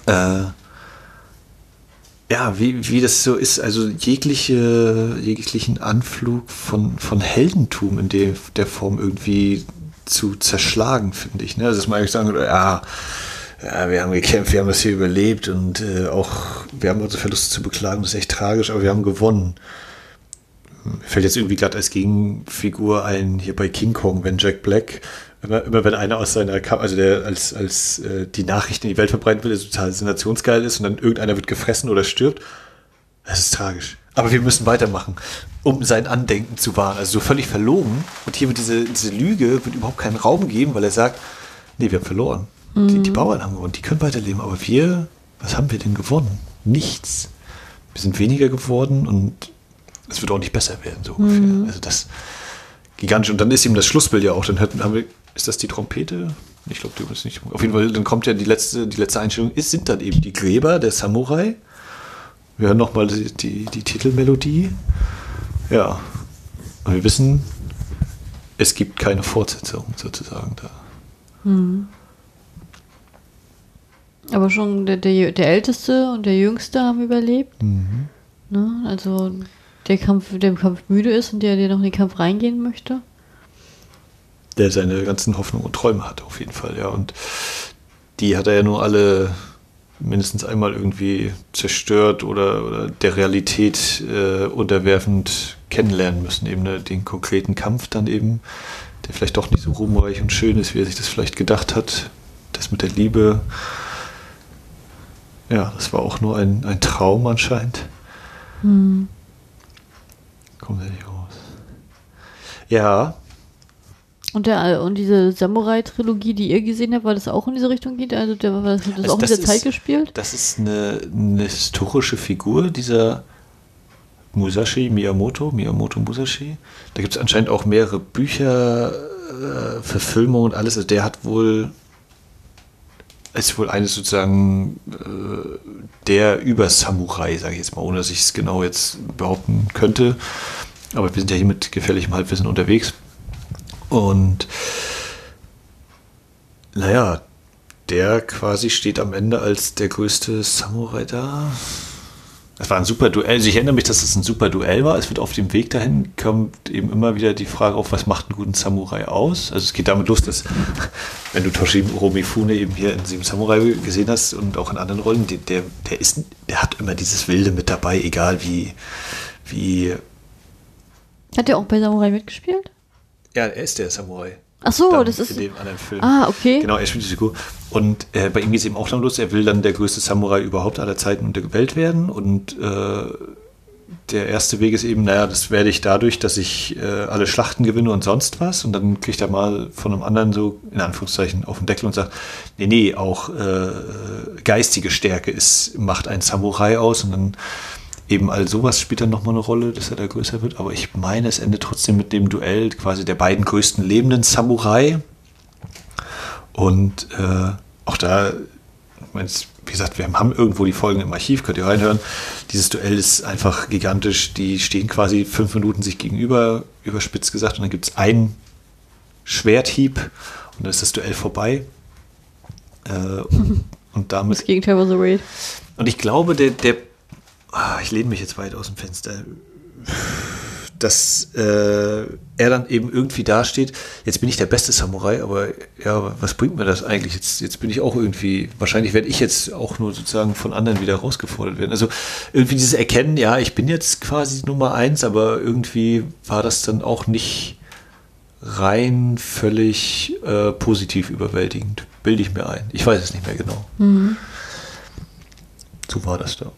Äh, ja, wie, wie das so ist, also jegliche, jeglichen Anflug von, von Heldentum in der, der Form irgendwie zu zerschlagen, finde ich. Ne? Also, dass man eigentlich sagen ja, ja, wir haben gekämpft, wir haben das hier überlebt und äh, auch, wir haben unsere Verluste zu beklagen, das ist echt tragisch, aber wir haben gewonnen. Mir fällt jetzt irgendwie gerade als Gegenfigur ein, hier bei King Kong, wenn Jack Black, immer, immer wenn einer aus seiner, Ka also der als, als äh, die Nachrichten in die Welt verbreiten will, der total sensationsgeil ist und dann irgendeiner wird gefressen oder stirbt, das ist tragisch. Aber wir müssen weitermachen, um sein Andenken zu wahren. Also so völlig verlogen. Und hier wird diese, diese Lüge, wird überhaupt keinen Raum geben, weil er sagt, nee, wir haben verloren. Die, die Bauern haben gewonnen, die können weiterleben. Aber wir, was haben wir denn gewonnen? Nichts. Wir sind weniger geworden und es wird auch nicht besser werden, so ungefähr. Also das gigantisch. Und dann ist eben das Schlussbild ja auch. Dann hört, haben wir, ist das die Trompete? Ich glaube, du bist nicht. Auf jeden Fall, dann kommt ja die letzte, die letzte Einstellung, ist, sind dann eben die Gräber der Samurai. Wir hören nochmal die, die, die Titelmelodie. Ja. Und wir wissen, es gibt keine Fortsetzung sozusagen da. aber schon der, der, der Älteste und der Jüngste haben überlebt. Ne? Also der Kampf, der im Kampf müde ist und der, der noch in den Kampf reingehen möchte. Der seine ganzen Hoffnungen und Träume hat, auf jeden Fall, ja. Und die hat er ja nur alle mindestens einmal irgendwie zerstört oder, oder der Realität äh, unterwerfend kennenlernen müssen. Eben ne, den konkreten Kampf dann eben, der vielleicht doch nicht so ruhmreich und schön ist, wie er sich das vielleicht gedacht hat. Das mit der Liebe. Ja, das war auch nur ein, ein Traum anscheinend. Hm. Kommt er nicht raus. Ja, und, der, und diese Samurai-Trilogie, die ihr gesehen habt, weil das auch in diese Richtung geht? Also, der, das, das also auch das in dieser Zeit gespielt? Das ist eine, eine historische Figur, dieser Musashi Miyamoto, Miyamoto Musashi. Da gibt es anscheinend auch mehrere Bücher, äh, Verfilmungen und alles. Also der hat wohl, ist wohl eines sozusagen äh, der Über-Samurai, sage ich jetzt mal, ohne dass ich es genau jetzt behaupten könnte. Aber wir sind ja hier mit gefährlichem Halbwissen unterwegs. Und naja, der quasi steht am Ende als der größte Samurai da. Das war ein super Duell. Also ich erinnere mich, dass es ein super Duell war. Es wird auf dem Weg dahin kommt eben immer wieder die Frage auf, was macht einen guten Samurai aus? Also es geht damit los, dass wenn du Toshiro Mifune eben hier in Sieben Samurai gesehen hast und auch in anderen Rollen, der, der ist, der hat immer dieses Wilde mit dabei, egal wie, wie. Hat er auch bei Samurai mitgespielt? Ja, er ist der Samurai. Ach so, das ist. In dem anderen Film. Ah, okay. Genau, er spielt die Figur. Und äh, bei ihm geht es eben auch darum los, er will dann der größte Samurai überhaupt aller Zeiten und der Welt werden. Und äh, der erste Weg ist eben, naja, das werde ich dadurch, dass ich äh, alle Schlachten gewinne und sonst was. Und dann kriegt er mal von einem anderen so, in Anführungszeichen, auf den Deckel und sagt, nee, nee, auch äh, geistige Stärke ist, macht ein Samurai aus. Und dann eben all sowas spielt dann nochmal eine Rolle, dass er da größer wird. Aber ich meine, es endet trotzdem mit dem Duell quasi der beiden größten lebenden Samurai. Und äh, auch da, wie gesagt, wir haben irgendwo die Folgen im Archiv, könnt ihr reinhören. Dieses Duell ist einfach gigantisch. Die stehen quasi fünf Minuten sich gegenüber, überspitzt gesagt. Und dann gibt es einen Schwerthieb und dann ist das Duell vorbei. Äh, und damit. Das Gegenteil war so Raid. Und ich glaube, der, der ich lehne mich jetzt weit aus dem Fenster, dass äh, er dann eben irgendwie dasteht, jetzt bin ich der beste Samurai, aber ja, was bringt mir das eigentlich? Jetzt, jetzt bin ich auch irgendwie, wahrscheinlich werde ich jetzt auch nur sozusagen von anderen wieder rausgefordert werden. Also irgendwie dieses Erkennen, ja, ich bin jetzt quasi Nummer eins, aber irgendwie war das dann auch nicht rein völlig äh, positiv überwältigend. Bilde ich mir ein. Ich weiß es nicht mehr genau. Mhm. So war das da.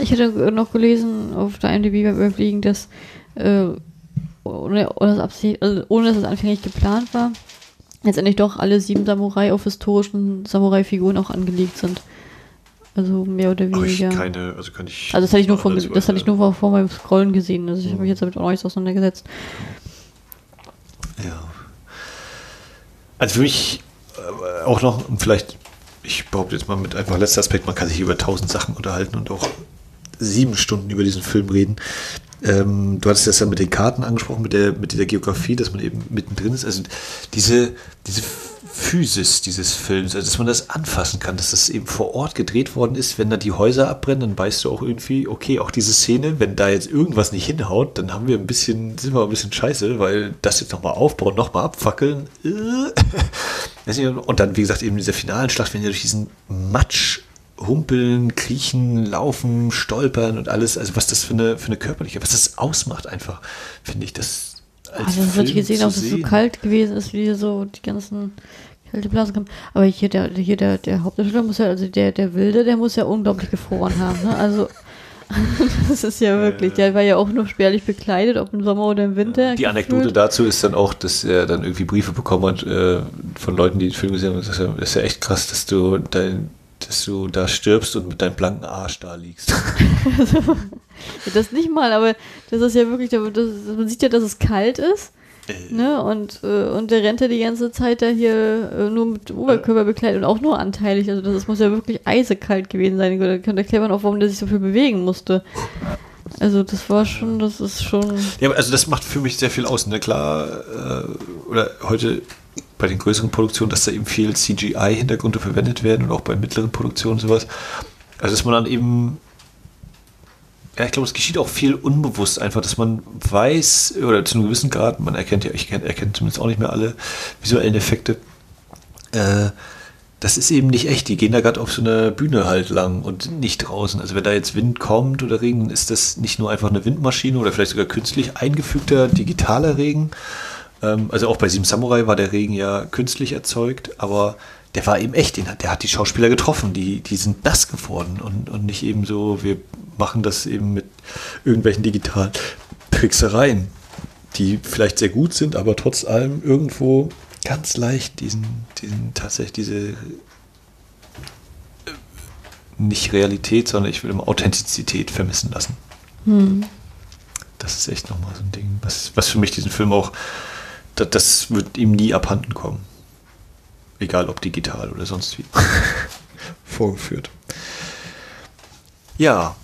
Ich hatte noch gelesen auf der IMDb beim Überfliegen, dass äh, ohne, ohne, das also ohne dass es anfänglich geplant war, letztendlich doch alle sieben Samurai auf historischen Samurai-Figuren auch angelegt sind. Also mehr oder weniger. Ich keine, also kann ich. Also das hatte ich nur, von, das hatte ich nur vor, meinem Scrollen gesehen. Also ich habe mich jetzt damit auch noch nicht auseinandergesetzt. Ja. Also für mich äh, auch noch, vielleicht, ich behaupte jetzt mal mit einfach letzter Aspekt, man kann sich über tausend Sachen unterhalten und auch sieben Stunden über diesen Film reden. Ähm, du hattest das ja mit den Karten angesprochen, mit der, mit dieser Geografie, dass man eben mittendrin ist. Also diese, diese Physis dieses Films, also dass man das anfassen kann, dass das eben vor Ort gedreht worden ist, wenn da die Häuser abbrennen, dann weißt du auch irgendwie, okay, auch diese Szene, wenn da jetzt irgendwas nicht hinhaut, dann haben wir ein bisschen, sind wir ein bisschen scheiße, weil das jetzt nochmal aufbauen, nochmal abfackeln. Und dann, wie gesagt, eben diese finalen Schlacht, wenn ihr durch diesen Matsch Humpeln, Kriechen, Laufen, Stolpern und alles, also was das für eine, für eine körperliche, was das ausmacht einfach, finde ich, das als Also das wird gesehen, ob es so kalt gewesen ist, wie so die ganzen kalte Blasen kommen. Aber hier der, hier der, der Hauptdarsteller muss ja, also der, der Wilde, der muss ja unglaublich gefroren haben, ne? Also das ist ja wirklich, der war ja auch nur spärlich bekleidet, ob im Sommer oder im Winter. Die Anekdote gefühlt. dazu ist dann auch, dass er dann irgendwie Briefe bekommen hat äh, von Leuten, die den Film gesehen haben. Das ist ja, das ist ja echt krass, dass du dein dass du da stirbst und mit deinem blanken Arsch da liegst. das nicht mal, aber das ist ja wirklich, das, man sieht ja, dass es kalt ist. Äh. Ne? Und, äh, und der rennt ja die ganze Zeit da hier äh, nur mit Oberkörper bekleidet und auch nur anteilig. Also das, das muss ja wirklich eisekalt gewesen sein. Da kann erklären auch, warum der sich so viel bewegen musste. Also das war schon, das ist schon. Ja, also das macht für mich sehr viel aus. Ne? Klar, äh, oder heute bei den größeren Produktionen, dass da eben viel CGI-Hintergründe verwendet werden und auch bei mittleren Produktionen sowas. Also dass man dann eben, ja, ich glaube, es geschieht auch viel unbewusst einfach, dass man weiß, oder zu einem gewissen Grad, man erkennt ja, ich erkenne zumindest auch nicht mehr alle visuellen Effekte, äh, das ist eben nicht echt. Die gehen da gerade auf so einer Bühne halt lang und nicht draußen. Also wenn da jetzt Wind kommt oder Regen, ist das nicht nur einfach eine Windmaschine oder vielleicht sogar künstlich eingefügter digitaler Regen. Ähm, also auch bei Sieben Samurai war der Regen ja künstlich erzeugt, aber der war eben echt. Der hat die Schauspieler getroffen. Die, die sind nass geworden und, und nicht eben so, wir machen das eben mit irgendwelchen digitalen Tricksereien, die vielleicht sehr gut sind, aber trotz allem irgendwo ganz leicht diesen, diesen tatsächlich diese äh, nicht Realität, sondern ich will immer Authentizität vermissen lassen. Hm. Das ist echt nochmal so ein Ding, was, was für mich diesen Film auch, das, das wird ihm nie abhanden kommen. Egal ob digital oder sonst wie. Vorgeführt. Ja,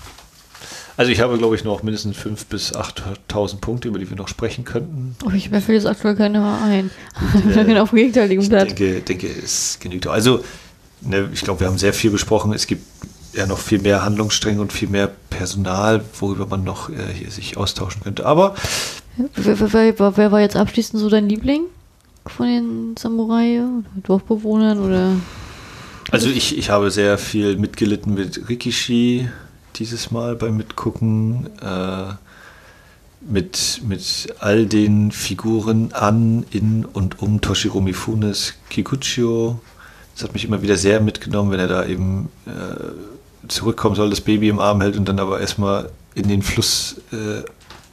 also ich habe, glaube ich, noch mindestens 5.000 bis 8.000 Punkte, über die wir noch sprechen könnten. Oh, ich mir fällt jetzt aktuell keiner ein. Ich bin auf dem gegenteiligen Ich denke, denke, es genügt. Also, ne, ich glaube, wir haben sehr viel besprochen. Es gibt ja noch viel mehr Handlungsstränge und viel mehr Personal, worüber man noch äh, hier sich austauschen könnte. Aber wer, wer, wer, war jetzt abschließend so dein Liebling von den Samurai Dorfbewohnern oder? Also ich, ich habe sehr viel mitgelitten mit Rikishi, dieses Mal beim Mitgucken. Äh, mit, mit all den Figuren an, in und um Toshiro Mifunes Kikuchio. Das hat mich immer wieder sehr mitgenommen, wenn er da eben äh, zurückkommen soll, das Baby im Arm hält und dann aber erstmal in den Fluss äh,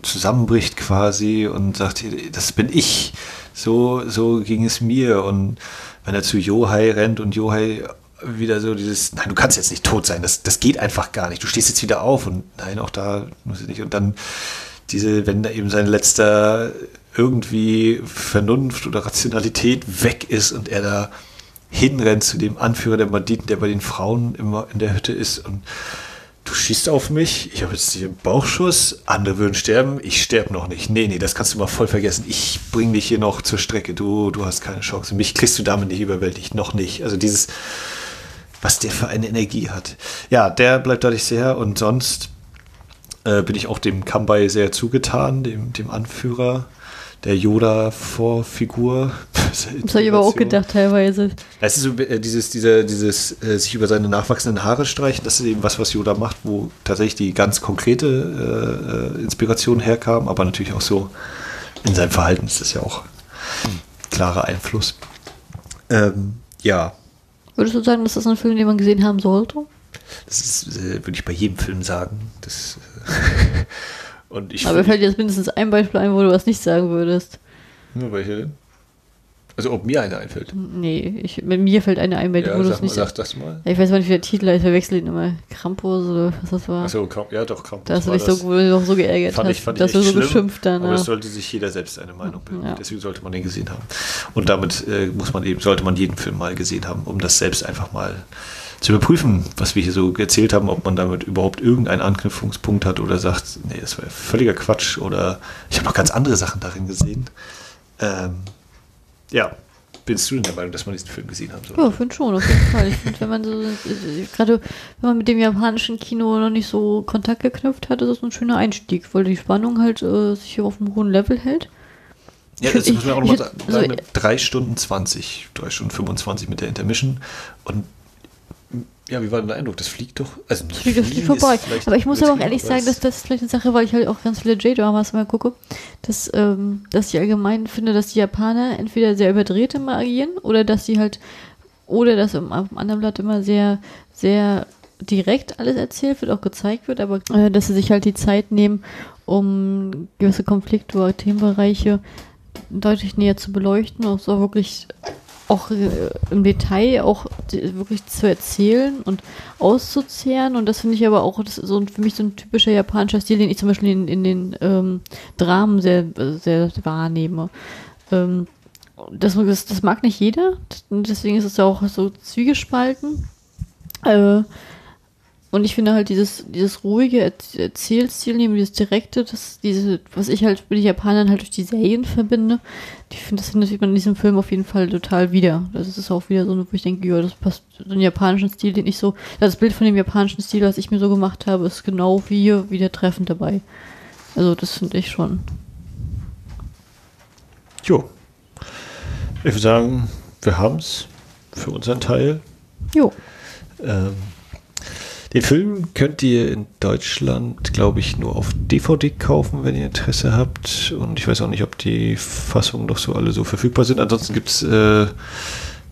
zusammenbricht quasi und sagt, das bin ich. So, so ging es mir. Und wenn er zu Yohai rennt und Yohai wieder so dieses, nein, du kannst jetzt nicht tot sein, das, das geht einfach gar nicht. Du stehst jetzt wieder auf und nein, auch da muss ich nicht. Und dann diese, wenn da eben sein letzter irgendwie Vernunft oder Rationalität weg ist und er da hinrennt zu dem Anführer der Banditen, der bei den Frauen immer in der Hütte ist und du schießt auf mich, ich habe jetzt hier einen Bauchschuss, andere würden sterben, ich sterbe noch nicht. Nee, nee, das kannst du mal voll vergessen. Ich bringe dich hier noch zur Strecke, du, du hast keine Chance. Mich kriegst du damit nicht überwältigt, noch nicht. Also dieses, was der für eine Energie hat. Ja, der bleibt dadurch sehr und sonst äh, bin ich auch dem Kambai sehr zugetan, dem, dem Anführer der Yoda-Vorfigur. Das habe ich aber auch gedacht teilweise. Es ist so äh, dieses, dieser, dieses äh, sich über seine nachwachsenden Haare streichen, das ist eben was, was Yoda macht, wo tatsächlich die ganz konkrete äh, Inspiration herkam, aber natürlich auch so in seinem Verhalten ist das ja auch ein klarer Einfluss. Ähm, ja, Würdest du sagen, dass das ein Film, den man gesehen haben sollte? Das ist, äh, würde ich bei jedem Film sagen. Das, äh, und ich Aber fällt dir jetzt mindestens ein Beispiel ein, wo du was nicht sagen würdest. Nur welche denn? Also ob mir eine einfällt. Nee, ich, mir fällt eine ein, bei ja, wo du es nicht. Sag das mal. Ich weiß mal nicht, wie der Titel ist, ich verwechsel ihn immer. Krampus oder was das war. Achso, ja doch, Krampus. Da hast du dich so, so geärgert fand hast, ich, fand dass ich du so schlimm, geschimpft dann. Aber es sollte sich jeder selbst eine Meinung bilden. Ja. Deswegen sollte man den gesehen haben. Und damit äh, muss man eben, sollte man jeden Film mal gesehen haben, um das selbst einfach mal zu überprüfen, was wir hier so erzählt haben, ob man damit überhaupt irgendeinen Anknüpfungspunkt hat oder sagt, nee, das war völliger Quatsch oder ich habe noch ganz andere Sachen darin gesehen. Ähm, ja, bist du denn der Meinung, dass man diesen Film gesehen haben soll? Ja, finde schon, auf jeden Fall. Ich finde, wenn man so, gerade wenn man mit dem japanischen Kino noch nicht so Kontakt geknüpft hat, ist das ein schöner Einstieg, weil die Spannung halt äh, sich auf einem hohen Level hält. Ja, das muss man auch nochmal sagen. Also, 3 Stunden 20, 3 Stunden 25 mit der Intermission und ja, wie war denn der Eindruck? Das fliegt doch. Also das fliegt, das fliegt vorbei. Aber ich muss aber auch ehrlich sagen, dass das vielleicht eine Sache, weil ich halt auch ganz viele J-Dramas mal gucke, dass, ähm, dass ich allgemein finde, dass die Japaner entweder sehr überdreht immer agieren oder dass sie halt, oder dass im, auf dem anderen Blatt immer sehr, sehr direkt alles erzählt wird, auch gezeigt wird, aber äh, dass sie sich halt die Zeit nehmen, um gewisse Konflikte oder Themenbereiche deutlich näher zu beleuchten, auch so wirklich auch äh, im Detail auch wirklich zu erzählen und auszuzehren. Und das finde ich aber auch so für mich so ein typischer japanischer Stil, den ich zum Beispiel in, in den ähm, Dramen sehr, sehr wahrnehme. Ähm, das, das, das, mag nicht jeder, deswegen ist es ja auch so zwiegespalten. Äh, und ich finde halt dieses, dieses ruhige Erzählstil, neben dieses direkte, das, diese, was ich halt mit den Japanern halt durch die Serien verbinde, ich finde, das findet man in diesem Film auf jeden Fall total wieder. Das ist auch wieder so, wo ich denke, ja, das passt so einen japanischen Stil, den ich so, das Bild von dem japanischen Stil, was ich mir so gemacht habe, ist genau wie hier wieder treffend dabei. Also, das finde ich schon. Jo. Ich würde sagen, wir haben es für unseren Teil Jo. Ähm, den Film könnt ihr in Deutschland, glaube ich, nur auf DVD kaufen, wenn ihr Interesse habt. Und ich weiß auch nicht, ob die Fassungen noch so alle so verfügbar sind. Ansonsten gibt es äh,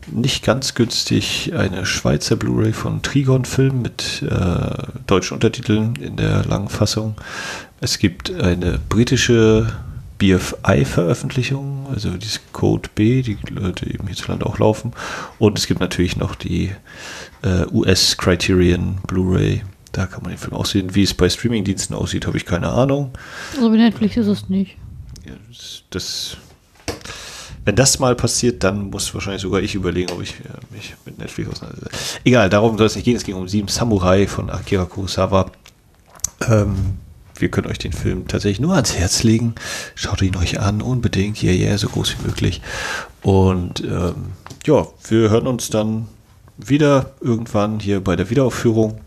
nicht ganz günstig eine Schweizer Blu-ray von Trigon Film mit äh, deutschen Untertiteln in der langen Fassung. Es gibt eine britische BFI-Veröffentlichung, also dieses Code B, die Leute eben hierzulande auch laufen. Und es gibt natürlich noch die äh, US Criterion Blu-ray. Da kann man den Film auch sehen. Wie es bei Streamingdiensten aussieht, habe ich keine Ahnung. Also bei Netflix ist es nicht. Ja, das, das, wenn das mal passiert, dann muss wahrscheinlich sogar ich überlegen, ob ich äh, mich mit Netflix auseinandersetze. Egal, darum soll es nicht gehen. Es ging um Sieben Samurai von Akira Kurosawa. Ähm, wir können euch den Film tatsächlich nur ans Herz legen. Schaut ihn euch an, unbedingt. Yeah, yeah, so groß wie möglich. Und ähm, ja, wir hören uns dann wieder irgendwann hier bei der Wiederaufführung.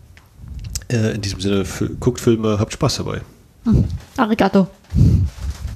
Äh, in diesem Sinne, guckt Filme, habt Spaß dabei. Hm. Arigato.